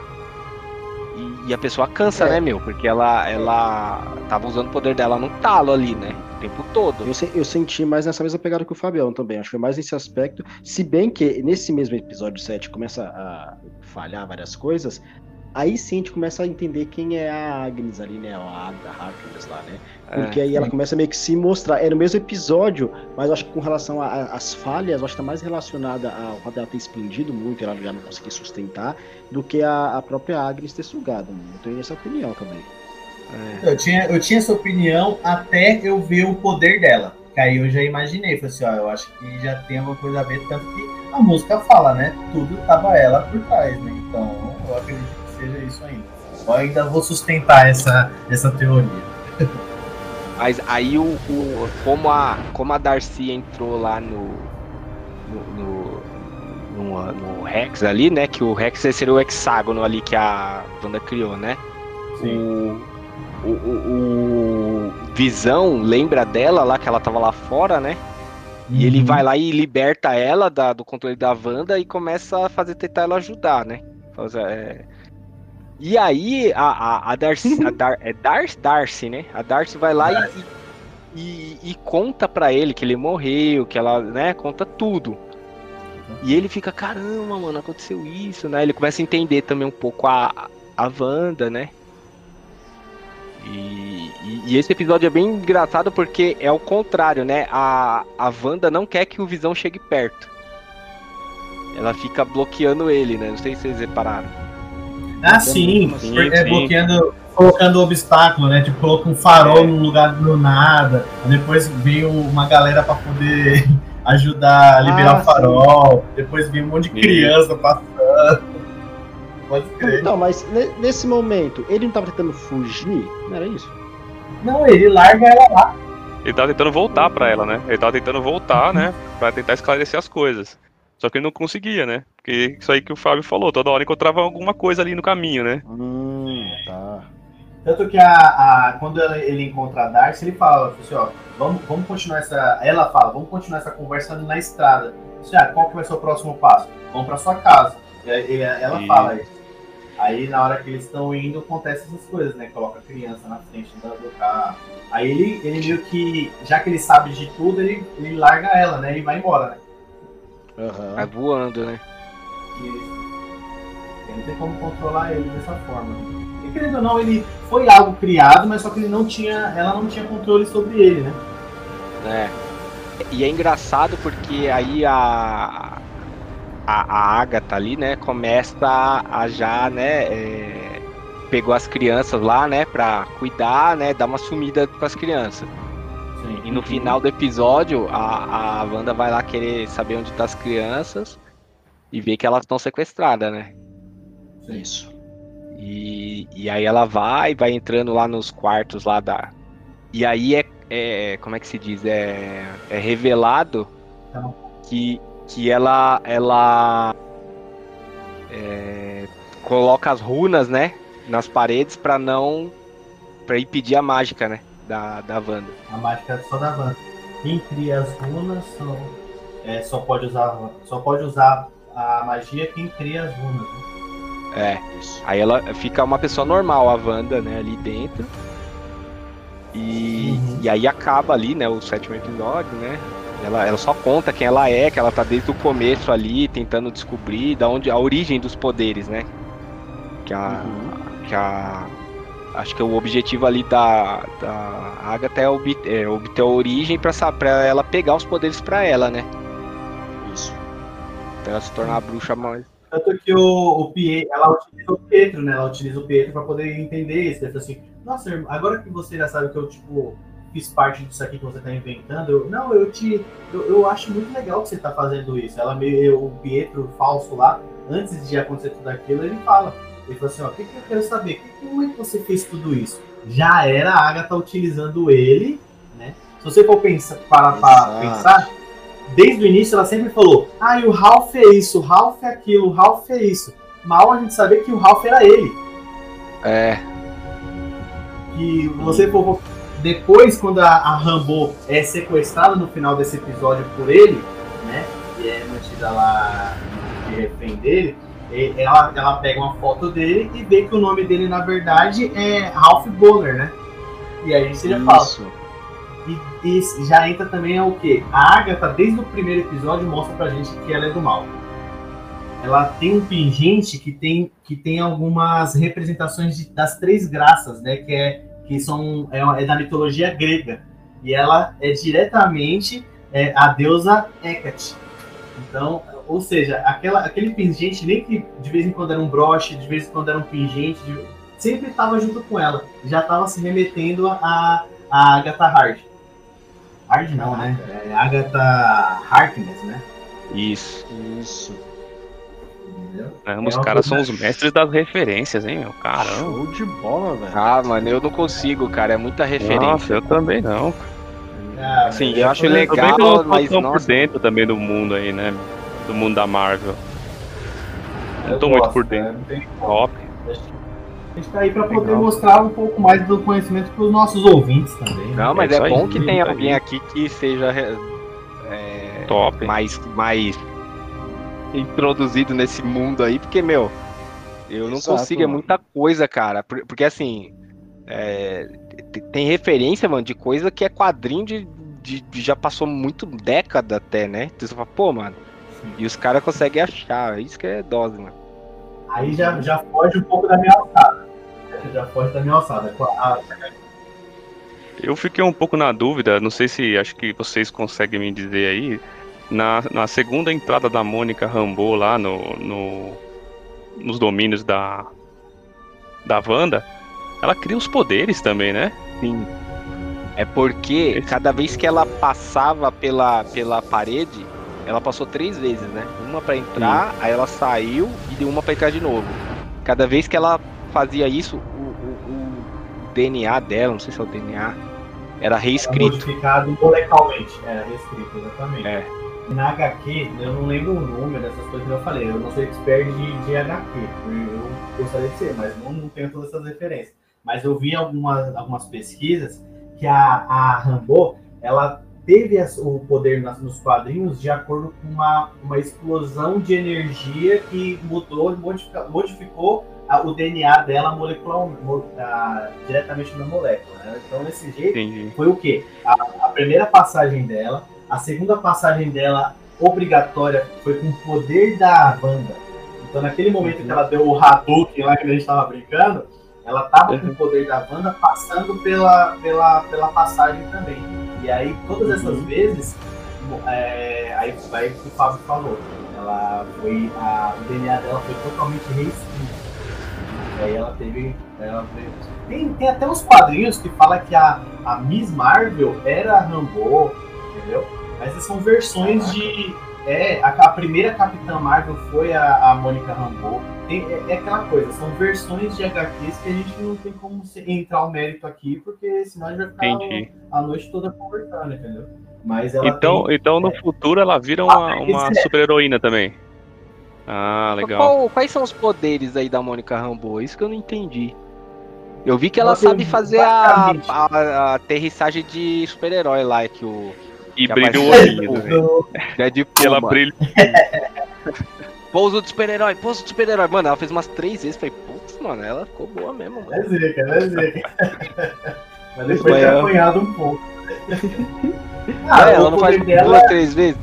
E, e, a pessoa cansa, é. né, meu? Porque ela, ela tava usando o poder dela no talo ali, né? O tempo todo. Eu, eu senti mais nessa mesma pegada que o Fabião também. Acho que foi mais nesse aspecto. Se bem que nesse mesmo episódio 7 começa a falhar várias coisas, aí sim a gente começa a entender quem é a Agnes ali, né? A Harkness lá, né? Porque é, aí ela começa meio que se mostrar. É no mesmo episódio, mas eu acho que com relação às falhas, eu acho que tá mais relacionada ao fato dela ter expandido muito e ela já não conseguir sustentar, do que a, a própria Agnes ter sugado. Eu tenho essa opinião também. É. Eu, tinha, eu tinha essa opinião até eu ver o poder dela. Que aí eu já imaginei, falei assim, ó, eu acho que já tem alguma coisa a ver, tanto que a música fala, né? Tudo tava ela por trás, né? Então eu acredito seja isso ainda. Eu ainda vou sustentar essa, essa teoria. Mas aí o, o, como, a, como a Darcy entrou lá no, no, no, no, Rex ali, né? Que o Rex seria o hexágono ali que a Wanda criou, né? Sim. O, o, o, Visão lembra dela lá que ela tava lá fora, né? Uhum. E ele uhum. vai lá e liberta ela da, do controle da Wanda e começa a fazer tentar ela ajudar, né? Fazer, é, e aí a, a, a Darcy, a Dar, é Darcy, Darcy, né? A Darcy vai lá e, e, e, conta para ele que ele morreu, que ela, né, conta tudo. E ele fica, caramba, mano, aconteceu isso, né? Ele começa a entender também um pouco a, a Wanda, né? E, e, e, esse episódio é bem engraçado porque é o contrário, né? A, a Wanda não quer que o Visão chegue perto. Ela fica bloqueando ele, né? Não sei se vocês repararam. Ah, sim, sim, é, sim. bloqueando, colocando obstáculo, né? Tipo, coloca um farol é. num lugar do nada, depois veio uma galera para poder ajudar a liberar ah, o farol, sim. depois veio um monte de criança passando. Pode crer. Então, mas nesse momento, ele não tava tentando fugir? Não era isso? Não, ele larga ela lá. Ele tava tentando voltar para ela, né? Ele tava tentando voltar, né? Pra tentar esclarecer as coisas. Só que ele não conseguia, né? Porque isso aí que o Fábio falou, toda hora encontrava alguma coisa ali no caminho, né? Hum, tá. Tanto que a, a, quando ele encontra a Darcy, ele fala assim, ó, vamos, vamos continuar essa. Ela fala, vamos continuar essa conversa na estrada. Assim, ah, qual que vai ser o próximo passo? Vamos pra sua casa. E, ela e... fala isso. Aí na hora que eles estão indo, acontecem essas coisas, né? Coloca a criança na frente do carro. Aí ele, ele meio que, já que ele sabe de tudo, ele, ele larga ela, né? E vai embora, né? Uhum. Vai voando, né? Isso. Não tem como controlar ele dessa forma. E querendo ou não, ele foi algo criado, mas só que ele não tinha. Ela não tinha controle sobre ele, né? É. E é engraçado porque aí a. A, a Agatha ali, né, começa a, já, né, é, pegou as crianças lá, né, pra cuidar, né, dar uma sumida com as crianças. Sim. E no final do episódio, a, a Wanda vai lá querer saber onde tá as crianças e vê que elas estão sequestradas, né? Isso. E, e aí ela vai, vai entrando lá nos quartos lá da. E aí é, é como é que se diz? É, é revelado que, que ela ela é, coloca as runas, né, nas paredes para não para impedir a mágica, né? Da, da Wanda. A mágica é só da Wanda. Quem cria as runas são, é, só, pode usar, só pode usar a magia quem cria as runas. Né? É, isso. Aí ela fica uma pessoa normal, a Wanda, né, ali dentro. E, uhum. e aí acaba ali, né, o sétimo episódio, né? Ela, ela só conta quem ela é, que ela tá desde o começo ali, tentando descobrir da onde a origem dos poderes, né? Que a, uhum. que a acho que o objetivo ali da, da Agatha é obter, é obter a origem para ela pegar os poderes para ela, né? Isso. Ela se tornar a bruxa mais. Tanto que o, o Pietro, ela utiliza o Pietro, né? Ela utiliza o Pietro pra poder entender isso. Ela fala assim, nossa, irmão, agora que você já sabe que eu, tipo, fiz parte disso aqui que você tá inventando, eu, não, eu te. Eu, eu acho muito legal que você tá fazendo isso. Ela meio. O Pietro falso lá, antes de acontecer tudo aquilo, ele fala. Ele falou assim, ó, o que, que eu quero saber? Como é que você fez tudo isso? Já era a Agatha utilizando ele, né? Se você for pensar, parar para Exato. pensar, desde o início ela sempre falou, ah, e o Ralph é isso, o Ralph é aquilo, o Ralph é isso. Mal a gente sabia que o Ralph era ele. É, que você for depois quando a, a Rambo é sequestrada no final desse episódio por ele, né? E é mantida lá de refém dele, e- ela, ela pega uma foto dele e vê que o nome dele na verdade é Ralph Bonner, né? E aí você já fala. E, e já entra também o que? A Agatha, desde o primeiro episódio, mostra pra gente que ela é do mal. Ela tem um pingente que tem, que tem algumas representações de- das três graças, né? Que, é, que são, é, é da mitologia grega. E ela é diretamente é, a deusa Hecate. Então, ou seja, aquela, aquele pingente, nem que de vez em quando era um broche, de vez em quando era um pingente, de- sempre estava junto com ela. Já estava se remetendo a, a Agatha Hard. Hard não, né? É Agatha Harkness, né? isso. Isso. Entendeu? Caramba, os É uma caras são os mestres das referências, hein, meu? Caramba. Show de bola, velho. Ah, mano, eu não consigo, cara. É muita referência. Nossa, eu também não. Cara, Sim, eu acho legal. Eu não mas, tão por dentro também do mundo aí, né? Do mundo da Marvel. Não eu tô muito gosto, por né? dentro. Não como. Top. A gente tá aí pra poder Legal. mostrar um pouco mais do conhecimento pros nossos ouvintes também. né? Não, mas É é, aí, bom que tenha aí. alguém aqui que seja é, Top. mais, mais introduzido nesse mundo aí, porque, meu, eu não Exato, consigo, é mano. muita coisa, cara. Por- Porque assim, é, te- tem referência, mano, de coisa que é quadrinho de, de- de já passou muito década até, né? Então você fala, pô, mano. E os caras conseguem achar, isso que é dose, mano. Aí já, já foge um pouco da minha alçada. Já foge da minha alçada. A- Eu fiquei um pouco na dúvida, não sei se acho que vocês conseguem me dizer aí. Na, na segunda entrada da Mônica Rambeau lá no, no- nos domínios da da Wanda, ela cria os poderes também, né? Sim. É porque cada vez que ela passava pela, pela parede, ela passou três vezes, né? Uma pra entrar, aí ela saiu e deu uma pra entrar de novo. Cada vez que ela fazia isso, o, o- o DNA dela, não sei se é o DNA, era reescrito. Modificado molecalmente. Era reescrito, exatamente. É. Na HQ, eu não lembro o número dessas coisas que eu falei. Eu não sou expert de, de HQ. Eu gostaria de ser, mas não, não tenho todas essas referências. Mas eu vi algumas, algumas pesquisas que a, a Rambo, ela teve o poder nos quadrinhos de acordo com uma, uma explosão de energia que mudou, modificou a- o DNA dela molecular, mo- a- diretamente na molécula. né? Então, desse jeito, Entendi. foi o quê? A, a primeira passagem dela, a segunda passagem dela obrigatória foi com o poder da Wanda. Então, naquele momento que ela deu o Hadouken lá que a gente tava brincando, ela tava com o poder da Wanda passando pela, pela, pela passagem também. E aí, todas essas vezes, é, aí vai o que o Fábio falou. Ela foi. A, o DNA dela foi totalmente reescrito. E aí ela teve. Ela teve tem, tem até uns quadrinhos que fala que a, a Miss Marvel era a Rambo, entendeu? Mas essas são versões de. É, a, a primeira Capitã Marvel foi a, a Mônica Rambeau. Tem, é, é aquela coisa, são versões de HQs que a gente não tem como se- entrar o mérito aqui, porque senão a gente vai ficar Entendi. a noite toda conversando, entendeu? Mas ela Então, tem, então no é. futuro ela vira Ah, uma, é. super-heroína também. Ah, legal. Qual- quais são os poderes aí da Mônica Rambeau? Isso que eu não entendi. Eu vi que ela Ela sabe fazer a, a, a aterrissagem de super-herói lá, que o E brilha o olhinho também. do- Deadpool, E ela brilha. Pouso de super-herói, pouso de super-herói. Mano, ela fez umas três vezes. Falei, putz, mano, ela ficou boa mesmo, mano. É zica, é zica. Mas depois de é. apanhado um pouco. Ah, ela não faz poder duas, três vezes?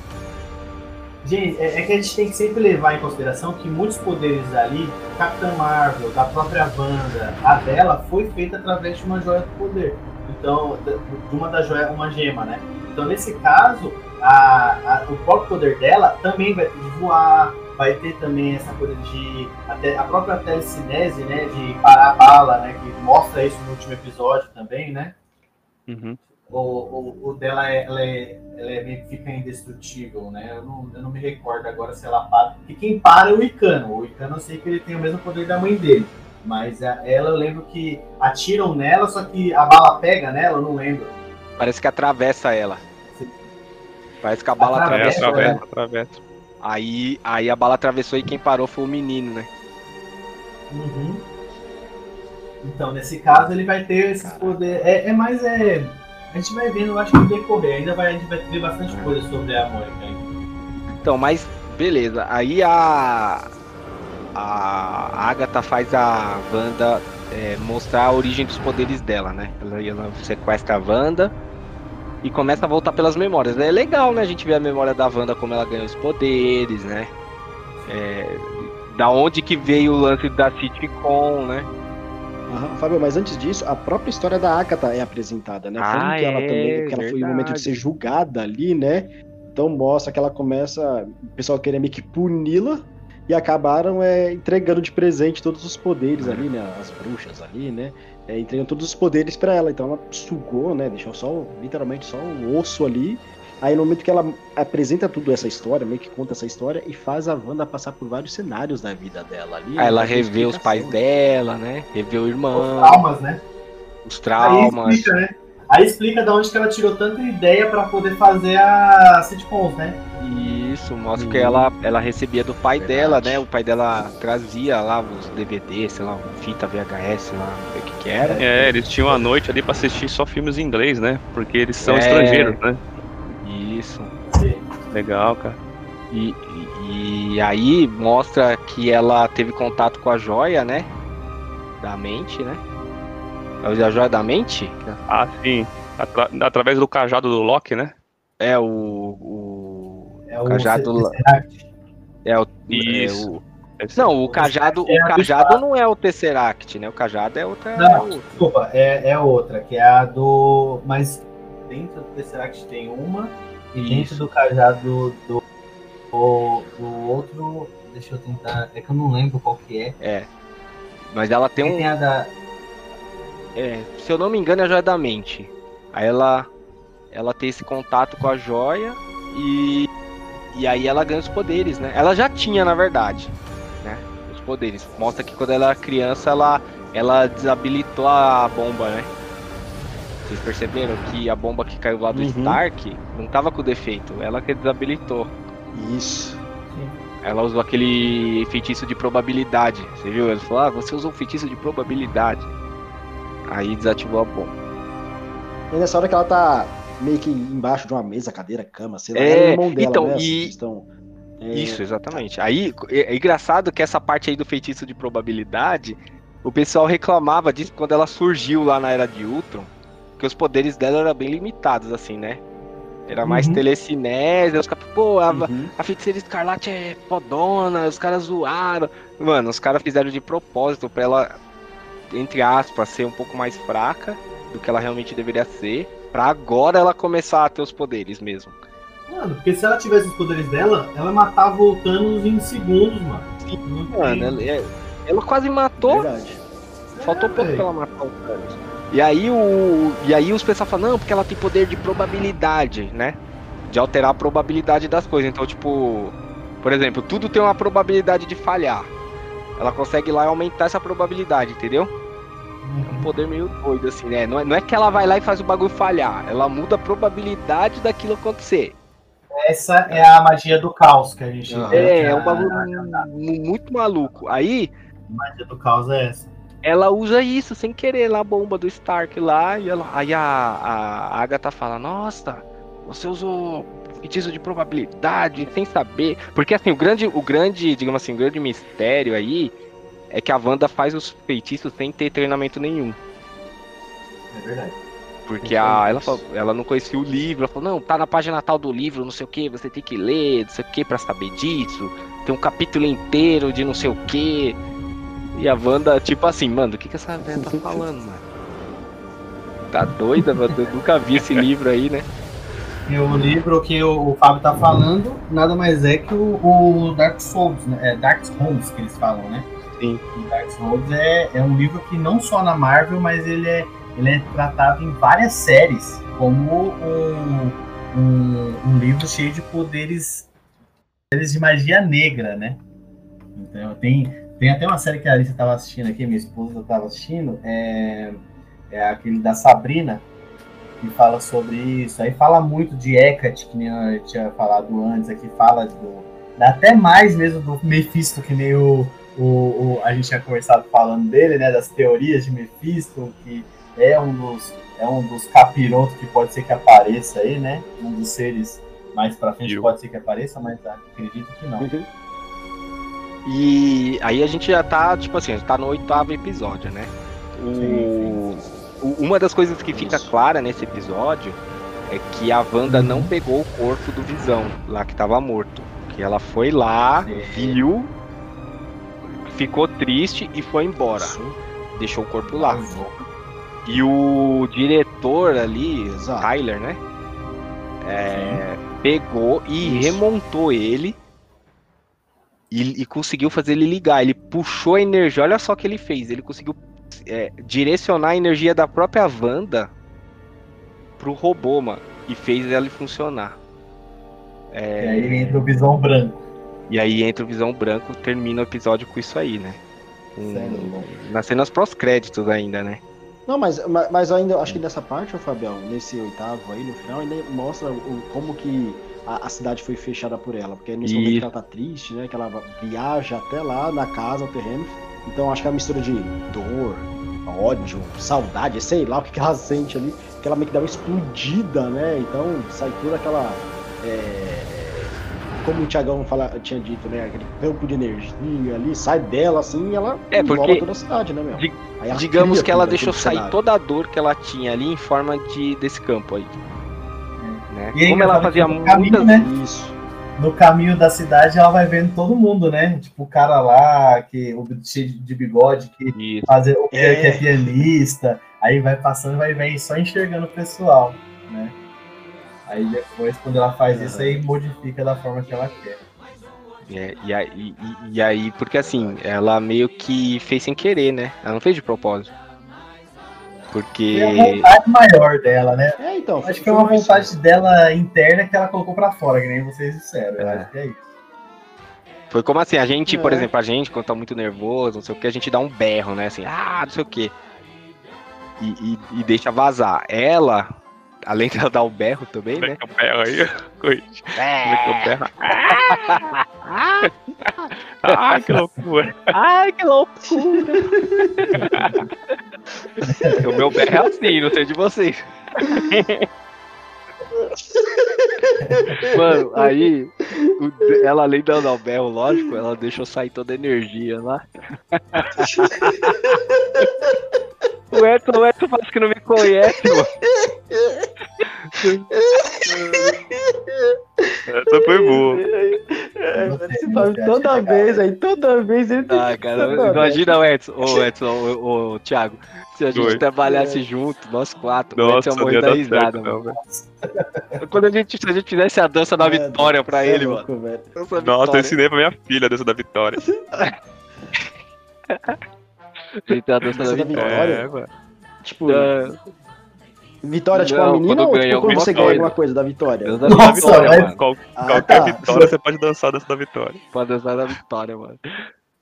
Gente, é, é que a gente tem que sempre levar em consideração que muitos poderes ali, Capitã Marvel, da própria Wanda, a dela foi feita através de uma joia do poder. Então, da- de uma das joias, uma gema, né? Então, nesse caso, a, a, o próprio poder dela também vai ter de voar, vai ter também essa coisa de. Até, a própria telecinese, né? De parar a bala, né? Que mostra isso no último episódio também, né? Uhum. O, o, o dela é, ela é, ela é meio que fica indestrutível, né? Eu não, eu não me recordo agora se ela para. E quem para é o Icano. O Icano eu sei que ele tem o mesmo poder da mãe dele. Mas a, ela eu lembro que atiram nela, só que a bala pega nela, eu não lembro. Parece que atravessa ela. Parece que a bala É, Atravessa, atravessa. atravessa, né? atravessa. Aí, aí a bala atravessou e quem parou foi o menino, né? Uhum. Então, nesse caso, ele vai ter esse poder. É, é mais. É... A gente vai vendo, eu acho que no decorrer. Ainda vai, a gente vai ver bastante coisa sobre a Mônica. Então, mas beleza. Aí a. A Agatha faz a Wanda é, mostrar a origem dos poderes dela, né? Ela, ela sequestra a Wanda e começa a voltar pelas memórias. É legal, né? A gente vê a memória da Wanda, como ela ganhou os poderes, né? É, da onde que veio o lance da sitcom, né? Aham, Fábio, mas antes disso, a própria história da Agatha é apresentada, né? Ah, que ela é, também, porque ela foi no momento de ser julgada ali, né? Então mostra que ela começa, o pessoal querer meio que puni-la e acabaram é, entregando de presente todos os poderes ali, né? As bruxas ali, né? É, entregando todos os poderes pra ela. Então ela sugou, né? Deixou só, literalmente só o osso ali. Aí no momento que ela apresenta tudo essa história, meio que conta essa história e faz a Wanda passar por vários cenários da vida dela ali. Aí ela né, revê os pais dela, né? Revê o Os irmão, traumas, né? os Aí traumas. explica, né? Aí explica de onde que ela tirou tanta ideia pra poder fazer a sitcoms, né? Isso, mostra que Uhum. ela, ela recebia do pai Verdade. dela, né? O pai dela trazia lá os DVD, sei lá, fita VHS lá, não sei o que que era. É, eles tinham a noite ali pra assistir só filmes em inglês, né? Porque eles são É. estrangeiros, né? Isso. Legal, cara. E, e, e aí mostra que ela teve contato com a joia, né? Da mente, né? A joia da mente? Ah, sim. Atra- através do cajado do Loki, né? É o. o É o Cajado. Tesseract. é o. Isso. é o- não, o cajado, É o cajado não é o Tesseract, né? O cajado é outra. Não, desculpa, é, é outra, que é a do. Mas dentro do Tesseract tem uma, e dentro Isso. do cajado do, do, do outro. Deixa eu tentar. É que eu não lembro qual que é. É. Mas ela tem Tem, um. tem a da. É, se eu não me engano, é a joia da mente. Aí ela, ela tem esse contato com a joia e, e aí ela ganha os poderes, né? Ela já tinha, na verdade, né? Os poderes. Mostra que quando ela era criança, ela, ela desabilitou a bomba, né? Vocês perceberam que a bomba que caiu lá do Uhum. Stark não tava com defeito, ela que desabilitou. Isso. Ela usou aquele feitiço de probabilidade. Você viu? Ele falou: Ah, você usou um feitiço de probabilidade. Aí desativou a bomba. E nessa hora que ela tá meio que embaixo de uma mesa, cadeira, cama, sei lá, É, o irmão dela, então, né? e- estão, é, Isso, exatamente. Aí é, é engraçado que essa parte aí do feitiço de probabilidade, o pessoal reclamava disso quando ela surgiu lá na era de Ultron, que os poderes dela eram bem limitados, assim, né? Era mais Uhum. telecinese, os caras, pô, a, uhum. a feiticeira escarlate é fodona, os caras zoaram. Mano, os caras fizeram de propósito pra ela, entre aspas, ser um pouco mais fraca do que ela realmente deveria ser, pra agora ela começar a ter os poderes mesmo. Mano, porque se ela tivesse os poderes dela, ela matava o Thanos em segundos, mano. Sim, Mano, ela, é- ela quase matou Verdade. Faltou É, pouco pra ela matar o Thanos. E aí, o, e aí os pessoal falam, não, porque ela tem poder de probabilidade, né? De alterar a probabilidade das coisas. Então, tipo, por exemplo, tudo tem uma probabilidade de falhar. Ela consegue lá e aumentar essa probabilidade, entendeu? É um poder meio doido, assim, né? Não é, não é que ela vai lá e faz o bagulho falhar. Ela muda a probabilidade daquilo acontecer. Essa é a magia do caos que a gente. Aham. É, é um bagulho mu- muito maluco. Aí, A magia do caos é essa. ela usa isso sem querer lá a bomba do Stark lá e ela, aí a, a Agatha fala, nossa, você usou feitiço de probabilidade sem saber, porque assim o grande, o grande, digamos assim, o grande mistério aí é que a Wanda faz os feitiços sem ter treinamento nenhum, É verdade. porque Não a, ela, falou- ela não conhecia o livro, ela falou, não, tá na página tal do livro, não sei o que, você tem que ler, não sei o que para saber disso, tem um capítulo inteiro de não sei o que. E a Wanda, tipo assim, mano, o que, que essa velha tá falando, mano? Tá doida, mano? Eu nunca vi esse livro aí, né? E o livro que o, o Fábio tá falando nada mais é que o, o Dark Souls, né? É Dark Souls que eles falam, né? Sim. O Dark Souls é, é um livro que não só na Marvel, mas ele é, ele é tratado em várias séries como um, um, um livro cheio de poderes, poderes de magia negra, né? Então tem, tem até uma série que a Alice estava assistindo aqui, minha esposa estava assistindo, é, é aquele da Sabrina, que fala sobre isso. Aí fala muito de Hecate, que nem eu tinha falado antes, aqui fala do. Até mais mesmo do Mephisto, que nem o, o, o, a gente tinha conversado falando dele, né? Das teorias de Mephisto, que é um dos, é um dos capirotos que pode ser que apareça aí, né? Um dos seres mais pra frente Eu. pode ser que apareça, mas acredito que não. Uhum. E aí a gente já tá, tipo assim, a gente tá no oitavo episódio, né? O, o- uma das coisas que fica clara nesse episódio é que a Wanda não pegou o corpo do Visão, lá que tava morto. Que ela foi lá, É. viu, ficou triste e foi embora. Deixou o corpo lá. E o diretor ali, Exato. Tyler, né? É, pegou e Isso. remontou ele e, e conseguiu fazer ele ligar. Ele puxou a energia. Olha só o que ele fez. Ele conseguiu é, direcionar a energia da própria Wanda pro robô, mano. E fez ela funcionar. E aí entra o Visão Branco. E aí entra o Visão Branco, termina o episódio com isso aí, né? Com- Sério, nas cenas pós-créditos ainda, né? Não, mas, ma- mas ainda acho que nessa parte, ô Fabião, nesse oitavo aí, no final, ainda mostra o, como que a, a cidade foi fechada por ela. Porque nesse momento Isso. que ela tá triste, né? Que ela viaja até lá na casa, no terreno. Então acho que é uma mistura de dor, ódio, saudade, sei lá o que, que ela sente ali. Que ela meio que dá uma explodida, né? Então sai toda aquela. é, como o Thiagão fala, tinha dito, né? Aquele campo de energia ali, sai dela assim e ela É, porque- toda a cidade, né, meu? Di- Aí ela Digamos que ela tudo, deixou sair cenário. toda a dor que ela tinha ali em forma de desse campo aí. Né? E aí, Como ela fazia no caminho, muitas. né? Isso. No caminho da cidade ela vai vendo todo mundo, né? Tipo, o cara lá, que, o cheio de bigode, que fazer o que é. É. que é pianista, aí vai passando, vai, vai só enxergando o pessoal, né? Aí depois, quando ela faz isso, aí modifica da forma que ela quer. É, e, aí, e- e aí, porque assim, ela meio que fez sem querer, né? Ela não fez de propósito. Porque. É a vontade maior dela, né? É, então. Acho que foi é uma vontade dela interna que ela colocou pra fora, que nem vocês disseram. Eu É. acho que é isso. Foi como assim, a gente, por É. exemplo, a gente, quando tá muito nervoso, não sei o que, a gente dá um berro, né? Assim, ah, não sei o que. E, e- e deixa vazar. Ela, além dela dar o berro também, Como é né? que eu berro aí? Coit. Como é que eu berro? Ah, que loucura. Ai, que loucura! o meu berro é assim, não sei de vocês. Mano, aí o- ela além o berro, lógico, ela deixou sair toda a energia lá. o Edson, o Edson parece que não me conhece, mano. Essa foi boa. É, toda vez, aí toda vez ele tem Ah, que cara, imagina o Edson, o Edson, o, o Thiago, se a gente Oi. trabalhasse junto, nós quatro, o Nossa, ia ia da risada, certo, mano. não, velho. Quando a gente, se a gente fizesse a dança da vitória pra ele, mano. mano. Velho. Dança Nossa, eu ensinei pra minha filha dessa da vitória. Gente, a dança da Dança da vitória. Vitória? É, mano. Tipo, Da- vitória tipo Não, a menina quando ou ganha tipo, quando você ganha alguma coisa da vitória? Dança da Nossa, vitória, mas- mano. Qual- Ah, qualquer tá. vitória você pode dançar dessa da vitória. Pra dançar da vitória, mano.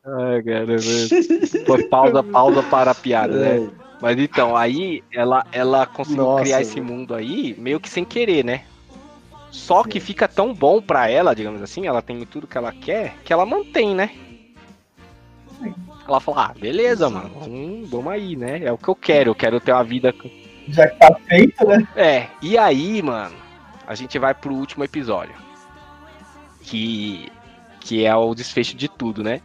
Ai, cara, velho. Foi pausa, pausa para a piada, né? Mas então, aí ela, ela conseguiu Nossa, criar esse mundo aí, meio que sem querer, né? Só que fica tão bom pra ela, digamos assim, ela tem tudo que ela quer, que ela mantém, né? Ela fala, ah, beleza, mano, vamos, vamos aí, né? É o que eu quero, eu quero ter uma vida. Já que tá feito, né? É, e aí, mano, a gente vai pro último episódio. Que, que é o desfecho de tudo, né?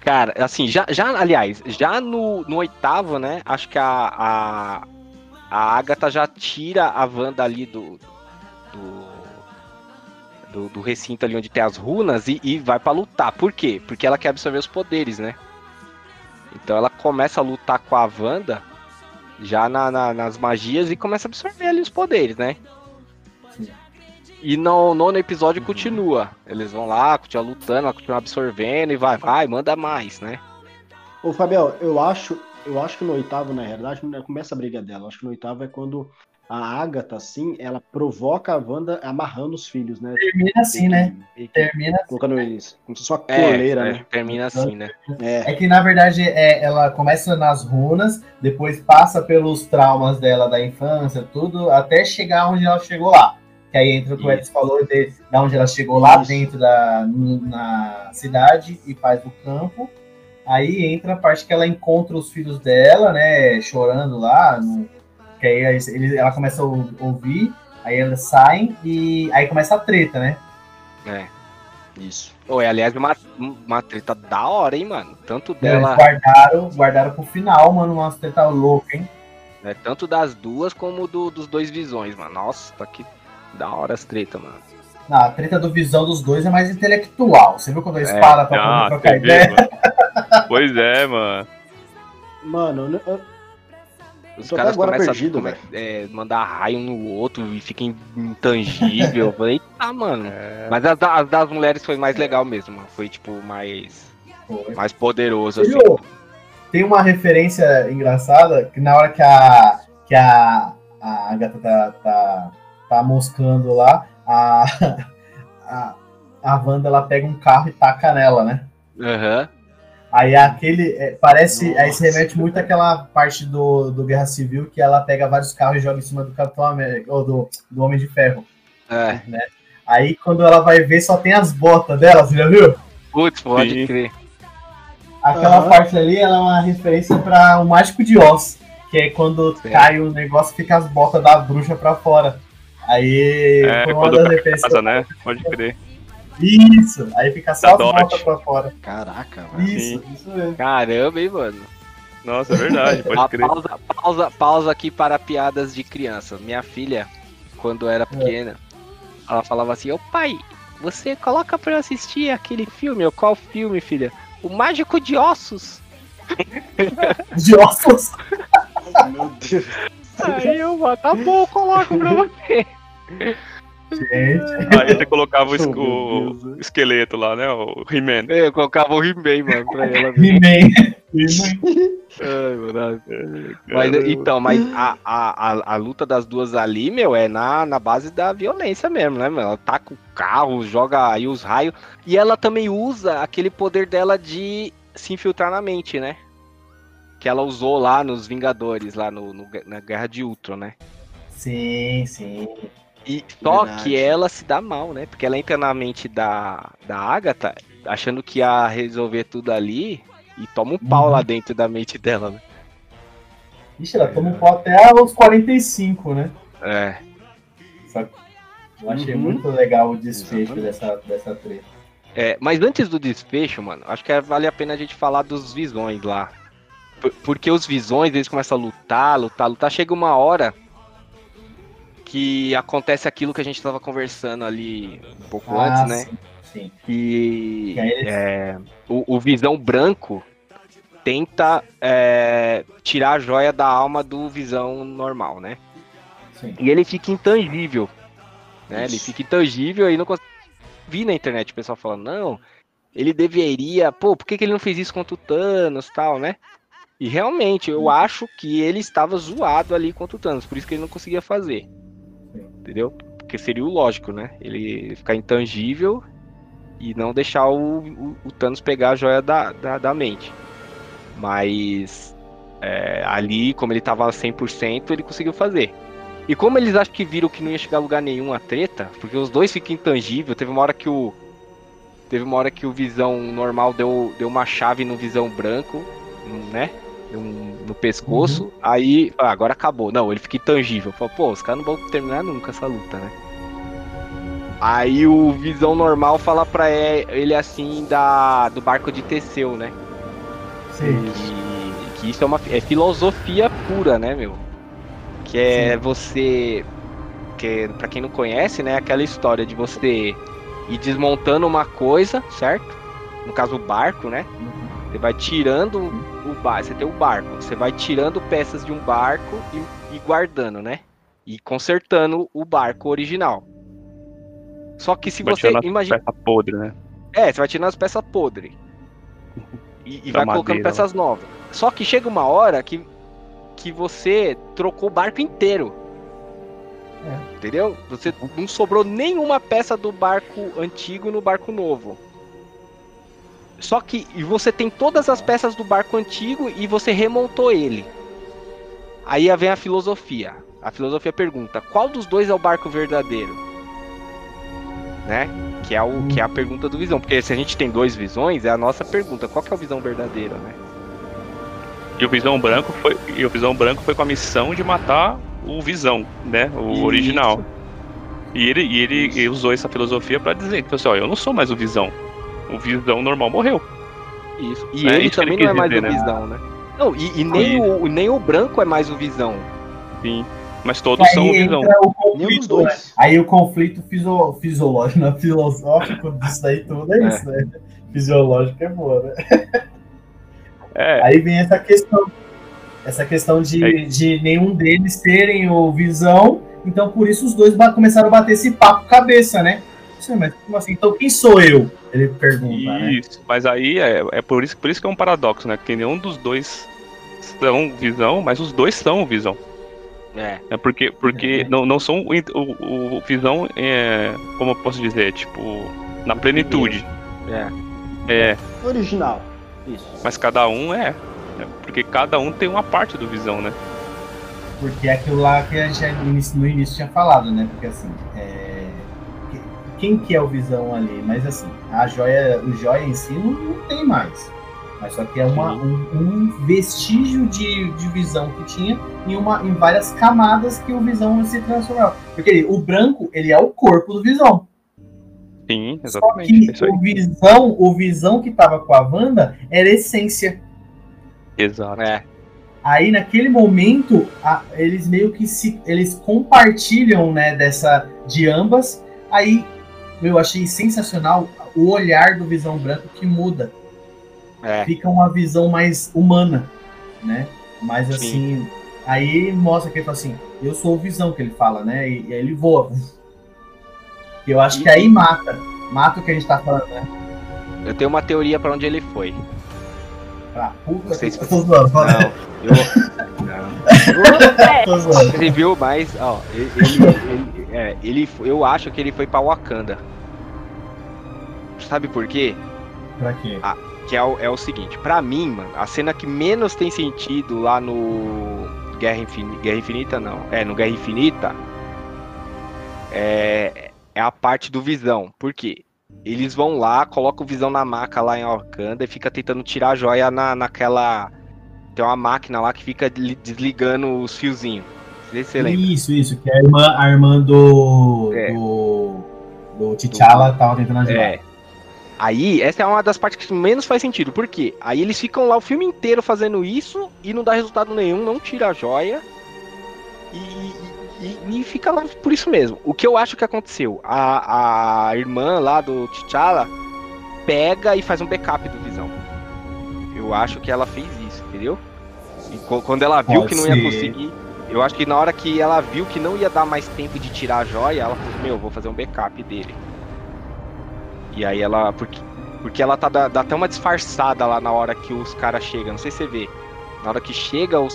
Cara, assim, já, já aliás, já no, no oitavo, né? Acho que a, a, a Agatha já tira a Wanda ali do, do, do, do recinto ali onde tem as runas e, e vai pra lutar. Por quê? Porque ela quer absorver os poderes, né? Então ela começa a lutar com a Wanda já na- na- nas magias e começa a absorver ali os poderes, né? E no nono episódio continua. Eles vão lá, continuam lutando, continuam absorvendo e vai, vai, manda mais, né? Ô, Fabiel, eu acho, eu acho que no oitavo, na realidade, não começa a briga dela. Eu acho que no oitavo é quando a Agatha, assim, ela provoca a Wanda amarrando os filhos, né? Termina assim, né? Meio que Termina Colocando eles como se fosse uma É, coleira, é, né? termina assim, né? É. É que na verdade é, ela começa nas runas, depois passa pelos traumas dela da infância, tudo, até chegar onde ela chegou lá. Que aí entra o que o Edson falou de, da onde ela chegou lá Isso. dentro da na cidade e faz o campo. Aí entra a parte que ela encontra os filhos dela, né, chorando lá, no- que aí eles- ela começa a ou- ouvir, aí elas saem e aí começa a treta, né? É. Isso. Oi, aliás, uma, uma treta da hora, hein, mano? Tanto Eles dela, guardaram, guardaram pro final, mano, uma treta louca, hein? né, tanto das duas como do- dos dois visões, mano. Nossa, tá que da hora as tretas, mano. Não, a treta do visão dos dois é mais intelectual. Você viu quando eles É, param pra Ah, poder trocar ideia? vê. Pois é, mano. Mano, eu- Os caras agora começam perdido, a é, mandar raio no outro e fica intangível. Eu falei, tá, mano. Mas as, as das mulheres foi mais legal mesmo, mano. Foi, tipo, mais, Foi. mais poderoso, assim. Tem uma referência engraçada que na hora que a, que a, a Agatha tá, tá, tá moscando lá, a, a, a Wanda ela pega um carro e taca nela, né? Aham. Aí aquele. é, parece. Aí se Nossa. remete muito àquela parte do, do Guerra Civil que ela pega vários carros e joga em cima do Capitão América, ou do, do Homem de Ferro. É. Aí quando ela vai ver, só tem as botas dela, você já viu? Putz, pode Sim. crer. Aquela Aham. parte ali ela é uma referência para o Mágico de Oz, que é quando Certo. cai o negócio fica as botas da bruxa pra fora. Aí É, foi uma quando referências. Casa, né? Pode crer. Isso! Aí fica só Da as botas pra fora. Caraca, velho. Isso, isso mesmo. Caramba, hein, mano. Nossa, é verdade, Ah, pode crer. pausa, pausa, pausa aqui para piadas de criança. Minha filha, quando era pequena, ela falava assim: Ô pai, você coloca pra eu assistir aquele filme? Eu, qual filme, filha? O Mágico de Ossos. De ossos. Meu Deus. Aí eu, "Ah, tá bom, coloco pra você. Gente. Aí você colocava o, Oh, né? esqueleto lá, né? O He-Man. Eu colocava o He-Man, mano, pra ela ver. He-Man. Mano. Mas, então, mas a, a, a, a luta das duas ali, meu, é na, na base da violência mesmo, né, meu? Ela taca o carro, joga aí os raios. E ela também usa aquele poder dela de se infiltrar na mente, né? Que ela usou lá nos Vingadores, lá no, no- na Guerra de Ultron, né? Sim, sim. E só Verdade. que ela se dá mal, né? Porque ela entra na mente da, da Agatha, achando que ia resolver tudo ali e toma um pau Uhum. lá dentro da mente dela, né? Ixi, ela toma um pau até os 45, né? É. Só que eu achei Uhum. muito legal o desfecho Exatamente. dessa, dessa treta. É, mas antes do desfecho, mano, acho que é- vale a pena a gente falar dos visões lá. Por- Porque os visões, eles começam a lutar, lutar, lutar. Chega uma hora que acontece aquilo que a gente tava conversando ali um pouco antes, né? Ah, Sim, sim. Que é, o, o visão branco tenta é, tirar a joia da alma do visão normal, né? sim. E ele fica intangível. Né? Ele fica intangível e não consegue. Vi na internet o pessoal falando, não, ele deveria. Pô, por que, que ele não fez isso contra o Thanos tal, né? E realmente, eu acho que ele estava zoado ali contra o Thanos, por isso que ele não conseguia fazer. Entendeu? Porque seria o lógico, né? Ele ficar intangível e não deixar o, o, o Thanos pegar a joia da, da, da mente. Mas é, ali, como ele tava 100%, ele conseguiu fazer. E como eles acham que viram que não ia chegar a lugar nenhum a treta, porque os dois ficam intangíveis, teve uma hora que o. Teve uma hora que o Visão normal deu, deu uma chave no Visão branco, né? Um- no pescoço. Aí, ah, agora acabou. Não, ele fica intangível. Falou, pô, os caras não vão terminar nunca essa luta, né? Aí o Visão normal fala pra e- ele assim da, do barco de Teseu, né? sim. Que, que isso é uma é filosofia pura, né, meu? Que é você. Que pra quem não conhece, né? Aquela história de você ir desmontando uma coisa, certo? No caso, o barco, né? Você vai tirando o barco. Você tem o barco. Você vai tirando peças de um barco e, e guardando, né? E consertando o barco original. Só que se Vai você imagina. peças podres, né? É, você vai tirando as peças podres. E, e vai colocando madeira, peças novas. Só que chega uma hora que, que você trocou o barco inteiro. É. Entendeu? Você não sobrou nenhuma peça do barco antigo no barco novo. Só que você tem todas as peças do barco antigo e você remontou ele. Aí vem a filosofia. A filosofia pergunta: qual dos dois é o barco verdadeiro? Né? Que é, o, que é a pergunta do Visão. Porque se a gente tem dois visões, é a nossa pergunta: qual que é o Visão verdadeiro, né? E o Visão Branco foi, e o Visão Branco foi com a missão de matar o Visão, né? O Isso. original. E ele, e ele usou essa filosofia pra dizer, tipo assim, ó, eu não sou mais o Visão. O Visão normal morreu. Isso. E É ele isso também ele não é mais dizer, o né? Visão, né? Não, e, e nem, o, nem o branco é mais o Visão. Sim. Mas todos são o Aí Visão. entra o Nenhum dos conflito, né? dois. Aí o conflito fisio- fisiológico, não, filosófico disso daí tudo é É. isso, né? Fisiológico é boa, né? É, Aí vem essa questão. Essa questão de, É. de nenhum deles terem o visão. Então, por isso, os dois começaram a bater esse papo cabeça, né? Sim, mas como assim? Então, quem sou eu? Ele pergunta, né? Isso, mas aí é, é por, isso, por isso que é um paradoxo, né? Que nenhum dos dois são visão, mas os dois são visão. É. É porque, porque É. não, não são o, o, o visão, é, como eu posso dizer, tipo, na plenitude. É. É, Original. Isso. mas cada um é. é porque cada um tem uma parte do visão, né? Porque é aquilo lá que a gente no início, no início tinha falado, né? Porque assim, é, quem que é o Visão ali? Mas assim, a joia, o joia em si não, não tem mais. Mas só que é uma, um, um vestígio de, de visão que tinha em, uma, em várias camadas que o visão se transformava. Porque ele- o branco, ele é o corpo do visão. Sim, Só exatamente. é isso que aí. o visão, o visão que tava com a Wanda era a essência. Exato. É. Aí naquele momento a- eles meio que se eles compartilham né dessa de ambas. Aí eu achei sensacional o olhar do Visão Branco que muda, É. fica uma visão mais humana, né? Mais assim, aí mostra que ele fala assim, eu sou o Visão que ele fala, né? E, e aí ele voa. Eu acho que aí mata, mata o que a gente tá falando, né? Eu tenho uma teoria pra onde ele foi. Pra puta. Não sei se fala- Não, eu. Não. zoando. Ele viu, mas, ó, ele, ele, ele- é, ele- eu acho que ele foi pra Wakanda. Sabe por quê? Pra quê? Que é o, é o seguinte, pra mim, mano, a cena que menos tem sentido lá no Guerra Infinita, Guerra Infinita não, é, no Guerra Infinita, é, é a parte do Visão. Por quê? Eles vão lá, colocam o Visão na maca lá em Wakanda e fica tentando tirar a joia na, naquela... Tem uma máquina lá que fica li- desligando os fiozinhos. Isso, isso, que a irmã, a irmã do, É. do, do T'Challa tava tentando ajudar. É. Aí, essa é uma das partes que menos faz sentido. Por quê? Aí eles ficam lá o filme inteiro fazendo isso e não dá resultado nenhum, não tira a joia. E, e- e- fica lá por isso mesmo. O que eu acho que aconteceu? A, a irmã lá do T'Challa pega e faz um backup do Visão. Eu acho que ela fez isso, entendeu? E quando ela viu Pode que não ia ser. conseguir. Eu acho que na hora que ela viu que não ia dar mais tempo de tirar a joia, ela falou: Meu, vou fazer um backup dele. E aí ela. Porque, porque ela tá dá, dá até uma disfarçada lá na hora que os caras chegam. Não sei se você vê. Na hora que chega os.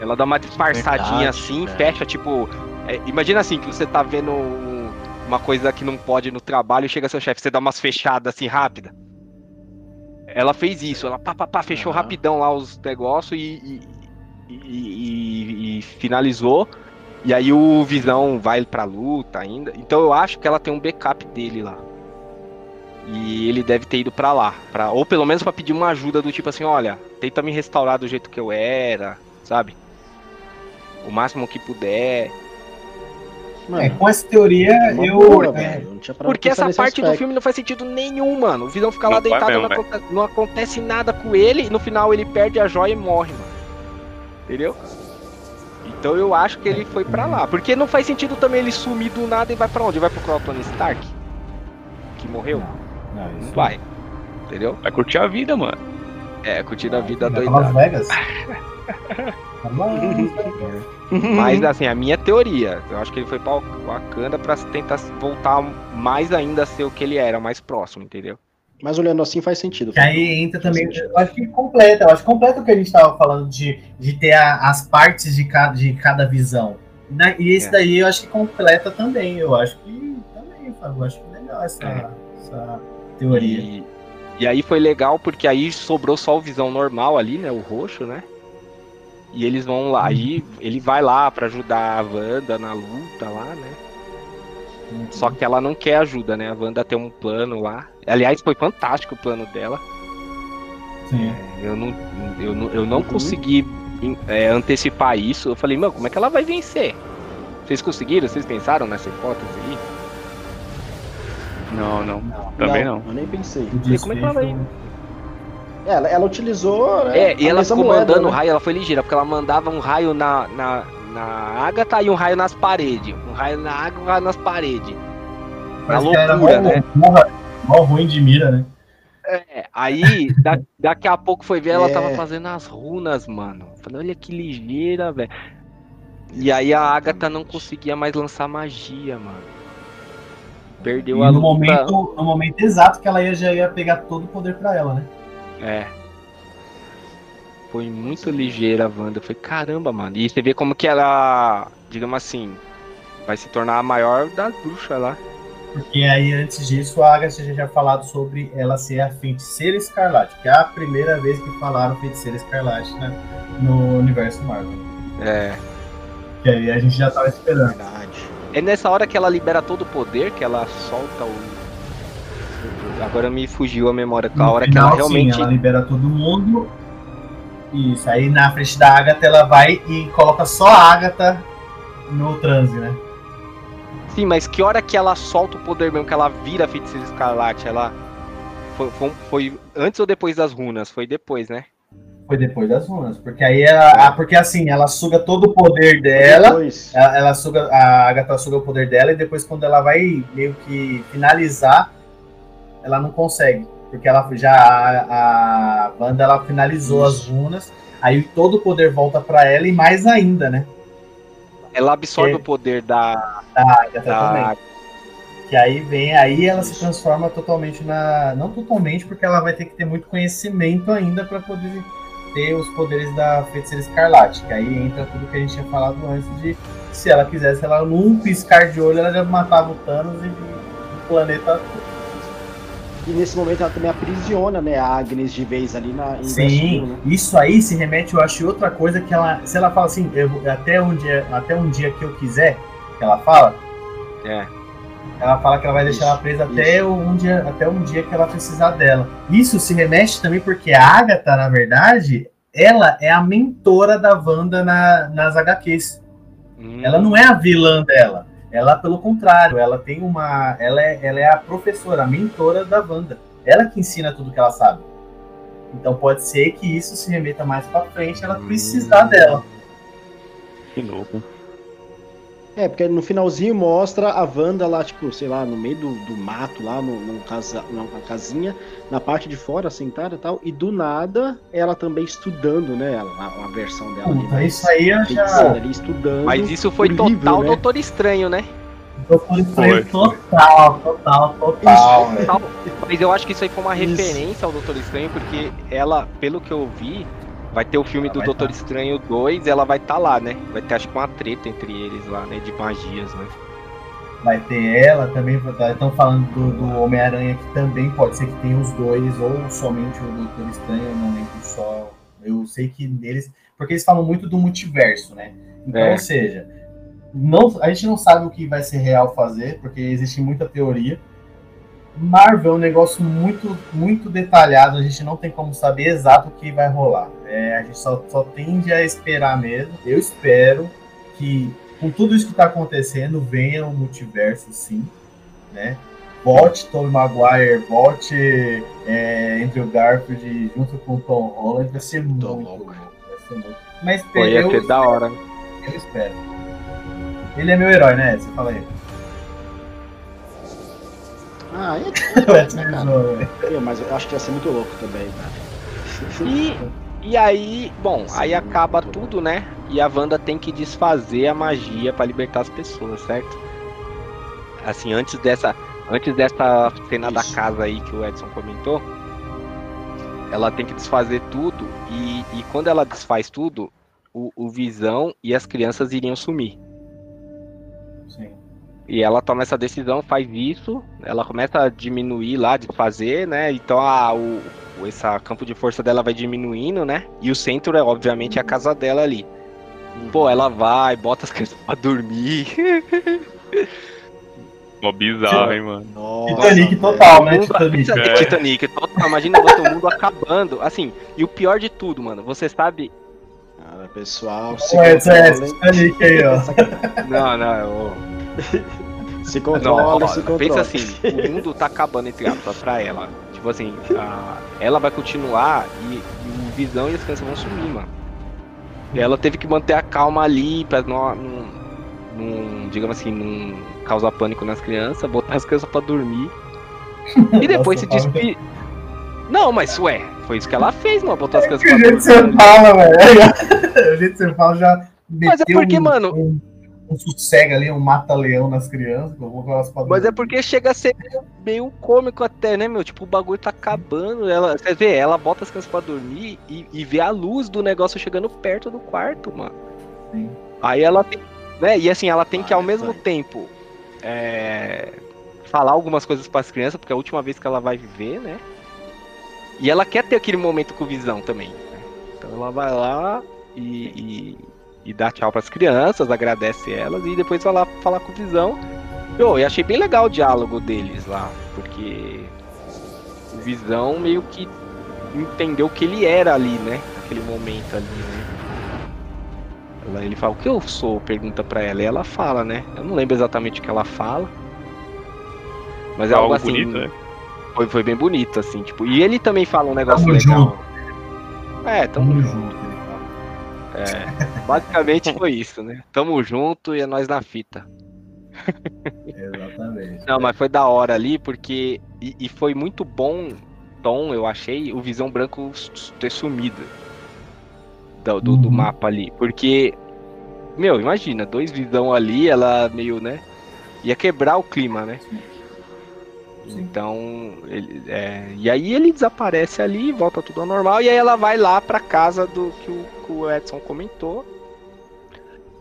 Ela dá uma disfarçadinha Verdade, assim, velho. fecha, tipo. é, imagina assim, que você tá vendo um- uma coisa que não pode no trabalho e chega seu chefe, você dá umas fechadas assim rápida. Ela fez isso, ela pá, pá, pá, fechou Aham. rapidão lá os negócios e, e, e- e- finalizou. E aí o Visão vai pra luta ainda. Então eu acho que ela tem um backup dele lá. E ele deve ter ido pra lá, pra, ou pelo menos pra pedir uma ajuda do tipo assim, olha, tenta me restaurar do jeito que eu era, sabe? O máximo que puder. É, com essa teoria, uma eu. boa, é, velho. Não tinha parado Porque essa parte do aspecto. filme não faz sentido nenhum, mano. O Visão fica lá Não vai deitado, mesmo, não, aconte- não acontece nada com ele, e no final ele perde a joia e morre, mano. Entendeu? Então eu acho que ele foi pra lá. Porque não faz sentido também ele sumir do nada e vai pra onde? Vai pro Tony Stark? Que morreu? não, Não isso vai. Entendeu? Vai curtir a vida, mano. É, curtir a vida Vai pra Las. Vegas. Mas assim, a minha teoria, eu acho que ele foi pra Wakanda pra tentar voltar mais ainda a ser o que ele era, mais próximo, entendeu? Mas olhando assim faz sentido. Que aí entra também, eu acho que completa, eu acho que completa o que a gente estava falando de, de ter a- as partes de cada, de cada visão. Na- E esse É. daí eu acho que completa também, eu acho que também, Fábio, eu acho que legal essa, É. essa teoria. E, e aí foi legal porque aí sobrou só o visão normal ali, né? O roxo, né? E eles vão lá, aí ele vai lá pra ajudar a Wanda na luta lá, né? Só que ela não quer ajuda, né? A Wanda tem um plano lá. Aliás, foi fantástico o plano dela. Sim. Eu não, eu não, eu não consegui é, antecipar isso. Eu falei, mano, como é que ela vai vencer? Vocês conseguiram? Vocês pensaram nessa hipótese aí? Não, não. Também não. Eu nem pensei. O como é que ela vai- É, Ela, ela utilizou. né, É, e a ela mesma ficou moeda, mandando né? raio, ela foi ligeira, porque ela mandava um raio na, na, na Agatha e um raio nas paredes. Um raio na água e um raio nas paredes. Na loucura, mó- né? mó- Mó ruim de mira, né? É, aí, da- daqui a pouco foi ver, ela É. tava fazendo as runas, mano. Falei, olha que ligeira, velho. E aí a Agatha não conseguia mais lançar magia, mano. Perdeu E a no luta. momento, no momento exato que ela ia, já ia pegar todo o poder pra ela, né? É. Foi muito ligeira a Wanda. Foi caramba, mano. E você vê como que ela, digamos assim, vai se tornar a maior das bruxas lá. Porque aí, antes disso, a Agatha já tinha falado sobre ela ser a feiticeira escarlate, que é a primeira vez que falaram feiticeira escarlate né, no universo Marvel. É. Que aí a gente já tava esperando. Verdade. É nessa hora que ela libera todo o poder, que ela solta o. Agora me fugiu a memória. A No hora final, que ela realmente. sim, ela libera todo mundo. Isso, aí na frente da Agatha ela vai e coloca só a Agatha no transe, né? Sim, mas que hora que ela solta o poder mesmo, que ela vira feiticeira escarlate? Ela. Foi, foi, foi antes ou depois das runas? Foi depois, né? Foi depois das runas. Porque aí ela. ah, Porque assim, ela suga todo o poder dela. Depois, Ela, ela suga, a Agatha suga o poder dela e depois quando ela vai meio que finalizar, ela não consegue. Porque ela já a, a Wanda ela finalizou as runas, aí todo o poder volta pra ela e mais ainda, né? Ela absorve o poder da. Da também. da Que aí vem, aí ela se transforma totalmente na. Não totalmente, porque ela vai ter que ter muito conhecimento ainda pra poder ter os poderes da feiticeira escarlate. Que aí entra tudo que a gente tinha falado antes de se ela quisesse, ela num piscar de olho, ela já matava o Thanos e o planeta. E nesse momento ela também aprisiona, né, a Agnes de vez ali na em Sim, né? isso aí se remete, eu acho, outra coisa que ela. Se ela fala assim, eu, até, um dia, até um dia que eu quiser, que ela fala, É. Ela fala que ela vai deixar Isso, ela presa até um, dia, até um dia que ela precisar dela. Isso se remete também porque a Agatha, na verdade, ela é a mentora da Wanda na, nas HQs. Hum, Ela não é a vilã dela. Ela, pelo contrário, ela tem uma. Ela é, ela é a professora, a mentora da Wanda. Ela que ensina tudo que ela sabe. Então pode ser que isso se remeta mais pra frente, ela precisar dela. Que louco. É, porque no finalzinho mostra a Wanda lá, tipo, sei lá, no meio do, do mato, lá no, num casa, numa casinha, na parte de fora, sentada e tal, e do nada ela também estudando, né? Uma, uma versão dela ali. Puta, mais isso aí eu já. ali estudando. Mas isso foi o total livro, né? Doutor Estranho, né? Doutor Estranho Foi. total, total, total, velho. Total- Mas eu acho que isso aí foi uma Isso. referência ao Doutor Estranho, porque ela, pelo que eu vi, vai ter o filme Ela do vai Doutor tá. Estranho 2, ela vai estar lá, né? Vai ter acho que uma treta entre eles lá, né? De magias, né? Vai ter ela também. Estão falando do, do Homem-Aranha que também pode ser que tenha os dois, ou somente o Doutor Estranho, eu não lembro só. Eu sei que eles. Porque eles falam muito do multiverso, né? Então, É. ou seja, não, a gente não sabe o que vai ser real fazer, porque existe muita teoria. Marvel é um negócio muito, muito detalhado, a gente não tem como saber exato o que vai rolar. É, a gente só, só tende a esperar mesmo. Eu espero que, com tudo isso que está acontecendo, venha o multiverso, sim. Né? Volte Tobey Maguire, volte é, Andrew Garfield junto com o Tom Holland, vai ser muito louco. louco. Vai ser muito. Mas Pô, ia eu, ser da hora. eu espero. Ele é meu herói, né? Você fala aí. Ah, é, velho. é, mas eu acho que ia ser muito louco também, cara. E, E aí, bom, aí acaba tudo, né? E a Wanda tem que desfazer a magia pra libertar as pessoas, certo? Assim, antes dessa, antes dessa cena da Isso. casa aí que o Edson comentou, ela tem que desfazer tudo e, e quando ela desfaz tudo, o, o Visão e as crianças iriam sumir. Sim. E ela toma essa decisão, faz isso, ela começa a diminuir lá, desfazer, né? Então a, o, o- esse campo de força dela vai diminuindo, né? E o centro é, obviamente, a casa dela ali. Pô, ela vai, bota as crianças pra dormir. Mó bizarro, hein, mano. Nossa, Titanic total, né? Mundo- Titanic. É. Titanic, total, imagina o mundo acabando. Assim, e o pior de tudo, mano, você sabe. Cara, pessoal, se essa é controlem. Titanic aí, ó. Não, não, Se Não, controla, ó, se controla. pensa assim, o mundo tá acabando entre aspas pra ela. Tipo assim, a- ela vai continuar e, e o Visão e as crianças vão sumir, mano. E ela teve que manter a calma ali pra não, não, não, digamos assim, não causar pânico nas crianças, botar as crianças pra dormir. E depois Nossa, se despedir. Não, mas ué, foi isso que ela fez, mano, botar as crianças Que pra jeito que você dormir. fala, velho. O jeito que você fala já Mas é porque, um, mano- um, sossega ali, um mata-leão nas crianças. Mas é porque chega a ser meio cômico até, né, meu? Tipo, o bagulho tá acabando. Ela, você vê, ela bota as crianças pra dormir e, e vê a luz do negócio chegando perto do quarto, mano. Sim. Aí ela tem. Né? E assim, ela tem que Ah, ao mesmo tempo é, falar algumas coisas pras crianças, porque é a última vez que ela vai viver, né? E ela quer ter aquele momento com visão também. né? Então ela vai lá e, e, e dá tchau pras crianças, agradece elas e depois vai lá falar com visão. Eu, eu achei bem legal o diálogo deles lá, porque o Visão meio que entendeu o que ele era ali, né? Naquele momento ali, né? Ela- Ele fala, o que eu sou? Pergunta pra ela, e ela fala, né? Eu não lembro exatamente o que ela fala. Mas é algo, Algo assim. bonito, né? foi, foi bem bonito, assim, tipo. E ele também fala um negócio Tamo legal. É, tamo, Tamo junto. junto. É, basicamente foi isso, né? Tamo junto e é nós na fita. Exatamente. Não, mas foi da hora ali, porque. E, e foi muito bom tom, eu achei, o Visão Branco ter sumido do, do, do Uhum. mapa ali. Porque. Meu, imagina, dois Visão ali, ela meio, né? Ia quebrar o clima, né? Sim. Então. ele- é, e aí ele desaparece ali, volta tudo ao normal, e aí ela vai lá pra casa do que o, que o Edson comentou.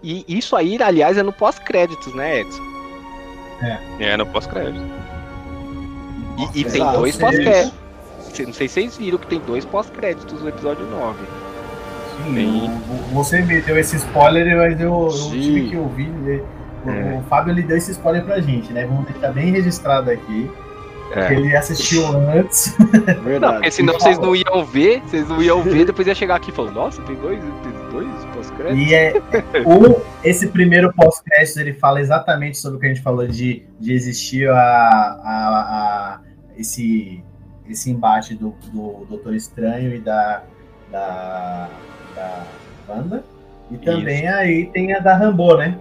E isso aí, aliás, é no pós-créditos, né, Edson? É, no pós-crédito. E, e tem Exato, dois pós-créditos. Não sei se vocês viram que tem dois pós-créditos no episódio 9. Sim, o- você me deu esse spoiler, mas eu, eu tive que ouvir. né? O, É. o Fábio ele deu esse spoiler pra gente, né? Vamos deixar bem registrado aqui. É. Ele assistiu antes. Não, Verdade. porque senão vocês não iam ver, vocês não iam ver, depois ia chegar aqui e falar, nossa, tem dois, tem dois pós-créditos. E é, o, esse primeiro pós-crédito ele fala exatamente sobre o que a gente falou de, de existir a, a, a- esse, esse embate do, do Doutor Estranho e da, da, da Wanda. E também aí tem a da Rambo, né?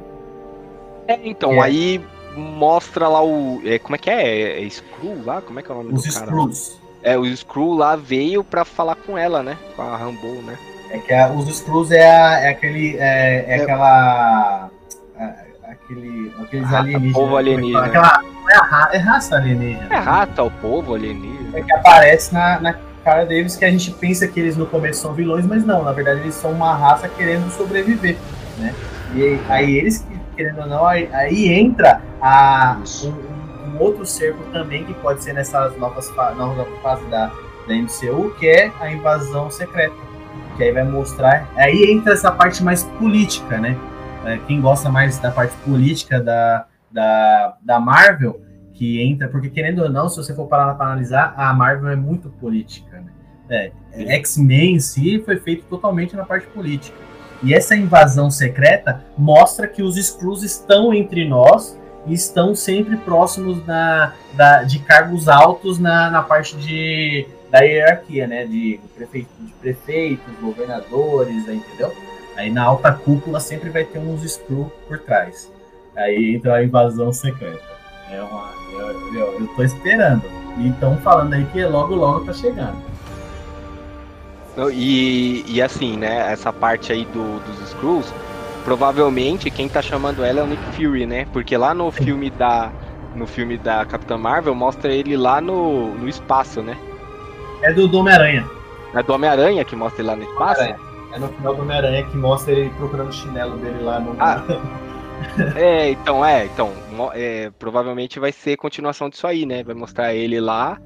É, então, É. aí mostra lá o. é, como é que é? É Screw lá? Como é que é o nome Os do cara? Screws. É, o Screw lá veio pra falar com ela, né? Com a Rambo, né? É que a- os Screws é, a- é aquele. É, é É- aquela. a- Aquele, aqueles alienígenas. povo é que alienígena. Aquela, é, ra- é raça alienígena. É rata, o povo alienígena. É que aparece na, na cara deles que a gente pensa que eles no começo são vilões, mas não, na verdade eles são uma raça querendo sobreviver, né? E aí eles, querendo ou não, aí, entra a, um, um outro cerco também que pode ser nessas novas nova fase da, da MCU, que é a invasão secreta. Que aí vai mostrar. Aí entra essa parte mais política, né? É, Quem gosta mais da parte política da, da, da Marvel, que entra, porque querendo ou não, se você for parar para analisar, a Marvel é muito política. Né? É, X-Men em si foi feito totalmente na parte política. E essa invasão secreta mostra que os Skrulls estão entre nós e estão sempre próximos da, de cargos altos na, na parte de, da hierarquia, né? De, prefeito, de prefeitos, governadores, aí, entendeu? Aí na alta cúpula sempre vai ter uns Skrull por trás. Aí entra a invasão secreta. É uma, eu, eu, eu tô esperando. E estão falando aí que logo logo tá chegando. E, e assim, né, essa parte aí do, dos Skrulls, provavelmente quem tá chamando ela é o Nick Fury, né? Porque lá no filme da no filme da Capitã Marvel mostra ele lá no, no espaço, né? É do Homem-Aranha. É do Homem-Aranha que mostra ele lá no espaço? Homem-Aranha. É no final do Homem-Aranha que mostra ele procurando o chinelo dele lá no. Ah. É, então, é, então, é, provavelmente vai ser continuação disso aí, né? Vai mostrar ele lá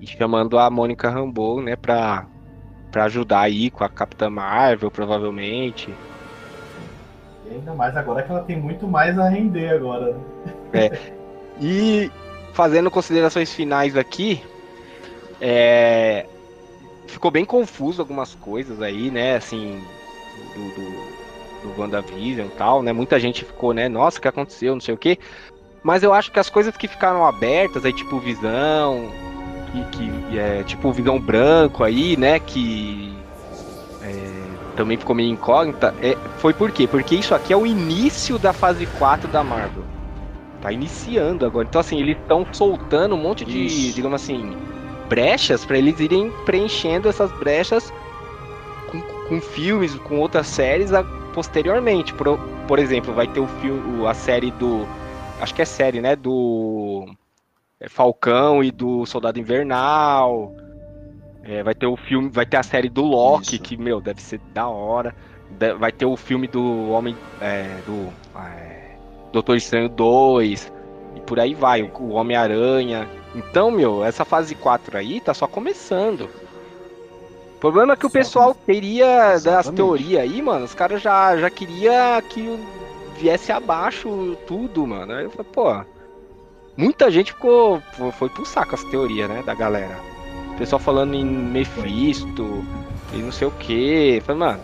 e chamando a Mônica Rambeau, né, pra, pra ajudar aí com a Capitã Marvel, provavelmente. E ainda mais agora que ela tem muito mais a render agora. né? E fazendo considerações finais aqui, é, ficou bem confuso algumas coisas aí, né? Assim, do, do, do WandaVision e tal, né? Muita gente ficou, né? Nossa, o que aconteceu? Não sei o quê. Mas eu acho que as coisas que ficaram abertas aí, tipo Visão, que, que é tipo Visão Branco aí, né? Que é, também ficou meio incógnita. É, foi por quê? Porque isso aqui é o início da fase 4 da Marvel. Tá iniciando agora. Então, assim, eles estão soltando um monte de, Isso. digamos assim, brechas pra eles irem preenchendo essas brechas com, com filmes, com outras séries a- posteriormente. Por, por exemplo, vai ter o filme, a série do. Acho que é série, né? Do Falcão e do Soldado Invernal. É, vai ter o filme, vai ter a série do Loki, Isso. que, meu, deve ser da hora. De- vai ter o filme do Homem. é, do. é, Doutor Estranho 2. E por aí vai, o, o Homem-Aranha. Então, meu, essa fase 4 aí tá só começando. O problema é que o pessoal queria das Exatamente. teorias aí, mano. Os caras já, já queria que viesse abaixo tudo, mano. Aí eu falei, pô. Muita gente ficou. fo- Foi pro saco as teorias, né? Da galera. O pessoal falando em Mephisto e não sei o que. Falei, mano,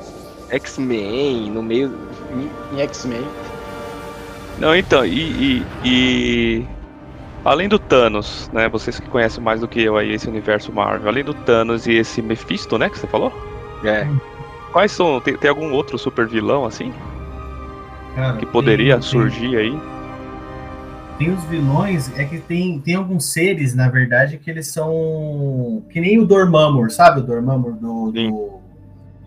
X-Men no meio. Em X-Men. Não, então, e, e, e- Além do Thanos, né? Vocês que conhecem mais do que eu aí esse universo Marvel, além do Thanos e esse Mephisto, né? Que você falou? É. Quais são. Tem, tem algum outro super vilão assim? Cara, Que poderia tem- tem- surgir aí? Tem os vilões, é que tem, tem alguns seres, na verdade, que eles são. Que nem o Dormammu, sabe? O Dormammu do. Do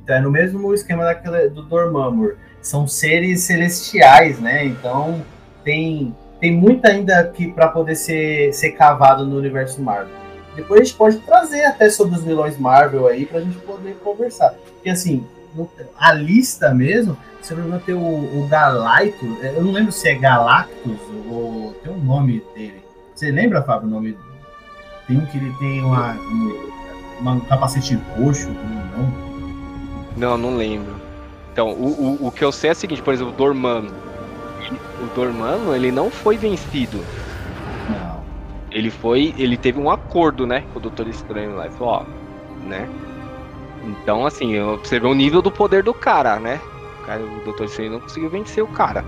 tá no mesmo esquema daquele, do Dormammu. São seres celestiais, né? Então tem, tem muito ainda que para poder ser, ser cavado no universo Marvel. Depois a gente pode trazer até sobre os vilões Marvel aí pra gente poder conversar. Porque assim, a lista mesmo, se eu não me engano, tem o, o Galactus, eu não lembro se é Galactus ou tem um nome dele. Você lembra, Fábio, o nome? Tem um que ele tem uma, um, uma- um capacete roxo, não? Não, não lembro. Então, o, o, o que eu sei é o seguinte, por exemplo, o Dormammu. O Dormammu, ele não foi vencido. Não. Ele foi. Ele teve um acordo, né? Com o Doutor Estranho lá. Ele falou, ó, né? Então, assim, você vê o nível do poder do cara, né? O, cara, o Doutor Estranho não conseguiu vencer o cara.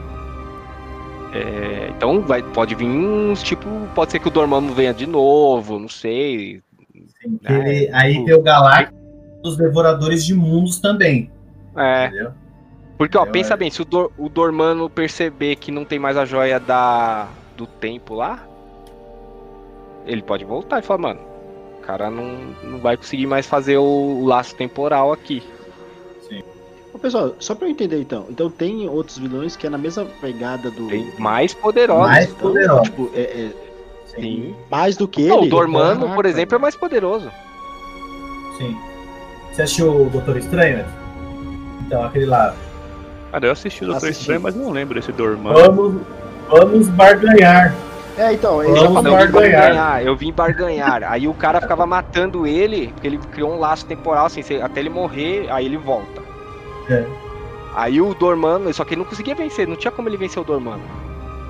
É, então vai, pode vir uns tipo. Pode ser que o Dormammu venha de novo, não sei. Sim, que É, ele- aí tipo- tem o Galactus dos Devoradores de Mundos também. É. Entendeu? Porque, ó, Eu pensa acho. bem, se o, Dor, o Dormano perceber que não tem mais a joia da, do tempo lá, ele pode voltar e falar, mano, o cara não, não vai conseguir mais fazer o, o laço temporal aqui. Pessoal, só pra eu entender então. Então tem outros vilões que é na mesma pegada do. Tem mais poderosos. Mais Então, poderoso. Tipo, é, é Sim. mais do que Não, ele. o Dormano, por exemplo, é mais poderoso. Sim. Você assistiu o Doutor Estranho? Ed? Então, aquele lá. Cara, eu assisti o Doutor Assisti. Estranho, mas não lembro desse Dormammu. Vamos, vamos barganhar. É, então, é Vamos barganhar. barganhar, eu vim barganhar. Aí o cara ficava matando ele, porque ele criou um laço temporal, assim, até ele morrer, aí ele volta. É. Aí o Dormano, só que ele não conseguia vencer, não tinha como ele vencer o Dormano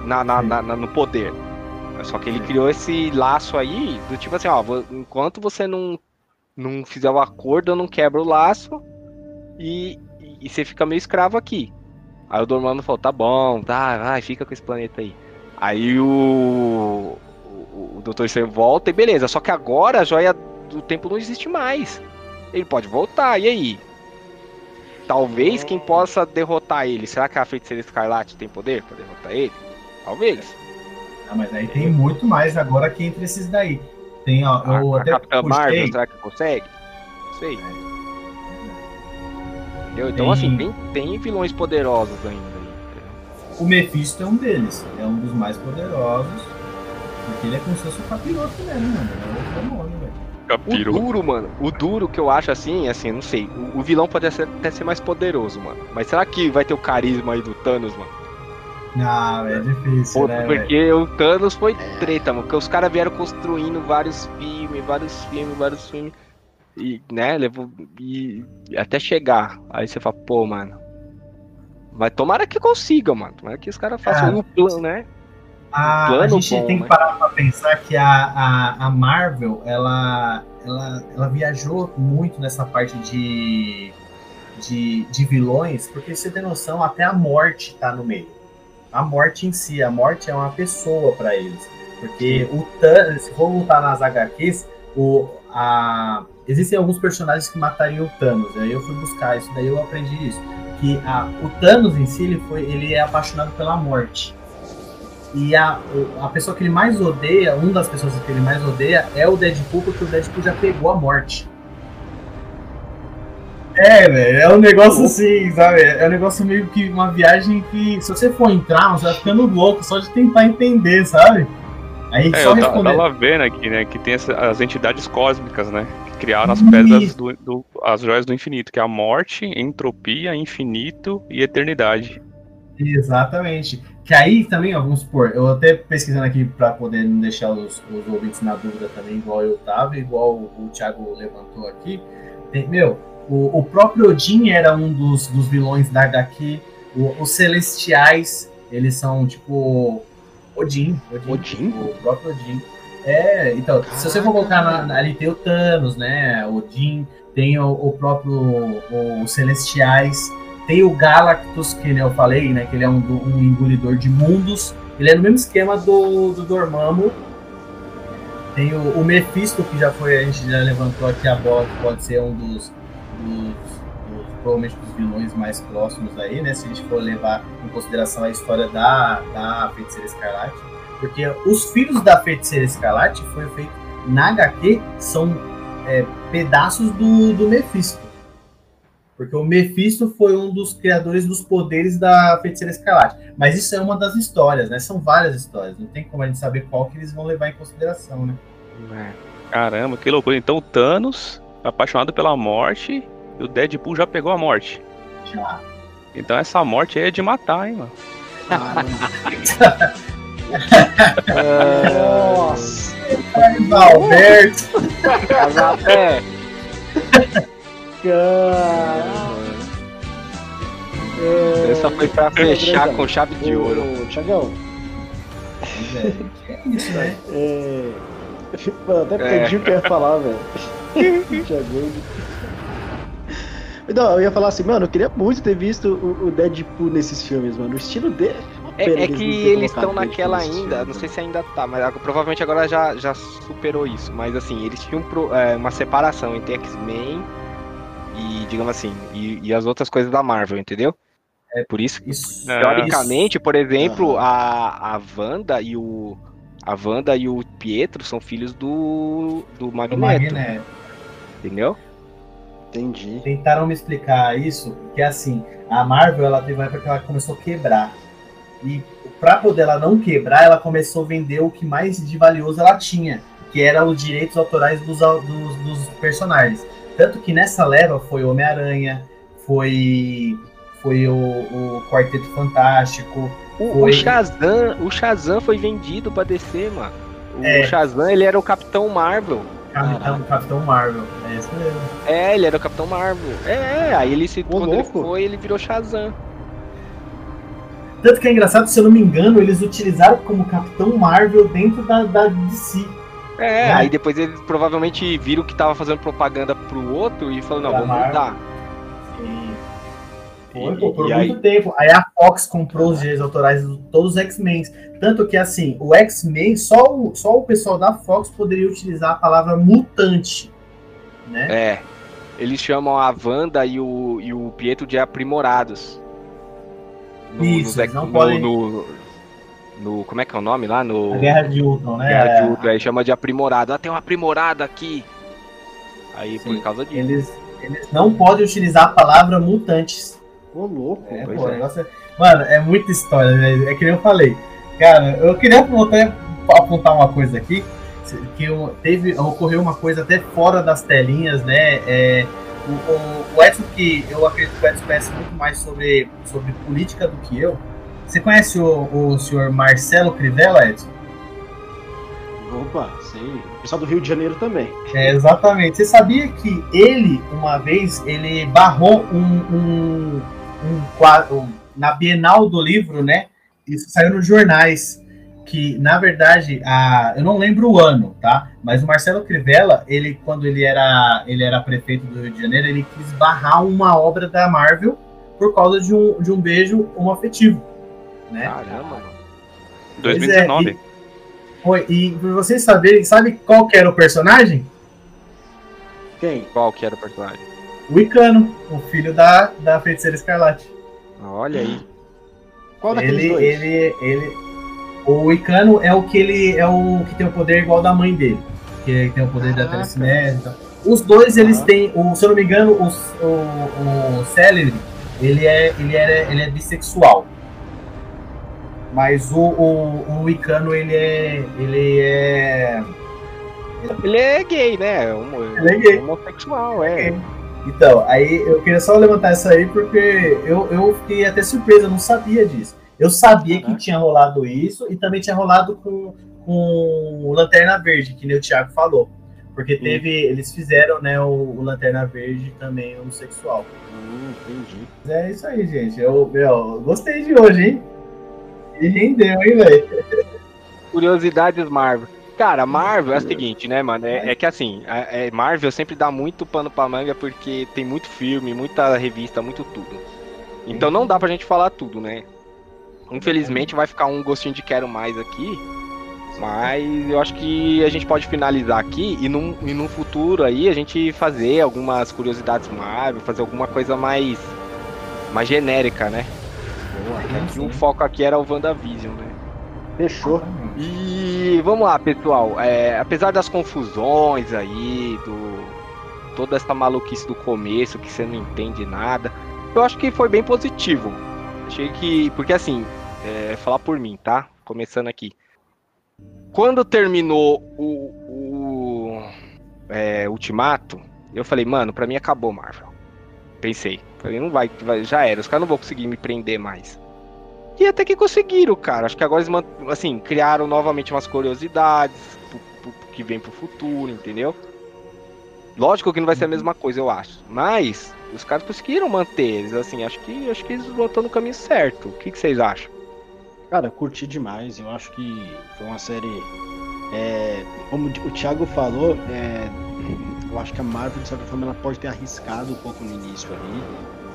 na, na- na- na- no poder. Só que ele criou esse laço aí, do tipo assim, ó, enquanto você não, não fizer o acordo, eu não quebro o laço e, e, e você fica meio escravo aqui. Aí o Dormano falou, tá bom, tá, vai, fica com esse planeta aí. Aí o, o, o Doutor Estranho volta e beleza, só que agora a joia do tempo não existe mais. Ele pode voltar, e aí? Talvez quem possa derrotar ele, será que a feiticeira Escarlate tem poder pra derrotar ele? Talvez. Ah, mas aí tem muito mais agora que entre esses daí. Tem, ó, eu a, a até Capitã postei. Marvel, será que consegue? sei. Entendeu? Então, Tem- assim, tem, tem vilões poderosos ainda. entendeu? O Mephisto é um deles. É um dos mais poderosos. Porque ele é como se fosse o capiroto mesmo, mano. É outro demônio, velho. O Capiro. duro, mano, o duro que eu acho assim, assim, não sei. O, o vilão pode ser- até ser mais poderoso, mano. Mas será que vai ter o carisma aí do Thanos, mano? Ah, é difícil, Pô, né, porque o Thanos foi treta, mano. Porque os caras vieram construindo vários filmes, vários filmes, vários filmes. E, né, levou. E até chegar. Aí você fala, pô, mano. Mas tomara que consiga, mano. Tomara que os caras façam Cara, um plano, né? A, a plano gente bom, tem né? que parar pra pensar que a, a, a Marvel, ela, ela, ela viajou muito nessa parte de, de, de vilões, porque você tem noção, até a morte tá no meio. A morte em si, a morte é uma pessoa pra eles. Porque o Thanos, se for voltar nas HQs, o, a, existem alguns personagens que matariam o Thanos. Aí eu fui buscar isso, daí eu aprendi isso. Que a, o Thanos em si, ele, foi, ele é apaixonado pela morte. E a, a pessoa que ele mais odeia, uma das pessoas que ele mais odeia é o Deadpool, porque o Deadpool já pegou a morte. É, velho, é um negócio assim, sabe? É um negócio meio que uma viagem que, se você for entrar, você vai ficando louco só de tentar entender, sabe? Aí É, só eu responder. tava vendo aqui, né, que tem essa- as entidades cósmicas, né, que criaram as pedras do, do- as joias do infinito, que é a morte, entropia, infinito e eternidade. Exatamente. Que aí também, ó, vamos supor, eu até pesquisando aqui para poder não deixar os, os ouvintes na dúvida também, igual eu tava, igual o, o Thiago levantou aqui. Tem- meu, o, o próprio Odin era um dos, dos vilões da HQ. O- os Celestiais, eles são tipo. Odin. Odin. Odin? O próprio Odin. É, então, se você for colocar na, na- ali, tem o Thanos, né? Odin, tem o, o próprio. Os Celestiais. Tem o Galactus, que né, eu falei, né? Que ele é um, um engolidor de mundos. Ele é no mesmo esquema do, do Dormammu. Tem o, o Mephisto, que já foi, a gente já levantou aqui a bola, que pode ser um dos, dos, dos- provavelmente dos vilões mais próximos aí, né? Se a gente for levar em consideração a história da, da Feiticeira Escarlate. Porque os filhos da Feiticeira Escarlate foi feito na HQ, são é, pedaços do, do Mephisto. Porque o Mephisto foi um dos criadores dos poderes da Feiticeira Escarlate. Mas isso é uma das histórias, né? São várias histórias. Não tem como a gente saber qual que eles vão levar em consideração, né? É. Caramba, que loucura. Então o Thanos, apaixonado pela morte, e o Deadpool já pegou a morte. Já. Então essa morte aí é de matar, hein, mano. Nossa! Alberto! É, Cara! essa foi pra fechar com chave de ouro. Ô, Tiagão, É isso, né? é... Mano, até É. perdi o que eu ia falar, velho. Tiagão. Não, eu ia falar assim, mano, eu queria muito ter visto o, o Deadpool nesses filmes, mano. O estilo dele. uma É, pena é que eles estão naquela ainda, não sei né? se ainda tá, mas provavelmente agora já, já superou isso. Mas assim, eles tinham pro- é, uma separação entre X-Men e, digamos assim, e, e as outras coisas da Marvel, entendeu? É, Por isso, Isso. É. teoricamente, por exemplo, Aham. a, a Wanda e o. A Wanda e o Pietro são filhos do. do Do Magneto, Magneto. entendeu? Entendi. Tentaram me explicar isso, que assim, a Marvel ela teve uma época que ela começou a quebrar. E pra poder ela não quebrar, ela começou a vender o que mais de valioso ela tinha, que era os direitos autorais dos, dos, dos personagens. Tanto que nessa leva foi o Homem-Aranha, foi, foi o, o Quarteto Fantástico, O, Foi. o Shazam, o Shazam foi vendido pra DC, mano. O É. Shazam, ele era o Capitão Marvel. Capitão, Capitão Marvel. É isso mesmo. É, ele era o Capitão Marvel. É, é, aí ele se. quando ele foi, ele virou Shazam. Tanto que é engraçado, se eu não me engano, eles utilizaram como Capitão Marvel dentro da, da DC. É, Né? aí depois eles provavelmente viram que tava fazendo propaganda pro outro e falaram, não, vamos Marvel. mudar. E E- foi, pô, por e muito aí- tempo. Aí a Fox comprou os direitos autorais de todos os X-Men. Tanto que, assim, o X-Men, só o, só o pessoal da Fox poderia utilizar a palavra mutante. Né? É. Eles chamam a Wanda e o, e o Pietro de aprimorados. No, Isso, nos eles não no, podem- no, no- Como é que é o nome lá? No. A Guerra de Ultron, né? Guerra de Ultron, aí chama de aprimorado. Ah, tem um aprimorado aqui. Aí Sim. por causa disso. Eles, eles não podem utilizar a palavra mutantes. Ô, louco. É, Pois pô, é. negócio é- Mano, é muita história, né? É que nem eu falei. Cara, eu queria apontar, apontar uma coisa aqui. Que eu- teve, ocorreu uma coisa até fora das telinhas, né? É, o, o, o Edson, que eu acredito que o Edson conhece muito mais sobre, sobre política do que eu. Você conhece o, o senhor Marcelo Crivella, Edson? Opa, sei. Pessoal do Rio de Janeiro também. É, exatamente. Você sabia que ele, uma vez, ele barrou um, um, um quadro na Bienal do Livro, né? Isso saiu nos jornais. Que, na verdade, a, eu não lembro o ano, tá? Mas o Marcelo Crivella, ele, quando ele era, ele era prefeito do Rio de Janeiro, ele quis barrar uma obra da Marvel por causa de um, de um beijo homoafetivo, né? Caramba, mano. 2019. Foi, e pra vocês saberem, sabe qual que era o personagem? Quem? Qual que era o personagem? O Icano, o filho da, da feiticeira Escarlate. Olha aí. Qual daqueles Ele, dois? ele, ele. O Icano é o que ele é o que tem o poder igual da mãe dele. Que tem o poder da Caraca. telecinese e tal. Os dois, eles Ah. têm. O, se eu não me engano, o, o, o Celery, ele é, ele, é, ele é bissexual. Mas o, o, o Icano, ele é. Ele é. Ele é gay, né? Homo- Ele é gay. Homossexual, é. Então, aí eu queria só levantar isso aí porque eu, eu fiquei até surpresa, eu não sabia disso. Eu sabia que tinha rolado isso e também tinha rolado com, com o Lanterna Verde, que nem o Thiago falou. Porque teve, eles fizeram, né, o, o Lanterna Verde também homossexual. Hum, entendi. É isso aí, gente. Eu, meu, gostei de hoje, hein? E rendeu, hein, velho? Curiosidades Marvel. Cara, Marvel é o seguinte, né, mano? É, é que assim, é, Marvel sempre dá muito pano pra manga porque tem muito filme, muita revista, muito tudo. Então não dá pra gente falar tudo, né? Infelizmente vai ficar um gostinho de quero mais aqui. Mas eu acho que a gente pode finalizar aqui e num, e num futuro aí a gente fazer algumas curiosidades Marvel, fazer alguma coisa mais, mais genérica, né? E o foco aqui era o WandaVision, né? Fechou. E vamos lá, pessoal. É, apesar das confusões aí, do toda essa maluquice do começo, que você não entende nada, eu acho que foi bem positivo. Achei que. Porque assim, é, falar por mim, tá? Começando aqui. Quando terminou o, o é, Ultimato, eu falei, mano, pra mim acabou Marvel. Pensei. Falei, não vai, vai- já era, os caras não vão conseguir me prender mais. E até que conseguiram, cara. Acho que agora eles, assim, criaram novamente umas curiosidades pro- pro- que vem pro futuro, entendeu? Lógico que não vai ser a mesma coisa, eu acho. Mas os caras conseguiram manter eles, assim, acho que acho que eles estão no caminho certo. O que, que vocês acham? Cara, curti demais. Eu acho que foi uma série. é, como o Thiago falou, é, eu acho que a Marvel, de certa forma, ela pode ter arriscado um pouco no início ali.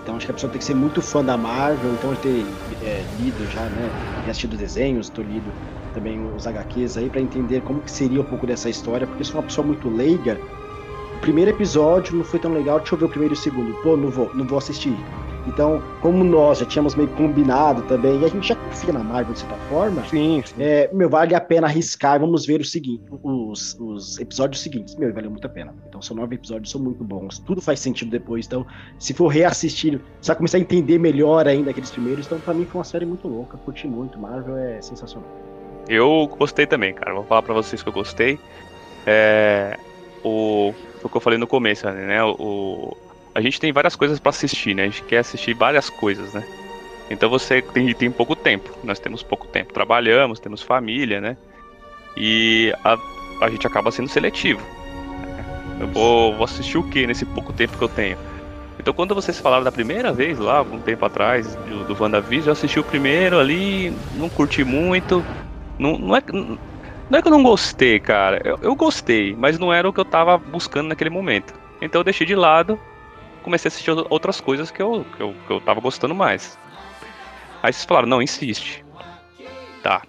Então acho que a pessoa tem que ser muito fã da Marvel, então ter é, lido já, né? Ter assistido desenhos, ter lido também os HQs aí pra entender como que seria um pouco dessa história, porque se uma pessoa muito leiga, o primeiro episódio não foi tão legal, deixa eu ver o primeiro e o segundo. Pô, não vou, não vou assistir. Então, como nós já tínhamos meio combinado também, e a gente já confia na Marvel de certa forma, Sim, sim. é, meu, vale a pena arriscar. Vamos ver o seguinte, os, os episódios seguintes. Meu, valeu muito a pena. Então, são nove episódios, são muito bons. Tudo faz sentido depois. Então, se for reassistir, você vai começar a entender melhor ainda aqueles primeiros. Então, pra mim, foi uma série muito louca. Curti muito. Marvel é sensacional. Eu gostei também, cara. Vou falar pra vocês que eu gostei. É, o, foi o que eu falei no começo, né? O, a gente tem várias coisas pra assistir, né? A gente quer assistir várias coisas, né? Então você tem, tem pouco tempo. Nós temos pouco tempo. Trabalhamos, temos família, né? E a, a gente acaba sendo seletivo. Eu vou, vou assistir o que nesse pouco tempo que eu tenho? Então quando vocês falaram da primeira vez lá, um tempo atrás, do, do WandaVision, eu assisti o primeiro ali, não curti muito. Não, não, é, não é que eu não gostei, cara. Eu, eu gostei, mas não era o que eu tava buscando naquele momento. Então eu deixei de lado, comecei a assistir outras coisas que eu, que eu, que eu tava gostando mais. Aí vocês falaram, não, insiste. Tá.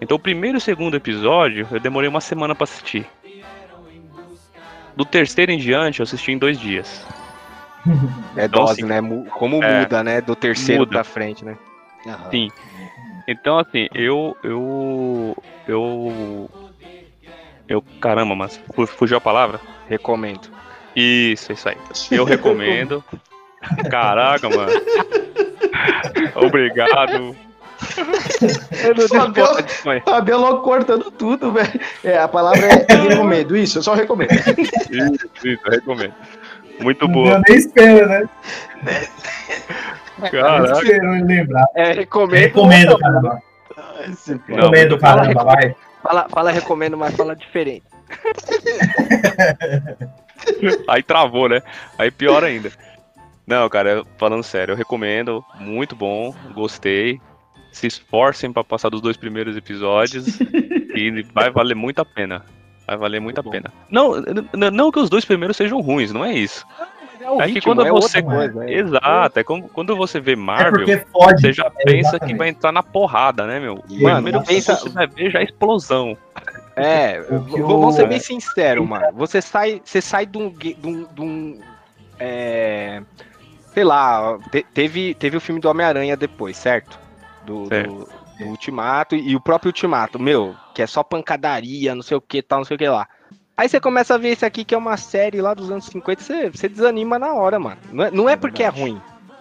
Então o primeiro e o segundo episódio eu demorei uma semana pra assistir. Do terceiro em diante eu assisti em dois dias. É Então, dose, assim, né? Como é, muda, né? Do terceiro muda. pra frente, né? Aham. Sim. Então, assim, eu. Eu. Eu. Eu. Caramba, mas fu- fugiu a palavra? Recomendo. Isso, isso aí. Eu recomendo. Caraca, mano. Obrigado. Eu não Fabiola- tenho Fabiola Fabio logo cortando tudo, velho. É, a palavra é recomendo. Isso, eu só recomendo. Isso, isso, eu recomendo. Muito Eu boa. nem espero, né? Caraca. espero me lembrar. É, recomendo. Recomendo, caramba. Não, Recomendo, caramba, vai. Fala, fala recomendo, mas fala diferente. Aí travou, né? Aí pior ainda. Não, cara, falando sério, eu recomendo. Muito bom, gostei. Se esforcem pra passar dos dois primeiros episódios e vai valer muito a pena. Vai valer muito a Bom. pena. Não, não que os dois primeiros sejam ruins, não é isso. É o É que ritmo, quando é você. outra coisa. é. Exato, é como, quando você vê É Marvel, porque fode. você já é, pensa que vai entrar na porrada, né, meu? Mano, primeiro pensa, você vai ver já a explosão. É, o- vamos ser bem sinceros, mano. Você sai, você sai de um, de um, de um, é, sei lá, te- teve, teve o filme do Homem-Aranha depois, certo? Do, Certo. do- do Ultimato e o próprio Ultimato, meu, que é só pancadaria, não sei o que, tal, não sei o que lá. Aí você começa a ver esse aqui que é uma série lá dos anos 50, você, você desanima na hora, mano. Não é, não é porque é ruim.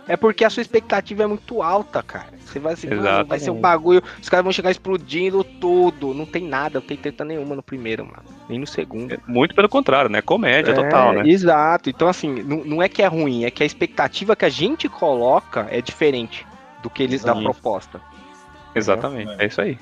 É porque a sua expectativa é muito alta, cara. Você vai assim, mano, vai ser um bagulho, os caras vão chegar explodindo tudo. Não tem nada, não tem treta nenhuma no primeiro, mano. Nem no segundo. Muito pelo contrário, né? Comédia É, total, né? Exato. Então, assim, não, não é que é ruim, é que a expectativa que a gente coloca é diferente do que eles da Sim. proposta. Exatamente, é isso aí.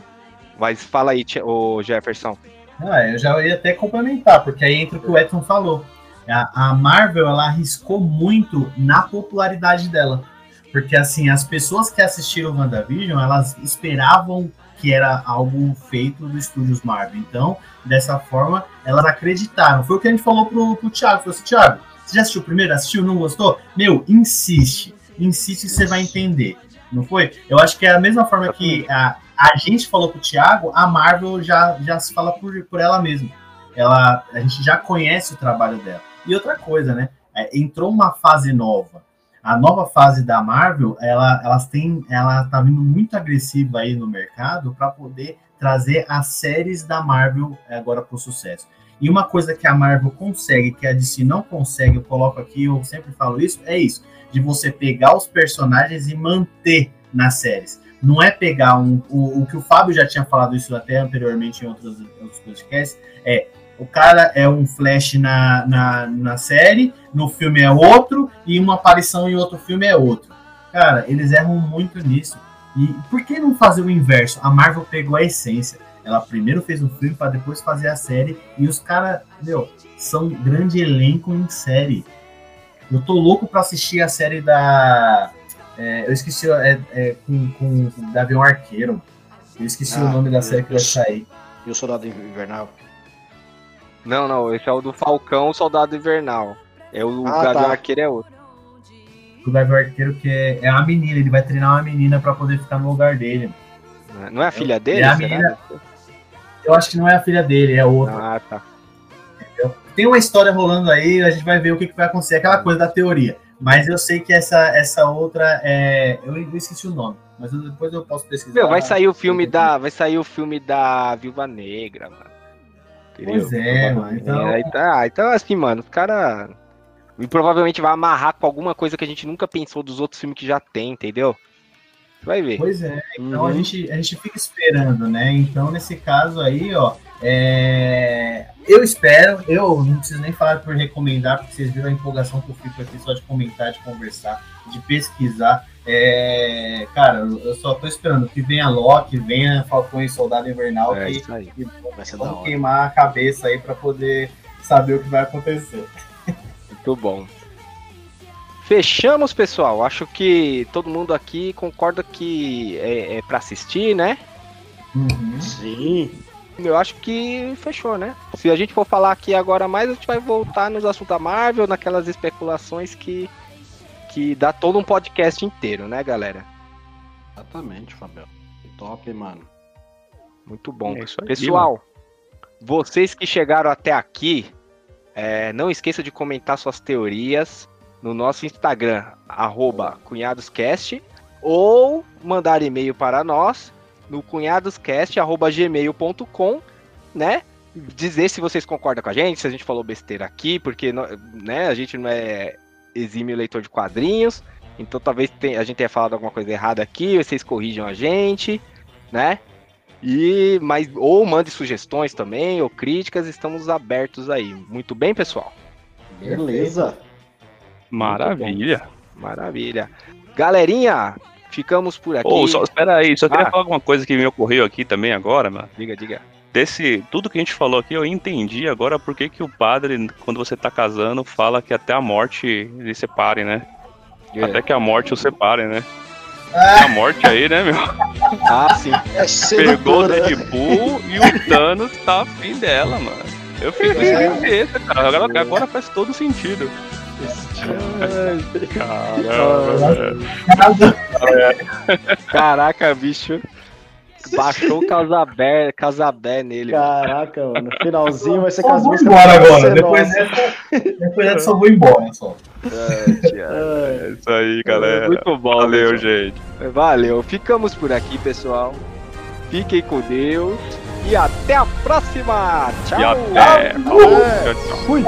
Mas fala aí, ô Jefferson. Ah, eu já ia até complementar, porque aí entra o que o Edson falou. A, a Marvel, ela arriscou muito na popularidade dela. Porque, assim, as pessoas que assistiram o WandaVision, elas esperavam que era algo feito dos estúdios Marvel. Então, dessa forma, elas acreditaram. Foi o que a gente falou pro, pro Thiago. Falou assim, Thiago, você já assistiu o primeiro? Assistiu? Não gostou? Meu, insiste. Insiste que você vai entender. Não foi? Eu acho que é a mesma forma que a, a gente falou pro Thiago, a Marvel já, já se fala por, por ela mesma. Ela, a gente já conhece o trabalho dela. E outra coisa, né? É, entrou uma fase nova. A nova fase da Marvel, ela, elas têm, ela tá vindo muito agressiva aí no mercado para poder trazer as séries da Marvel agora para o sucesso. E uma coisa que a Marvel consegue, que a DC não consegue, eu coloco aqui, eu sempre falo isso, é isso, de você pegar os personagens e manter nas séries. Não é pegar um, o, o que o Fábio já tinha falado isso até anteriormente em outros, outros podcasts, é o cara é um flash na, na, na série, no filme é outro, e uma aparição em outro filme é outro. Cara, eles erram muito nisso. E por que não fazer o inverso? A Marvel pegou a essência. Ela primeiro fez um filme para depois fazer a série. E os caras, meu, são grande elenco em série. Eu tô louco para assistir a série da. é, eu esqueci, é, é, com, com o Gavião Arqueiro. Eu esqueci Ah, o nome da série que vai sair. E o Soldado Invernal. Não, não, esse é o do Falcão, Soldado Invernal. É o Ah, Gavião tá. Arqueiro é outro. O Gavião Arqueiro, que é, é uma menina, ele vai treinar uma menina para poder ficar no lugar dele. Não é a filha dele? é a menina- Eu acho que não é a filha dele, é outra. Ah, tá. Tem uma história rolando aí, a gente vai ver o que, que vai acontecer, aquela coisa da teoria. Mas eu sei que essa, essa outra é. Eu esqueci o nome, mas depois eu posso pesquisar. Meu, vai sair o filme da. Vai sair o filme da Viúva Negra, mano. Pois é, mano. Então, É, tá, então assim, mano, os cara. E provavelmente vai amarrar com alguma coisa que a gente nunca pensou dos outros filmes que já tem, entendeu? Você vai ver. pois é. Então Uhum. a, gente, a gente fica esperando, né? Então, nesse caso aí, ó, é, eu espero, eu não preciso nem falar por recomendar, porque vocês viram a empolgação que eu fico aqui só de comentar, de conversar, de pesquisar. É, cara, eu só tô esperando que venha Loki, venha Falcão e Soldado Invernal, É que, isso aí. que Vai ser da vamos hora. queimar a cabeça aí pra poder saber o que vai acontecer. Muito bom. Fechamos, pessoal. Acho que todo mundo aqui concorda que é, é para assistir, né? Uhum. Sim. Eu acho que fechou, né? Se a gente for falar aqui agora mais, a gente vai voltar nos assuntos da Marvel, naquelas especulações que, que dá todo um podcast inteiro, né, galera? Exatamente, Fabio. Top, mano. Muito bom. É aí, Pessoal, vocês que chegaram até aqui, é, não esqueça de comentar suas teorias no nosso Instagram, arroba cunhadoscast, ou mandar e-mail para nós no cunhadoscast.gmail.com, né? dizer se vocês concordam com a gente, se a gente falou besteira aqui, porque né, a gente não é exímio leitor de quadrinhos, então talvez a gente tenha falado alguma coisa errada aqui, vocês corrijam a gente, né? E mas ou mande sugestões também ou críticas, estamos abertos aí. Muito bem, pessoal. Beleza. Maravilha. Maravilha. Galerinha, ficamos por aqui. Ô, só, espera aí, só queria Ah. falar alguma coisa que me ocorreu aqui também agora, mano. Diga, diga. Desse, tudo que a gente falou aqui, eu entendi agora por que, que o padre, quando você tá casando, fala que até a morte eles separem, né? É. Até que a morte os separe, né? A morte aí, né, meu? Ah, sim. É Pegou o. Deadpool e o Thanos tá afim dela, mano. Eu fiquei sem cabeça, cara. Agora, agora faz todo sentido. Caramba, velho. Caraca, bicho. Baixou o Casabé, Casabé nele. Caraca, mano. Finalzinho vai ser as vou embora agora. Depois dessa, depois dessa eu vou embora só. É isso aí, galera. Muito bom, Valeu, pessoal. gente. Valeu. Ficamos por aqui, pessoal. Fiquem com Deus. E até a próxima. Tchau. E até. Falou. Tchau, tchau. Fui.